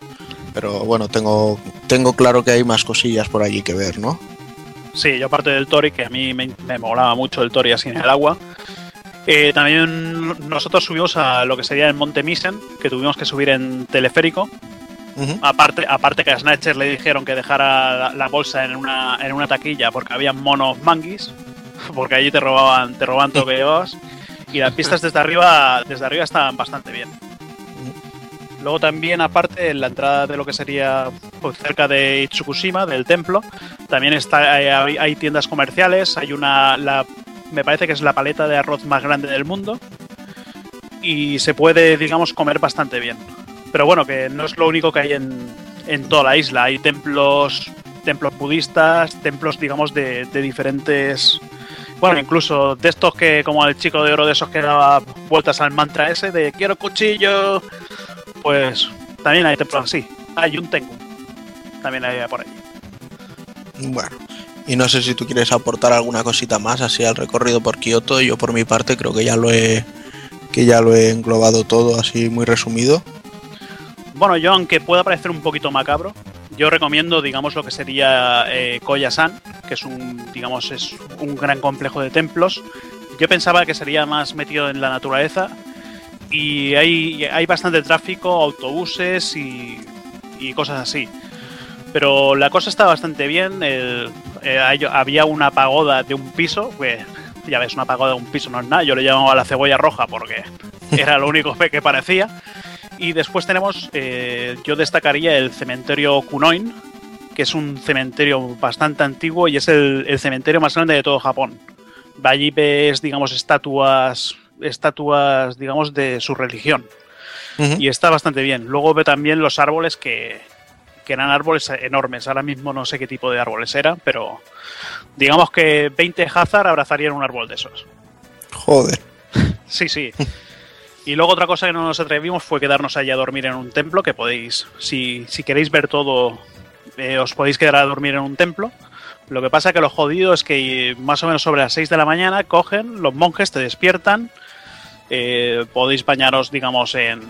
Pero bueno, tengo, tengo claro que hay más cosillas por allí que ver, ¿no? Sí, yo aparte del Tori, que a mí me, me molaba mucho el Tori así en el agua. eh, también nosotros subimos a lo que sería el Monte Misen, que tuvimos que subir en teleférico. Aparte, aparte que a Snatcher le dijeron que dejara la, la bolsa en una, en una taquilla porque había monos manguis, porque allí te robaban, te robaban todo que llevabas. Y las pistas desde arriba, desde arriba estaban bastante bien. Luego también, aparte, en la entrada de lo que sería pues, cerca de Itsukushima, del templo, también está, hay, hay- hay tiendas comerciales, hay una, la, me parece que es la paleta de arroz más grande del mundo y se puede, digamos, comer bastante bien. Pero bueno, que no es lo único que hay en, en toda la isla, hay templos, templos budistas, templos, digamos, de, diferentes... Bueno, incluso de estos que, como el chico de oro de esos que daba vueltas al mantra ese de quiero cuchillo, pues también hay templos así. Hay un Tengu. También hay por ahí. Bueno, y no sé si tú quieres aportar alguna cosita más así al recorrido por Kioto. Yo por mi parte creo que ya lo he que ya lo he englobado todo así muy resumido. Bueno, yo aunque pueda parecer un poquito macabro, yo recomiendo, digamos, lo que sería eh, Koyasan, que es un, digamos, es un gran complejo de templos. Yo pensaba que sería más metido en la naturaleza y hay, hay bastante tráfico, autobuses y, y cosas así. Pero la cosa está bastante bien. eh, había una pagoda de un piso, que ya ves, una pagoda de un piso no es nada. Yo le llamaba la cebolla roja porque era lo único que parecía. Y después tenemos, eh, yo destacaría el cementerio Kunoin, que es un cementerio bastante antiguo y es el, el cementerio más grande de todo Japón. Allí ves, digamos, estatuas, estatuas, digamos, de su religión. Y está bastante bien. Luego ve también los árboles que, que eran árboles enormes. Ahora mismo no sé qué tipo de árboles eran, pero digamos que 20 Hazard abrazarían un árbol de esos. Joder. Sí, sí. Y luego otra cosa que no nos atrevimos fue quedarnos allí a dormir en un templo, que podéis, si, si queréis ver todo, eh, os podéis quedar a dormir en un templo. Lo que pasa que lo jodido es que eh, más o menos sobre las 6 de la mañana cogen, los monjes te despiertan, eh, podéis bañaros, digamos, en,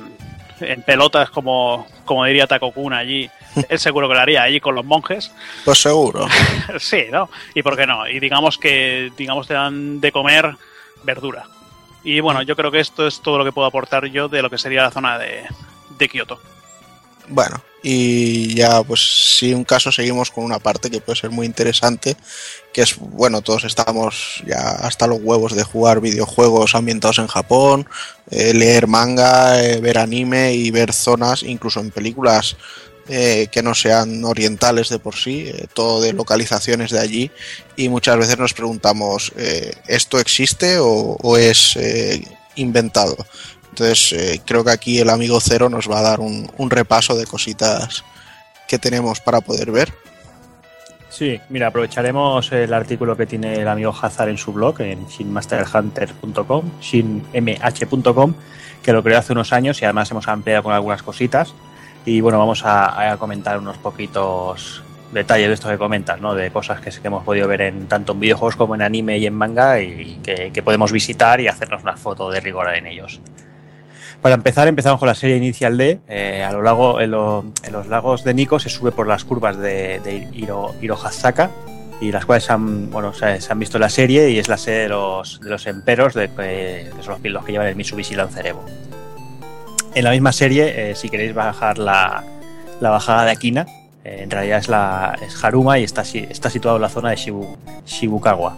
en pelotas, como, como diría Takokun allí, Él seguro que lo haría allí con los monjes. Pues seguro. sí, ¿no? Y por qué no. Y digamos que, digamos, te dan de comer verdura. Y bueno, yo creo que esto es todo lo que puedo aportar yo de lo que sería la zona de, de Kioto. Bueno, y ya pues si un caso seguimos con una parte que puede ser muy interesante, que es, bueno, todos estamos ya hasta los huevos de jugar videojuegos ambientados en Japón, eh, leer manga, eh, ver anime y ver zonas, incluso en películas eh, que no sean orientales de por sí, eh, todo de localizaciones de allí, y muchas veces nos preguntamos, eh, ¿esto existe o, es inventado? Entonces creo que aquí el amigo Cero nos va a dar un, un repaso de cositas que tenemos para poder ver. Sí, mira, aprovecharemos el artículo que tiene el amigo Hazard en su blog, en shinmasterhunter.com, shinmh.com, que lo creó hace unos años y además hemos ampliado con algunas cositas. Y bueno, vamos a, comentar unos poquitos detalles de esto que comentas, ¿no? De cosas que, hemos podido ver en tanto en videojuegos como en anime y en manga y que, podemos visitar y hacernos una foto de rigor en ellos. Para empezar, empezamos con la serie Inicial D. Eh, a lo largo, en, lo- en los lagos de Nico se sube por las curvas de, de Hiro, Hirohazaka y las cuales han, bueno, se, han visto en la serie y es la sede de los, de emperos, de, que son los, los que llevan el Mitsubishi Lancer Evo. En la misma serie, eh, si queréis bajar la, bajada de Akina, eh, en realidad es, Haruma y está, si- está situado en la zona de Shibu- Shibukawa.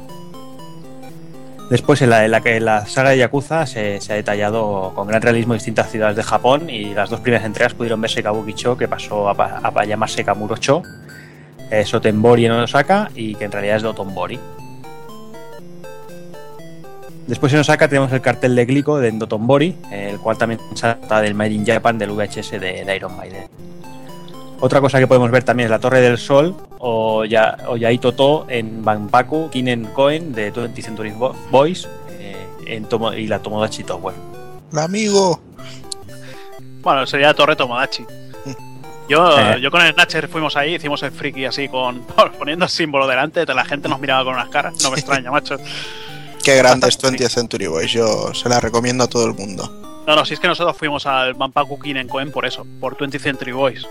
Después, en la, en la saga de Yakuza se, ha detallado con gran realismo distintas ciudades de Japón y las dos primeras entregas pudieron verse Kabuki-cho, que pasó a, pa- a llamarse Kamuro-cho, eh, Sotenbori en Osaka y que en realidad es Dotonbori. Después en Osaka tenemos el cartel de Glico de Dotonbori, el cual también se trata del Made in Japan del VHS de, de Iron Maiden. Otra cosa que podemos ver también es la Torre del Sol o, ya, o en Banpaku, Kinen Koen de 20th Century Bo- Boys eh, en Tomo- y la Tomodachi Tower. El amigo. Bueno, sería Torre Tomodachi. Yo, Eh. yo con el Snatcher fuimos ahí, hicimos el friki así con poniendo el símbolo delante, la gente nos miraba con unas caras, no me extraña, macho. Qué grande es 20th Century Boys, yo se la recomiendo a todo el mundo. No, no, si es que nosotros fuimos al Manpaku Kinen Koen por eso, por 20th Century Boys.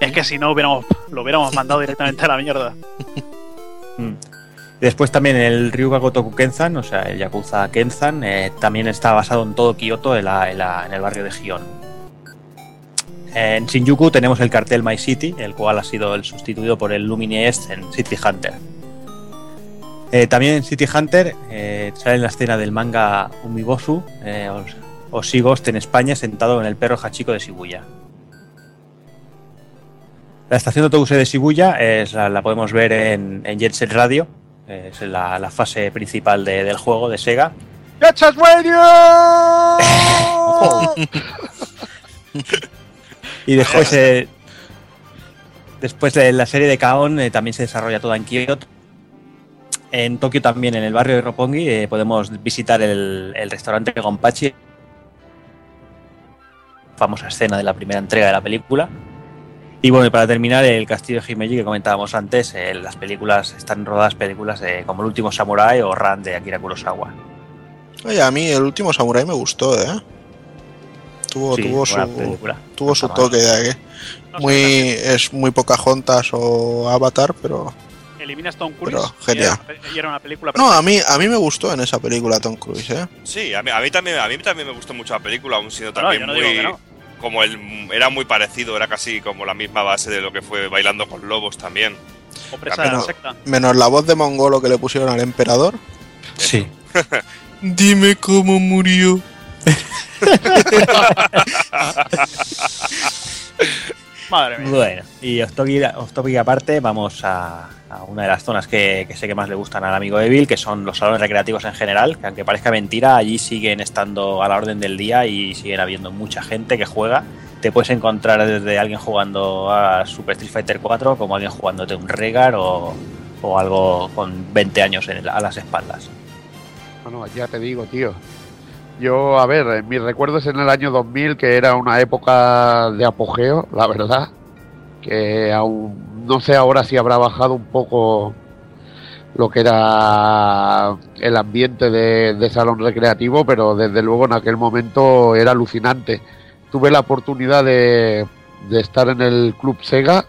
Es que si no hubiéramos, lo hubiéramos mandado directamente a la mierda. Mm. Después también el Ryuga Gotoku Kenzan, o sea, el Yakuza Kenzan, eh, también está basado en todo Kioto, en, la- en la- en el barrio de Gion. En Shinjuku tenemos el cartel My City, el cual ha sido el sustituido por el Lumini Est en City Hunter. Eh, también en City Hunter eh, sale la escena del manga Umibosu, eh, o, Sigost en España, sentado en el perro Hachiko de Shibuya. La estación de autobuses de Shibuya es, la, la podemos ver en, en Jet Set Radio, eh, es la, la fase principal de- del juego de Sega. ¡Gachas Radio! Y después, eh, después de la serie de Kaon también se desarrolla toda en Kyoto. En Tokio también, en el barrio de Roppongi, eh, podemos visitar el, el restaurante Gonpachi, famosa escena de la primera entrega de la película. Y bueno, y para terminar, el castillo de Himeji que comentábamos antes, eh, las películas están rodadas películas de, como El último Samurai o Ran de Akira Kurosawa. Oye, a mí el último Samurai me gustó, ¿eh? Tuvo, Sí, tuvo su, película. tuvo su toque de que muy, es muy Pocahontas o Avatar, pero Eliminas Tom Cruise Pero, y, genial. era, y era una película no, a mí a mí me gustó en esa película Tom Cruise, ¿eh? Sí, a mí, a mí también a mí también me gustó mucho la película, aún siendo no, también no muy como el era muy parecido, era casi como la misma base de lo que fue Bailando con Lobos también. O presa de la Menos, secta. menos la voz de mongolo que le pusieron al emperador. Sí. Dime cómo murió. Madre mía. Bueno, y off topic aparte, vamos a, una de las zonas que, que sé que más le gustan al amigo Evil, que son los salones recreativos en general, que aunque parezca mentira, allí siguen estando a la orden del día y siguen habiendo mucha gente que juega. Te puedes encontrar desde alguien jugando a Super Street Fighter 4 como alguien jugándote un Regar o, o algo con 20 años en el- a las espaldas. Bueno, ya te digo, tío. Yo, a ver, en mis recuerdos en el año 2000, que era una época de apogeo, la verdad, que aún no sé ahora si habrá bajado un poco lo que era el ambiente de, salón recreativo, pero desde luego en aquel momento era alucinante. Tuve la oportunidad de, estar en el Club Sega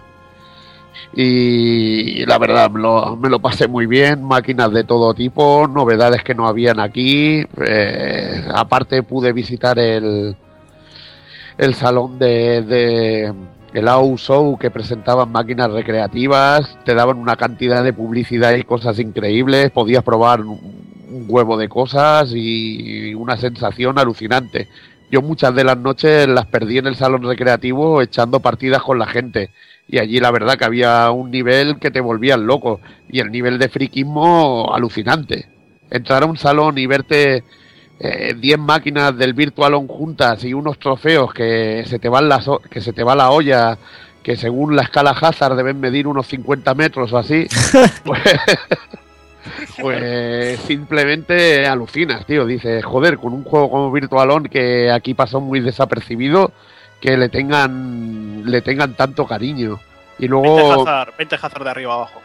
Y la verdad, me lo, pasé muy bien, máquinas de todo tipo, novedades que no habían aquí. eh, aparte pude visitar el, el salón de el AU Show que presentaban máquinas recreativas, te daban una cantidad de publicidad y cosas increíbles, podías probar un, huevo de cosas y una sensación alucinante. Yo muchas de las noches las perdí en el salón recreativo echando partidas con la gente. Y allí la verdad que había un nivel que te volvían loco. Y el nivel de friquismo alucinante. Entrar a un salón y verte 10 máquinas del Virtual On juntas y unos trofeos que se te van las o- que se te va la olla, que según la escala Hazard deben medir unos 50 metros o así, pues, pues simplemente alucinas, tío. Dices, joder, con un juego como Virtual On que aquí pasó muy desapercibido, que le tengan, le tengan tanto cariño. Y 20 luego... Hazard, 20 Hazard de arriba abajo.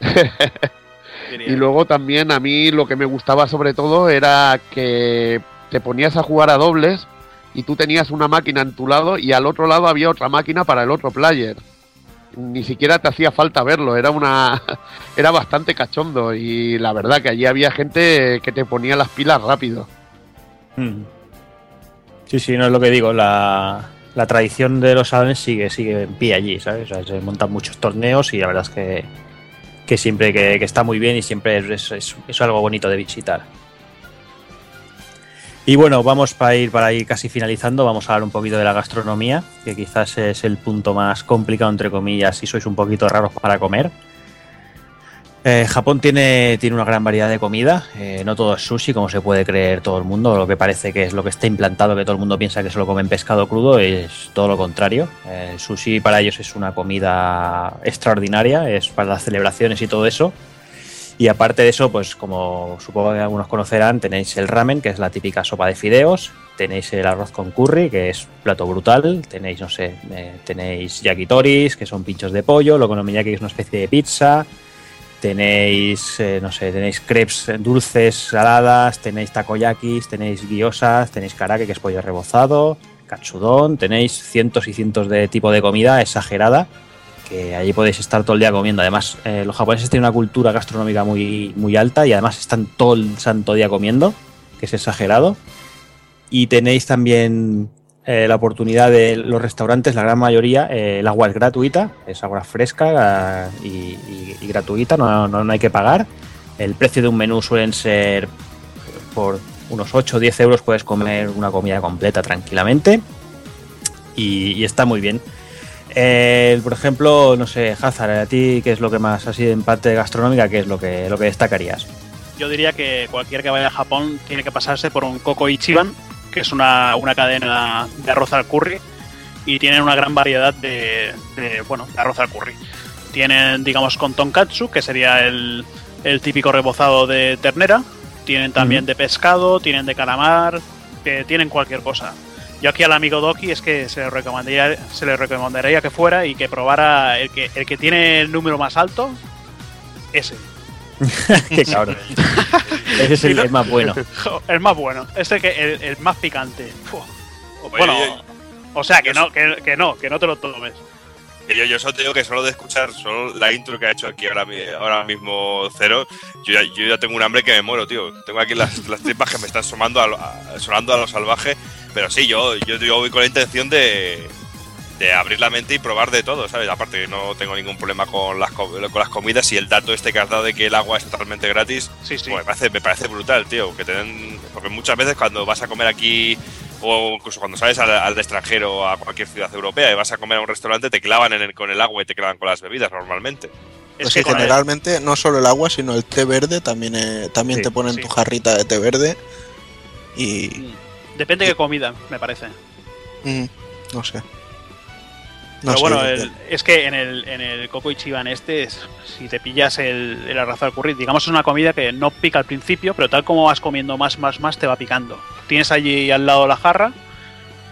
Y luego también a mí lo que me gustaba sobre todo era que te ponías a jugar a dobles y tú tenías una máquina en tu lado y al otro lado había otra máquina para el otro player. Ni siquiera te hacía falta verlo, era una era bastante cachondo y la verdad que allí había gente que te ponía las pilas rápido. Mm. Sí, sí, no es lo que digo. La, la tradición de los salones sigue, sigue en pie allí, ¿sabes? O sea, se montan muchos torneos y la verdad es que, que siempre que, está muy bien y siempre es- es algo bonito de visitar. Y bueno, vamos para ir para ir casi finalizando, vamos a hablar un poquito de la gastronomía, que quizás es el punto más complicado, entre comillas, si sois un poquito raros para comer. Eh, Japón tiene, tiene una gran variedad de comida, eh, no todo es sushi como se puede creer todo el mundo, lo que parece que es lo que está implantado, que todo el mundo piensa que solo comen pescado crudo, es todo lo contrario. Eh, sushi para ellos es una comida extraordinaria, es para las celebraciones y todo eso. Y aparte de eso, pues como supongo que algunos conocerán, tenéis el ramen, que es la típica sopa de fideos, tenéis el arroz con curry, que es plato brutal, tenéis, no sé, tenéis yakitoris, que son pinchos de pollo, lo que es una especie de pizza, tenéis, eh, no sé, tenéis crepes dulces, saladas, tenéis takoyakis, tenéis gyozas, tenéis karake, que es pollo rebozado, katsudon, tenéis cientos y cientos de tipo de comida exagerada que allí podéis estar todo el día comiendo. Además, eh, los japoneses tienen una cultura gastronómica muy, muy alta y además están todo el santo día comiendo, que es exagerado. Y tenéis también eh, la oportunidad de los restaurantes, la gran mayoría, eh, el agua es gratuita, es agua fresca eh, y, gratuita, no, hay que pagar. El precio de un menú suelen ser por unos 8 o 10 euros puedes comer una comida completa tranquilamente y, está muy bien. Por ejemplo, no sé, Hazard, a ti, ¿qué es lo que más, así en parte gastronómica, qué es lo que, lo que destacarías? Yo diría que cualquier que vaya a Japón tiene que pasarse por un Koko Ichiban, que es una, una cadena de arroz al curry, y tienen una gran variedad de, de, bueno, de arroz al curry. Tienen, digamos, con tonkatsu, que sería el, el típico rebozado de ternera. Tienen también de pescado, tienen de calamar, que tienen cualquier cosa. Yo aquí al amigo Doki es que se le recomendaría, se le recomendaría que fuera y que probara el que, el que tiene el número más alto, ese. Qué cabrón. Ese es el, el más bueno. El más bueno. Este que el, el más picante. Bueno, o sea, que no, que, que no, que no te lo tomes. Yo, yo solo te digo que solo de escuchar solo la intro que ha hecho aquí ahora, ahora mismo Cero, yo ya, yo ya tengo un hambre que me muero, tío. Tengo aquí las, las tripas que me están sonando a, lo- a- sonando a lo salvaje. Pero sí, yo, yo, yo voy con la intención de, de abrir la mente y probar de todo, ¿sabes? Aparte que no tengo ningún problema con las, co- con las comidas y el dato este que has dado de que el agua es totalmente gratis, pues me, parece, me parece brutal, tío. Que te den- porque muchas veces cuando vas a comer aquí o incluso cuando sales al, al extranjero o a cualquier ciudad europea y vas a comer a un restaurante, te clavan en el- con el agua y te clavan con las bebidas normalmente. Pues sí, generalmente no solo el agua, sino el té verde también, eh, también Sí, te ponen sí. tu jarrita de té verde. Y. Depende de qué comida, me parece. mm, no sé. No Pero bueno, el- es que en el, en el Coco Ichiban este, es- si te pillas el, el arroz al curry, digamos es una comida que no pica al principio, pero tal como vas comiendo más, más, más, te va picando. Tienes allí al lado la jarra,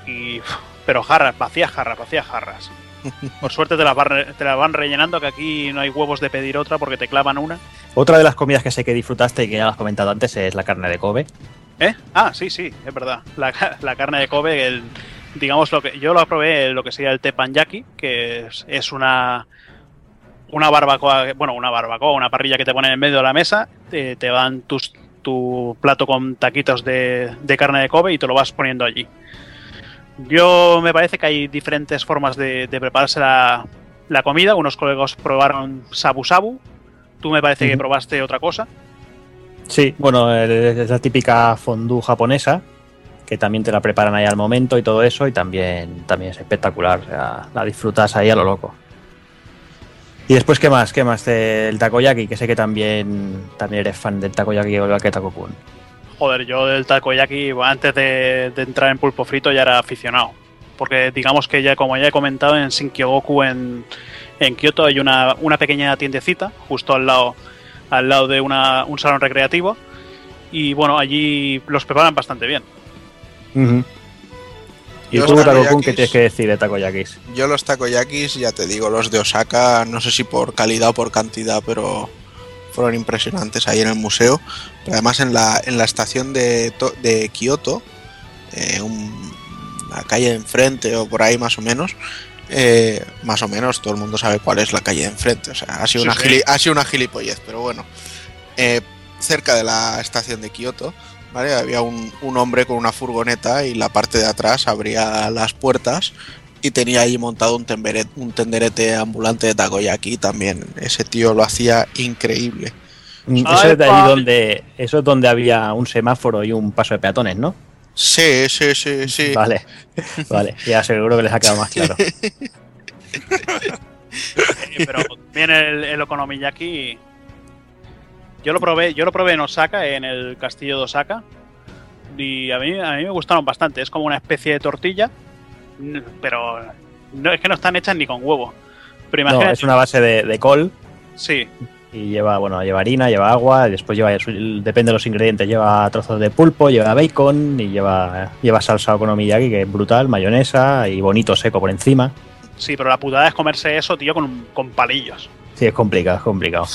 y pero jarras, vacías jarras, vacías jarras. Por suerte te las, van, te las van rellenando, que aquí no hay huevos de pedir otra porque te clavan una. Otra de las comidas que sé que disfrutaste y que ya lo has comentado antes es la carne de Kobe. ¿Eh? Ah, sí, sí, es verdad. La, la carne de Kobe, el, digamos lo que yo lo probé lo que sería el teppanyaki, que es, es una una barbacoa, bueno, una barbacoa, una parrilla que te ponen en medio de la mesa, te, te dan tus, tu plato con taquitos de, de carne de Kobe y te lo vas poniendo allí. Yo me parece que hay diferentes formas de, de prepararse la, la comida. Unos colegas probaron sabu sabu. Tú me parece que probaste otra cosa. Sí, bueno, es la típica fondue japonesa, que también te la preparan ahí al momento y todo eso, y también, también es espectacular, o sea, la disfrutas ahí a lo loco. Y después, ¿qué más? ¿Qué más del takoyaki? Que sé que también, también eres fan del takoyaki igual que Takokun. Joder, yo del takoyaki, antes de, entrar en pulpo frito ya era aficionado. Porque digamos que ya, como ya he comentado, en Shinkyogoku en, en Kioto hay una, una pequeña tiendecita, justo al lado, al lado de una, un salón recreativo. Y bueno, allí los preparan bastante bien. ¿Y Yo tú, los Takokun, qué tienes que decir de takoyakis? Yo los takoyakis, ya te digo, los de Osaka, no sé si por calidad o por cantidad, pero fueron impresionantes ahí en el museo. Pero además en la, en la estación de, de Kioto, eh, un- la calle de enfrente o por ahí más o menos, eh, más o menos todo el mundo sabe cuál es la calle de enfrente. O sea, ha sido, Sí, una, sí. gili- ha sido una gilipollez, pero bueno. Eh, cerca de la estación de Kioto, ¿vale? Había un, un hombre con una furgoneta y la parte de atrás abría las puertas y tenía ahí montado un, temberet- un tenderete ambulante de takoyaki también. Ese tío lo hacía increíble. Mm, Ay, Eso es de pa- donde, eso es donde había un semáforo y un paso de peatones, ¿no? Sí, sí, sí, sí. Vale, vale, ya seguro que les ha quedado más claro. Pero también el, el okonomiyaki. Yo lo probé, yo lo probé en Osaka, en el castillo de Osaka. Y a mí, a mí me gustaron bastante. Es como una especie de tortilla. Pero no, es que no están hechas ni con huevo. Pero No, imagínate. es una base de, de col Sí, y lleva, bueno, lleva harina, lleva agua, y después lleva, depende de los ingredientes, lleva trozos de pulpo, lleva bacon y lleva, lleva salsa okonomiyaki que es brutal, mayonesa y bonito seco por encima. sí, pero la putada es comerse eso, tío, con, con palillos. Sí, es complicado, es complicado.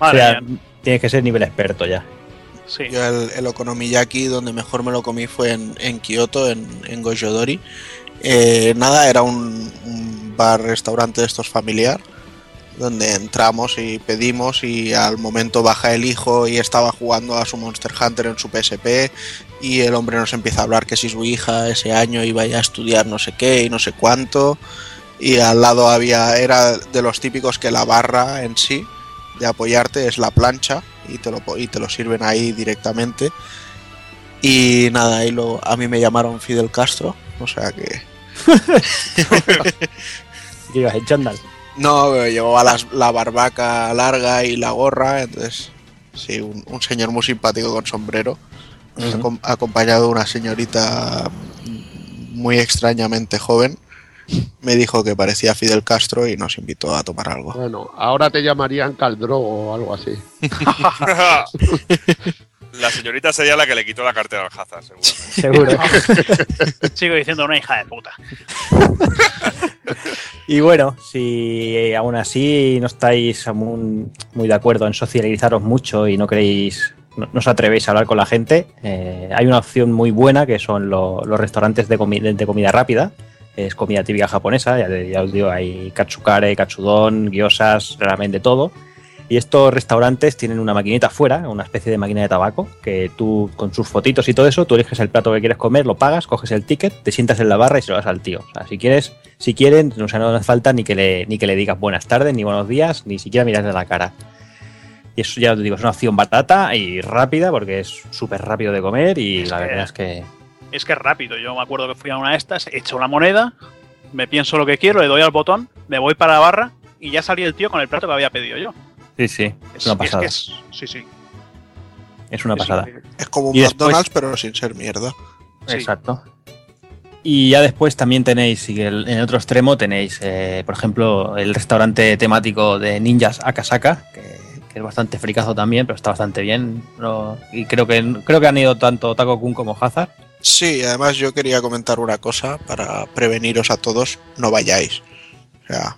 Madre o sea, mía. Tienes que ser nivel experto ya. Sí. Yo el, el okonomiyaki donde mejor me lo comí fue en, en Kioto, en, en Gojodori. Eh, nada, era un, un bar-restaurante de estos familiar, donde entramos y pedimos y al momento baja el hijo y estaba jugando a su Monster Hunter en su PSP y el hombre nos empieza a hablar que si su hija ese año iba ya a estudiar no sé qué y no sé cuánto y al lado había, era de los típicos que la barra en sí de apoyarte es la plancha y te lo, y te lo sirven ahí directamente. Y nada, ahí lo, a mí me llamaron Fidel Castro, o sea que... ¿Qué ibas en chándal? No, pero llevaba las- la barbaca larga y la gorra, entonces sí, un, un señor muy simpático con sombrero, acom- acompañado de una señorita muy extrañamente joven, me dijo que parecía Fidel Castro y nos invitó a tomar algo. Bueno, ahora te llamarían Caldrogo o algo así. La señorita sería la que le quitó la cartera al Hazard, Seguro. seguro. Sigo diciendo una hija de puta. Y bueno, si aún así no estáis muy, muy de acuerdo en socializaros mucho y no queréis, no, no os atrevéis a hablar con la gente, eh, hay una opción muy buena que son lo- los restaurantes de, comi- de comida rápida. Es comida típica japonesa, ya, ya os digo, hay katsukare, katsudon, gyozas, realmente todo. Y estos restaurantes tienen una maquinita afuera, una especie de máquina de tabaco, que tú con sus fotitos y todo eso, tú eliges el plato que quieres comer, lo pagas, coges el ticket, te sientas en la barra y se lo das al tío. O sea, si quieres, si quieren, o sea, no hace falta ni que le, ni que le digas buenas tardes, ni buenos días, ni siquiera mirarle la cara. Y eso ya os digo, es una opción batata y rápida, porque es súper rápido de comer y Es la verdad es que Es que es rápido. Yo me acuerdo que fui a una de estas, echo la moneda, me pienso lo que quiero, le doy al botón, me voy para la barra y ya salí el tío con el plato que había pedido yo. sí, sí, es una es pasada. que Es, es. Sí, sí. una es pasada. increíble. Es como un Y después- McDonald's, pero sin ser mierda. Sí. Exacto. Y ya después también tenéis, y el- en el otro extremo tenéis, eh, por ejemplo, el restaurante temático de Ninjas Akasaka, que, que es bastante fricazo también, pero está bastante bien. ¿no? Y creo que creo que han ido tanto Taco Kun como Hazard. Sí, además yo quería comentar una cosa para preveniros a todos, no vayáis. O sea,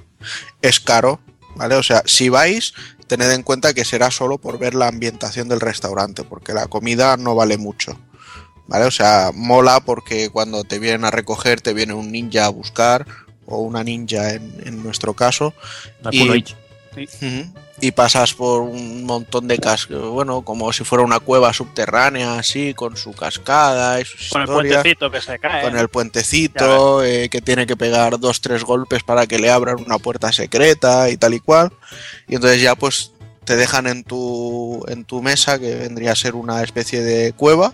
es caro, ¿vale? O sea, si vais, tened en cuenta que será solo por ver la ambientación del restaurante, porque la comida no vale mucho. ¿Vale? O sea, mola porque cuando te vienen a recoger te viene un ninja a buscar, o una ninja en, en nuestro caso. Y- Y pasas por un montón de cascos, bueno, como si fuera una cueva subterránea, así, con su cascada y sus Con el puentecito que se cae. Con el puentecito, eh, que tiene que pegar dos, tres golpes para que le abran una puerta secreta y tal y cual. Y entonces ya pues te dejan en tu, en tu mesa, que vendría a ser una especie de cueva,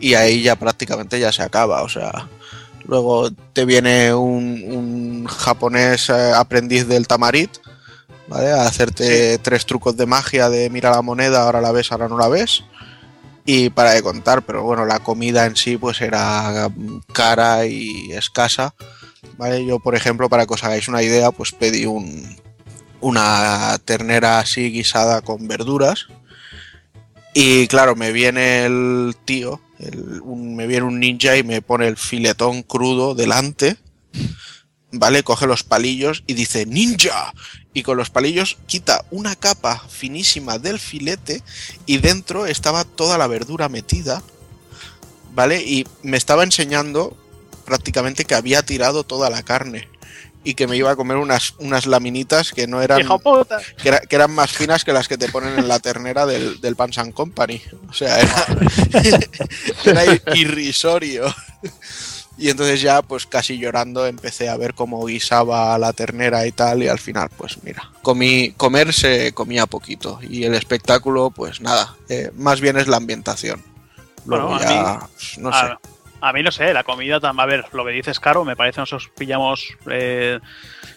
y ahí ya prácticamente ya se acaba. O sea, luego te viene un, un japonés eh, aprendiz del tamarit, ¿vale? A hacerte tres trucos de magia de mira la moneda, ahora la ves, ahora no la ves y para de contar, pero bueno, la comida en sí pues era cara y escasa, ¿vale? Yo, por ejemplo, para que os hagáis una idea, pues pedí un, una ternera así guisada con verduras y claro, me viene el tío, el- un- me viene un ninja y me pone el filetón crudo delante, ¿vale? Coge los palillos y dice ¡Ninja! Y con los palillos quita una capa finísima del filete y dentro estaba toda la verdura metida, ¿vale? Y me estaba enseñando prácticamente que había tirado toda la carne y que me iba a comer unas, unas laminitas que no eran que, era- que eran más finas que las que te ponen en la ternera del, del Pans and Company. O sea, era, era irrisorio. Y entonces ya, pues casi llorando, empecé a ver cómo guisaba la ternera y tal, y al final, pues mira, comí, comer se comía poquito. Y el espectáculo, pues nada, eh, más bien es la ambientación. Luego Bueno, a ya, mí- pues, no a, sé. a mí no sé, la comida, a ver, lo que dices caro, me parece nosotros pillamos eh,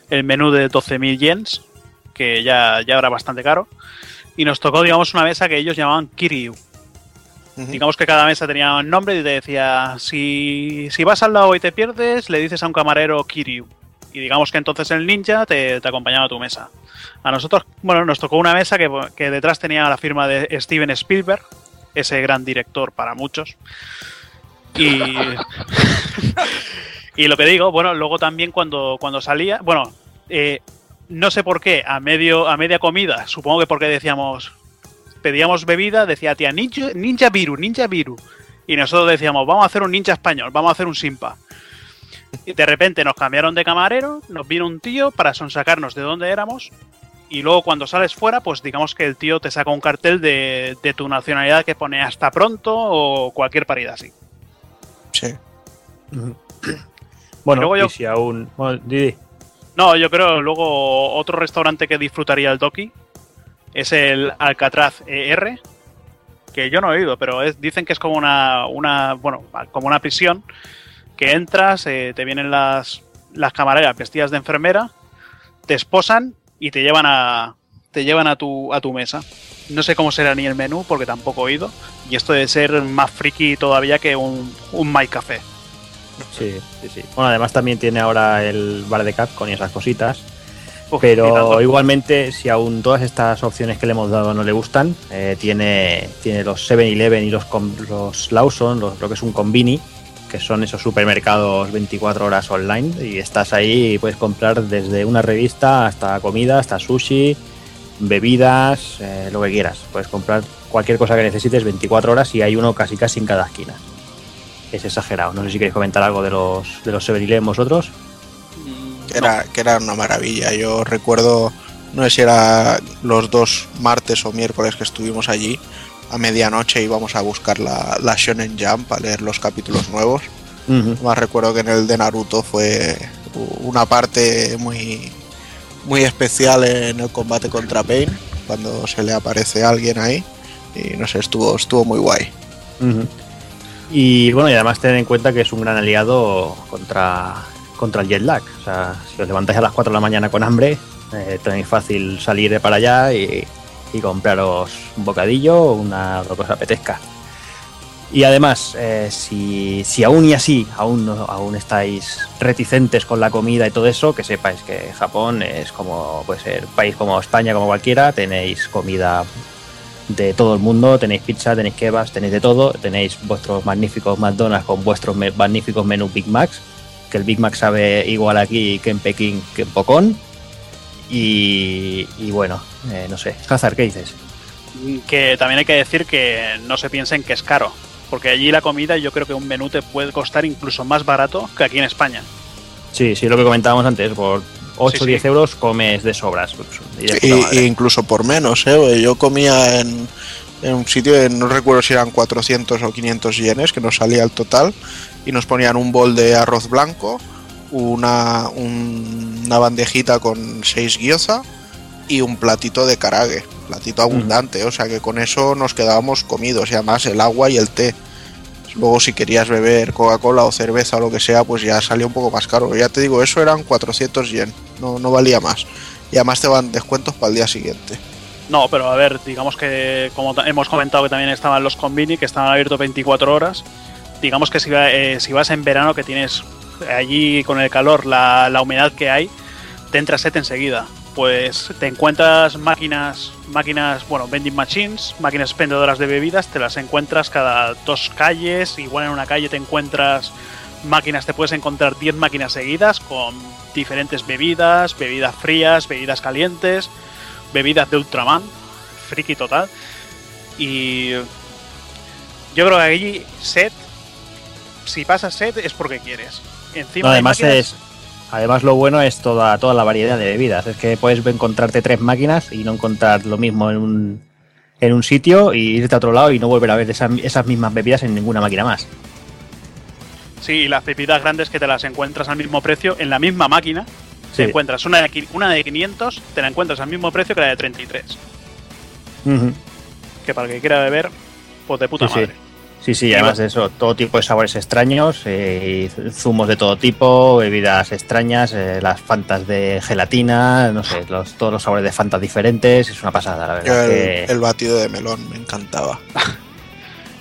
el menú de 12.000 yens, que ya, ya era bastante caro, y nos tocó, digamos, una mesa que ellos llamaban Kiryu. Digamos que cada mesa tenía un nombre y te decía, si, si vas al lado y te pierdes, le dices a un camarero Kiryu. Y digamos que entonces el ninja te, te acompañaba a tu mesa. A nosotros, bueno, nos tocó una mesa que, que detrás tenía la firma de Steven Spielberg, ese gran director para muchos. Y, y lo que digo, bueno, luego también cuando, cuando salía, bueno, eh, no sé por qué, a medio, a media comida, supongo que porque decíamos, pedíamos bebida, decía tía, ninja, ninja viru, ninja viru. Y nosotros decíamos, vamos a hacer un ninja español, vamos a hacer un simpa. Y de repente nos cambiaron de camarero, nos vino un tío para sonsacarnos de dónde éramos. Y luego cuando sales fuera, pues digamos que el tío te saca un cartel de, de tu nacionalidad que pone hasta pronto o cualquier parida así. Sí. Bueno, luego yo- y si aún. Bueno, Didi. No, yo creo luego otro restaurante que disfrutaría el Toki es el Alcatraz ER, que yo no he ido, pero es- dicen que es como una, una, bueno, como una prisión, que entras, eh, te vienen las, las camareras vestidas de enfermera, te esposan y te llevan a, te llevan a tu, a tu mesa. No sé cómo será ni el menú porque tampoco he ido, y esto debe ser más friki todavía que un, un My Café. Sí, sí, sí. Bueno, además también tiene ahora el bar de Capcom y esas cositas. Uf, pero igualmente, si aún todas estas opciones que le hemos dado no le gustan, eh, tiene, tiene los 7-Eleven y los, los Lawson, los- lo que es un combini, que son esos supermercados 24 horas online. Y estás ahí y puedes comprar desde una revista hasta comida, hasta sushi, bebidas, eh, lo que quieras. Puedes comprar cualquier cosa que necesites 24 horas y hay uno casi casi en cada esquina. Es exagerado. No sé si queréis comentar algo de los de los 7-Eleven vosotros. Que era, que era una maravilla. Yo recuerdo, no sé si era los dos martes o miércoles que estuvimos allí, a medianoche íbamos a buscar la, la Shonen Jump a leer los capítulos nuevos. Más recuerdo que en el de Naruto fue una parte muy, muy especial en el combate contra Pain, cuando se le aparece alguien ahí. Y no sé, estuvo, estuvo muy guay. Y bueno, y además tener en cuenta que es un gran aliado contra, contra el jet lag. O sea, si os levantáis a las 4 de la mañana con hambre, eh, tenéis fácil salir de para allá y, compraros un bocadillo o una lo que apetezca. Y además, eh, si, aún y así aún, aún estáis reticentes con la comida y todo eso, que sepáis que Japón es como puede ser país como España, como cualquiera, tenéis comida de todo el mundo, tenéis pizza, tenéis kebabs, tenéis de todo, tenéis vuestros magníficos McDonald's con vuestros magníficos menús Big Macs, que el Big Mac sabe igual aquí que en Pekín que en Pocón. Y, y bueno, eh, no sé, Hazard, ¿qué dices? Que también hay que decir que no se piensen que es caro. Porque allí la comida yo creo que un menú te puede costar incluso más barato que aquí en España. Sí, sí, lo que comentábamos antes, por 8 o Sí, 10 sí. euros comes de sobras. pues, y de puta Y, madre. y incluso por menos, ¿eh? Yo comía en, en un sitio, de- no recuerdo si eran 400 o 500 yenes, que nos salía el total, y nos ponían un bol de arroz blanco, una, un- una bandejita con 6 gyoza y un platito de karage, platito abundante, o sea que con eso nos quedábamos comidos, y además el agua y el té. Luego si querías beber Coca-Cola o cerveza o lo que sea, pues ya salía un poco más caro. Ya te digo, eso eran 400 yen, no, no valía más. Y además te van descuentos para el día siguiente. No, pero a ver, digamos que como hemos comentado que también estaban los convini, que estaban abiertos 24 horas, digamos que si, eh, si vas en verano que tienes allí con el calor, la, humedad que hay, te entra sed enseguida. Pues te encuentras máquinas, máquinas, bueno, vending machines, máquinas expendedoras de bebidas, te las encuentras cada dos calles, igual en una calle te encuentras máquinas, te puedes encontrar 10 máquinas seguidas con diferentes bebidas, bebidas frías, bebidas calientes, bebidas de Ultraman, friki total. Y yo creo que allí set, si pasas set es porque quieres. Encima No, además máquinas- es además lo bueno es toda toda la variedad de bebidas es que puedes encontrarte tres máquinas y no encontrar lo mismo en un en un sitio y irte a otro lado y no volver a ver esas, esas mismas bebidas en ninguna máquina más Sí, y las bebidas grandes que te las encuentras al mismo precio en la misma máquina. Te Sí. encuentras una de, una de 500, te la encuentras al mismo precio que la de 33. Ujú. Que para el que quiera beber, pues de puta sí. madre. Sí, sí, Y además de eso, todo tipo de sabores extraños, eh, y zumos de todo tipo, bebidas extrañas, eh, las fantas de gelatina, no sé, los, todos los sabores de fantas diferentes, es una pasada, la Yo verdad. el, que- el batido de melón me encantaba.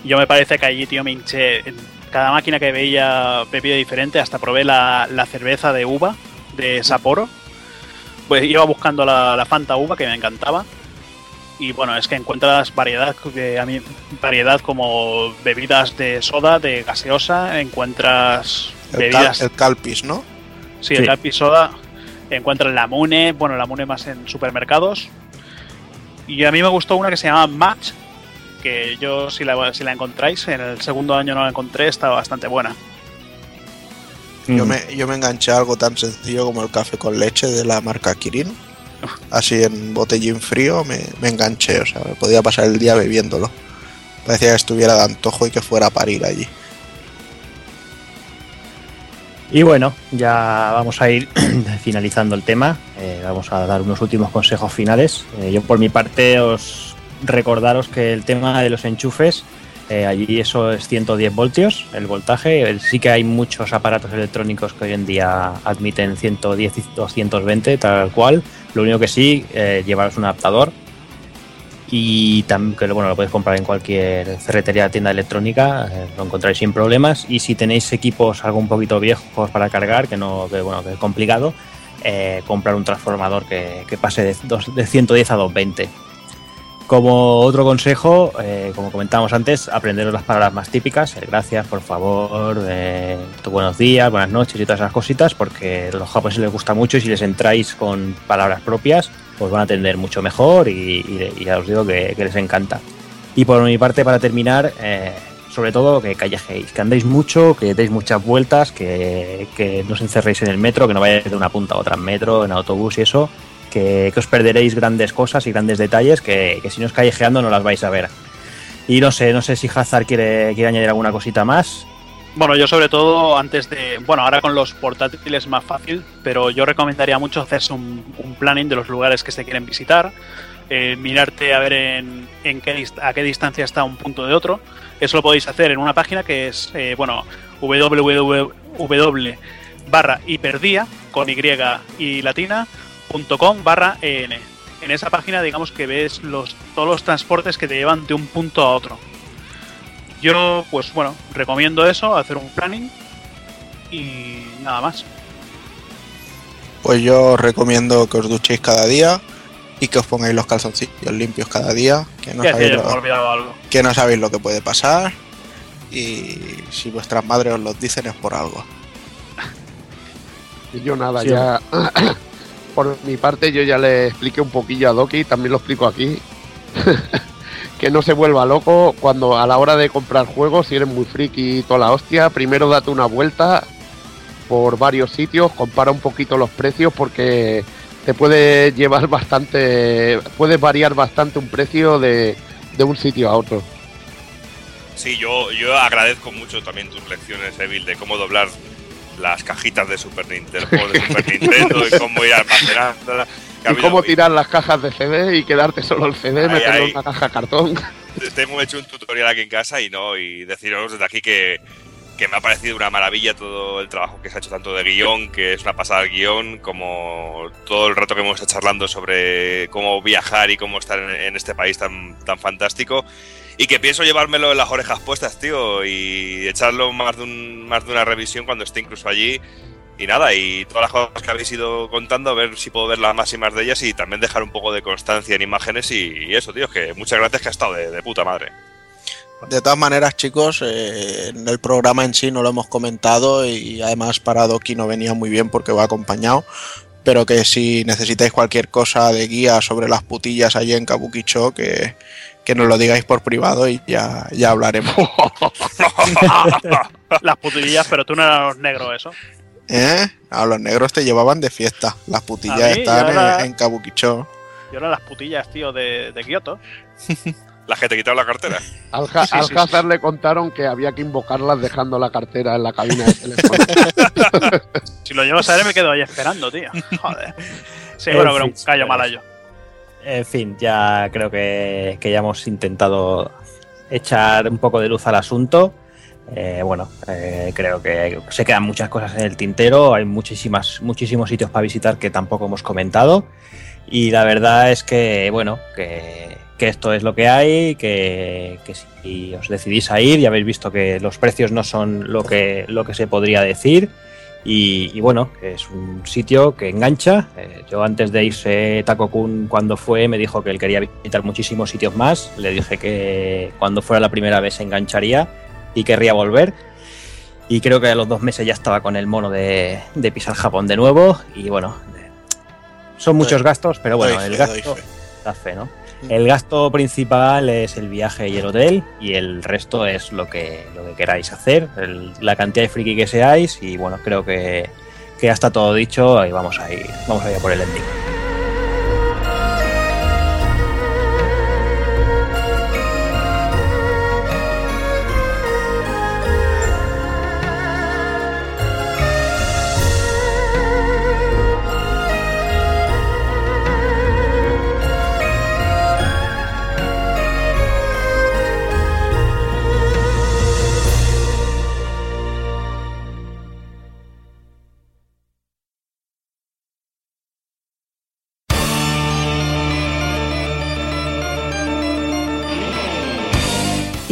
Yo me parece que allí, tío, me hinché. En cada máquina que veía bebida diferente, hasta probé la, la cerveza de uva de Sapporo. Pues iba buscando la, la Fanta uva que me encantaba. Y bueno, es que encuentras variedad, de, a mí, variedad como bebidas de soda, de gaseosa, encuentras El, cal- bebidas. el calpis, ¿no? Sí, el Sí. Calpi Soda. Encuentras la Mune, bueno, la Mune más en supermercados. Y a mí me gustó una que se llama Match, que yo si la, si la encontráis, en el segundo año no la encontré, está bastante buena. Yo, me, yo me enganché a algo tan sencillo como el café con leche de la marca Kirin. Así en botellín frío me, enganché, o sea, me podía pasar el día bebiéndolo. Parecía que estuviera de antojo y que fuera a parir allí. Y bueno, ya vamos a ir finalizando el tema. eh, vamos a dar unos últimos consejos finales. Eh, yo por mi parte os recordaros que el tema de los enchufes, eh, allí eso es 110 voltios, el voltaje. Sí que hay muchos aparatos electrónicos que hoy en día admiten 110 y 220 tal cual. Lo único que sí, eh, llevaros un adaptador y que bueno, lo podéis comprar en cualquier ferretería tienda electrónica, eh, lo encontráis sin problemas y si tenéis equipos algo un poquito viejos para cargar, que no que, bueno, que es complicado, eh, comprar un transformador que, que pase de, dos- de 110 a 220. Como otro consejo, eh, como comentábamos antes, aprenderos las palabras más típicas, el gracias, por favor, eh, tu buenos días, buenas noches y todas esas cositas, porque a los japoneses les gusta mucho y si les entráis con palabras propias, pues van a atender mucho mejor y, y- y ya os digo que, que les encanta. Y por mi parte, para terminar, eh, sobre todo que callejéis, que andéis mucho, que deis muchas vueltas, que, que no os encerréis en el metro, que no vayáis de una punta a otra en metro, en autobús y eso, que, os perderéis grandes cosas y grandes detalles que, que si no os callejeando no las vais a ver. Y no sé, no sé si Hazard quiere, quiere añadir alguna cosita más. Bueno, yo sobre todo antes de. Bueno, ahora con los portátiles es más fácil, pero yo recomendaría mucho hacerse un, un planning de los lugares que se quieren visitar, eh, mirarte a ver en, en qué, a qué distancia está un punto de otro. Eso lo podéis hacer en una página que es, eh, bueno, www barra hiperdía con y y latina com barra en. En esa página, digamos que ves los, todos los transportes que te llevan de un punto a otro. Yo, pues bueno, recomiendo eso, hacer un planning y nada más. Pues yo os recomiendo que os duchéis cada día y que os pongáis los calzoncillos limpios cada día, que no, sabéis lo, algo. que no sabéis lo que puede pasar y si vuestras madres os lo dicen es por algo. Y yo nada, Sí, ya. Por mi parte, yo ya le expliqué un poquillo a Doki, también lo explico aquí. que no se vuelva loco cuando a la hora de comprar juegos, si eres muy friki y toda la hostia, primero date una vuelta por varios sitios, compara un poquito los precios porque te puede llevar bastante, puede variar bastante un precio de, de un sitio a otro. Sí, yo, yo agradezco mucho también tus lecciones, Evil, de cómo doblar las cajitas de Super Nintendo, de Super Nintendo y cómo ir almacenándolas. Y cómo tirar las cajas de CD y quedarte solo el CD, meterlo en una caja cartón. Te hemos hecho un tutorial aquí en casa y no, y deciros desde aquí que, que me ha parecido una maravilla todo el trabajo que se ha hecho tanto de guion, que es una pasada el guion, como todo el rato que hemos estado charlando sobre cómo viajar y cómo estar en, en este país tan, tan fantástico. Y que pienso llevármelo en las orejas puestas, tío, y echarlo más de, un, más de una revisión cuando esté incluso allí. Y nada, y todas las cosas que habéis ido contando, a ver si puedo ver las máximas de ellas y también dejar un poco de constancia en imágenes y, eso, tío, que muchas gracias que ha estado de, de puta madre. De todas maneras, chicos, eh, en el programa en sí no lo hemos comentado y además para Doki no venía muy bien porque va acompañado. Pero que si necesitáis cualquier cosa de guía sobre las putillas allí en Kabukicho, que, que nos lo digáis por privado y ya, ya hablaremos. Las putillas, pero tú no eras negro, eso. ¿Eh? A los negros te llevaban de fiesta. Las putillas mí, están y ahora- en, en Kabukicho. Yo era las putillas, tío, de, de Kioto. Las que te quitaron la cartera. Al, Ja- Sí, al sí, Hazard le contaron que había que invocarlas dejando la cartera en la cabina de teléfono. Si lo llevas a ver, me quedo ahí esperando, tío. Joder. Sí, En bueno, pero un callo pues, malayo. En fin, ya creo que, ya hemos intentado echar un poco de luz al asunto. Eh, bueno, eh, creo que se quedan muchas cosas en el tintero, hay muchísimas, muchísimos sitios para visitar que tampoco hemos comentado. Y la verdad es que, bueno, que, esto es lo que hay, que, que si os decidís a ir, ya habéis visto que los precios no son lo que, lo que se podría decir. Y, y bueno, es un sitio que engancha. Eh, yo antes de irse Takokun cuando fue me dijo que él quería visitar muchísimos sitios más. Le dije que cuando fuera la primera vez se engancharía y querría volver. Y creo que a los dos meses ya estaba con el mono de, de pisar Japón de nuevo. Y bueno, eh, son muchos gastos, pero bueno, el gasto da fe, ¿no? El gasto principal es el viaje y el hotel y el resto es lo que, lo que queráis hacer, el- la cantidad de friki que seáis y bueno, creo que, que ya está todo dicho y vamos a ir, vamos a ir por el ending.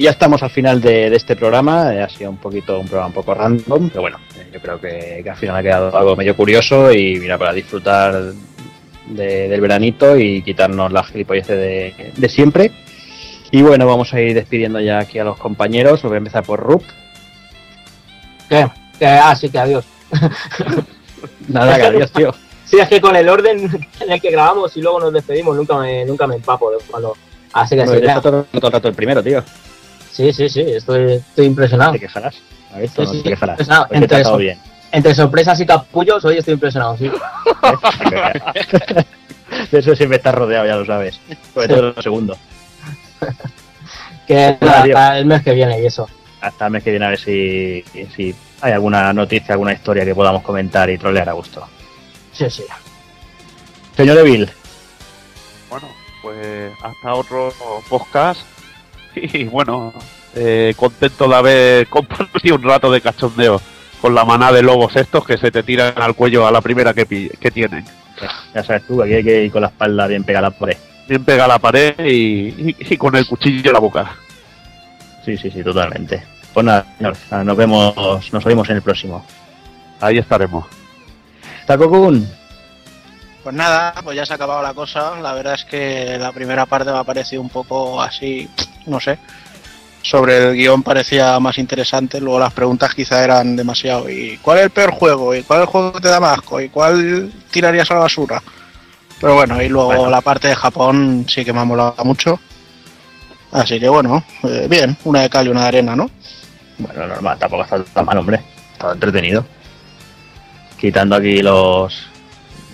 Y ya estamos al final de, de este programa. eh, ha sido un poquito un programa un poco random, pero bueno, eh, yo creo que, que al final ha quedado algo medio curioso y mira, para disfrutar de- del veranito y quitarnos la gilipolleces de, de siempre. Y bueno, vamos a ir despidiendo ya aquí a los compañeros. Voy a empezar por Rup. ¿Qué? Que, ah, sí, que adiós. Nada, que adiós, tío. Sí, es que con el orden en el que grabamos y luego nos despedimos, nunca me, nunca me empapo cuando. Así que No, sí, todo, todo el rato el primero, tío. Sí, sí, sí, estoy, estoy impresionado. Te quejarás. A ver, Sí, no sí, te quejarás. Hoy Entre, bien. entre sorpresas y capullos, hoy estoy impresionado, sí. De eso siempre estás rodeado, ya lo sabes. Sobre todo lo segundo. Que Nada, hasta el mes que viene y eso. Hasta el mes que viene a ver si, si hay alguna noticia, alguna historia que podamos comentar y trolear a gusto. Sí, sí. Señor Evil, Bueno, pues hasta otro podcast. Y bueno, eh, contento de haber compartido un rato de cachondeo con la maná de lobos estos que se te tiran al cuello a la primera que, que tienen. ya sabes tú, aquí hay que ir con la espalda bien pegada a la pared. Bien pega a la pared y, y- y con el cuchillo en la boca. Sí, sí, sí, totalmente. Pues nada, señor, nos vemos, nos oímos en el próximo. ahí estaremos. Takokun, Pues nada, pues ya se ha acabado la cosa. La verdad es que la primera parte me ha parecido un poco así, no sé. Sobre el guion parecía más interesante, luego las preguntas quizá eran demasiado. ¿Y cuál es el peor juego? ¿Y cuál es el juego que te da más asco? ¿Y cuál tirarías a la basura? Pero bueno, y luego la parte de Japón sí que me ha molado mucho. Así que bueno, eh, bien, una de cal y una de arena, ¿no? Bueno, normal, tampoco está tan mal, hombre. Está entretenido. Quitando aquí los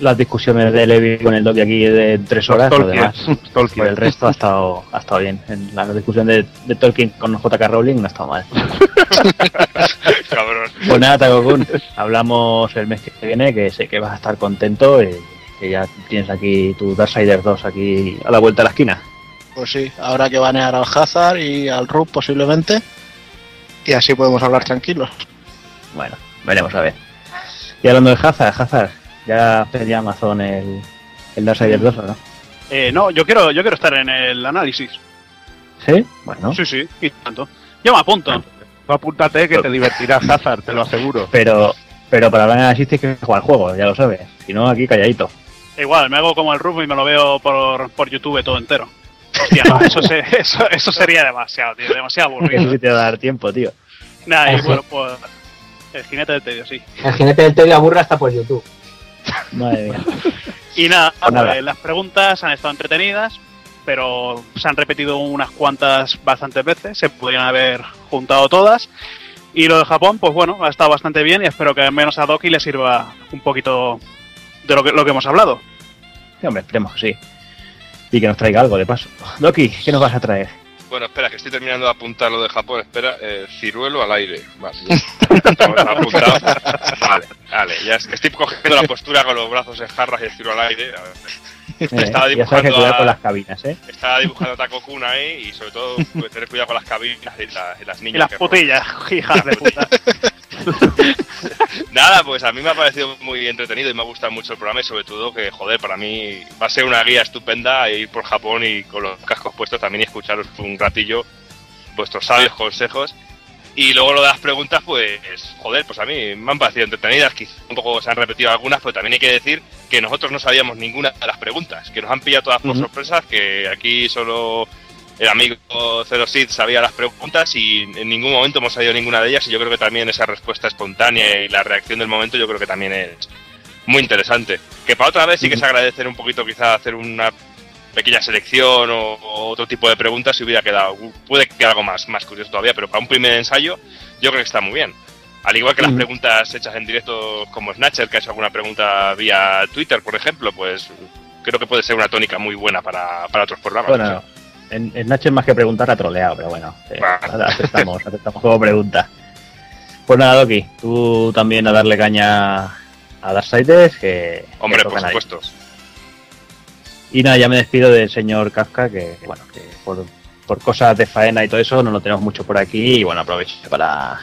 las discusiones de Levi con el Doki aquí de tres horas, lo Tolkien, demás. Tolkien. Por el resto ha estado, ha estado bien. En la discusión de, de Tolkien con JK Rowling no ha estado mal. Cabrón. Pues nada, Takokun, hablamos el mes que viene, que sé que vas a estar contento y que ya tienes aquí tu Darksiders 2 aquí a la vuelta de la esquina. Pues sí, habrá que banear al Hazard y al Rub posiblemente. Y así podemos hablar tranquilos. Bueno, veremos a ver. Y hablando de Hazard, Hazard, ya pedí a Amazon el, el Darksiders 2, ¿o no? Eh, no, yo quiero, yo quiero estar en el análisis. ¿Sí? Bueno. Sí, sí, y tanto. Yo me apunto. Tú apúntate que te divertirás, Hazard, te lo aseguro. Pero, pero para hablar de análisis tienes que jugar al juego, ya lo sabes. Si no, aquí calladito. Igual, me hago como el Rub y me lo veo por, por YouTube todo entero. Hostia, no, eso, se- eso, eso sería demasiado, tío, demasiado aburrido. sí te va a dar tiempo, tío. Nada, y bueno, pues. El jinete del tedio, sí. El jinete del tedio aburra hasta por YouTube. Madre mía. Y nada, Pues nada. pues, las preguntas han estado entretenidas, pero se han repetido unas cuantas bastantes veces, se podrían haber juntado todas. Y lo de Japón, pues bueno, ha estado bastante bien y espero que al menos a Doki le sirva un poquito de lo que, lo que hemos hablado. Sí, hombre, esperemos que sí. Y que nos traiga algo de paso. Doki, ¿qué nos vas a traer? Bueno, espera, que estoy terminando de apuntar lo de Japón. Espera, eh, ciruelo al aire. Vale. Vale, vale. Ya es que estoy cogiendo la postura con los brazos en jarras y el ciruelo al aire. A ver. Eh, Estaba ya sabes que dibujando a- con las cabinas, ¿eh? Estaba dibujando a Taco ahí y sobre todo pues, tener cuidado con las cabinas y, la- y las niñas. Y las que putillas, hijas de puta. Nada, pues a mí me ha parecido muy entretenido y me ha gustado mucho el programa y sobre todo que, joder, para mí va a ser una guía estupenda ir por Japón y con los cascos puestos también y escucharos un ratillo vuestros sabios consejos. Y luego lo de las preguntas, pues, joder, pues a mí me han parecido entretenidas, quizá un poco se han repetido algunas, pero también hay que decir que nosotros no sabíamos ninguna de las preguntas, que nos han pillado todas por sorpresas, que aquí solo el amigo Zero Sid sabía las preguntas y en ningún momento hemos sabido ninguna de ellas y yo creo que también esa respuesta espontánea y la reacción del momento yo creo que también es muy interesante. Que para otra vez sí que se agradecer un poquito quizá hacer una pequeña selección o, o otro tipo de preguntas si hubiera quedado. Puede que algo más, más curioso todavía, pero para un primer ensayo yo creo que está muy bien. Al igual que las preguntas hechas en directo como Snatcher, que ha hecho alguna pregunta vía Twitter, por ejemplo, pues creo que puede ser una tónica muy buena para, para otros programas. Bueno, no. En, en Nacho es más que preguntar, ha troleado, pero bueno, eh, aceptamos, aceptamos como pregunta. Pues nada, Doki, tú también a darle caña a Darksiders, que. Hombre, que por supuesto. Y nada, ya me despido del señor Kafka, que bueno, que por, por cosas de faena y todo eso no lo tenemos mucho por aquí y bueno, aprovecho para,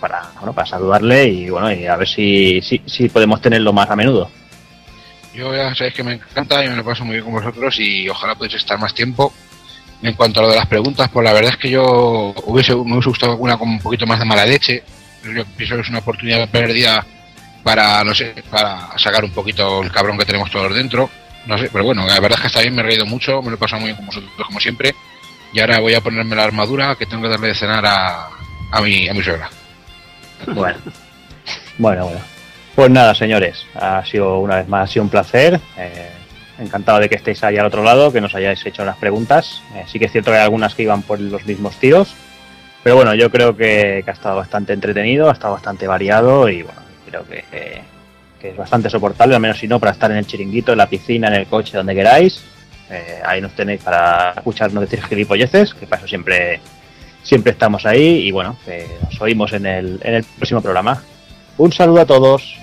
para, bueno, para saludarle y bueno, y a ver si, si, si podemos tenerlo más a menudo. Yo ya sabéis que me encanta y me lo paso muy bien con vosotros y ojalá podáis estar más tiempo. En cuanto a lo de las preguntas, pues la verdad es que yo hubiese, me hubiese gustado alguna con un poquito más de mala leche. Yo pienso que es una oportunidad perdida para, no sé, para sacar un poquito el cabrón que tenemos todos dentro. No sé, pero bueno, la verdad es que está bien, me he reído mucho, me lo he pasado muy bien con vosotros como siempre. Y ahora voy a ponerme la armadura que tengo que darle de cenar a, a, mi, a mi suegra. Bueno, bueno, bueno. Pues nada, señores, ha sido una vez más ha sido un placer. eh, encantado de que estéis ahí al otro lado, que nos hayáis hecho las preguntas. Eh, sí que es cierto que hay algunas que iban por los mismos tiros, pero bueno, yo creo que, ha estado bastante entretenido, ha estado bastante variado y bueno, creo que, es bastante soportable, al menos si no, para estar en el chiringuito, en la piscina, en el coche, donde queráis. Eh, ahí nos tenéis para escucharnos decir gilipolleces, que para eso siempre, siempre estamos ahí y bueno, nos oímos en el, en el próximo programa. Un saludo a todos.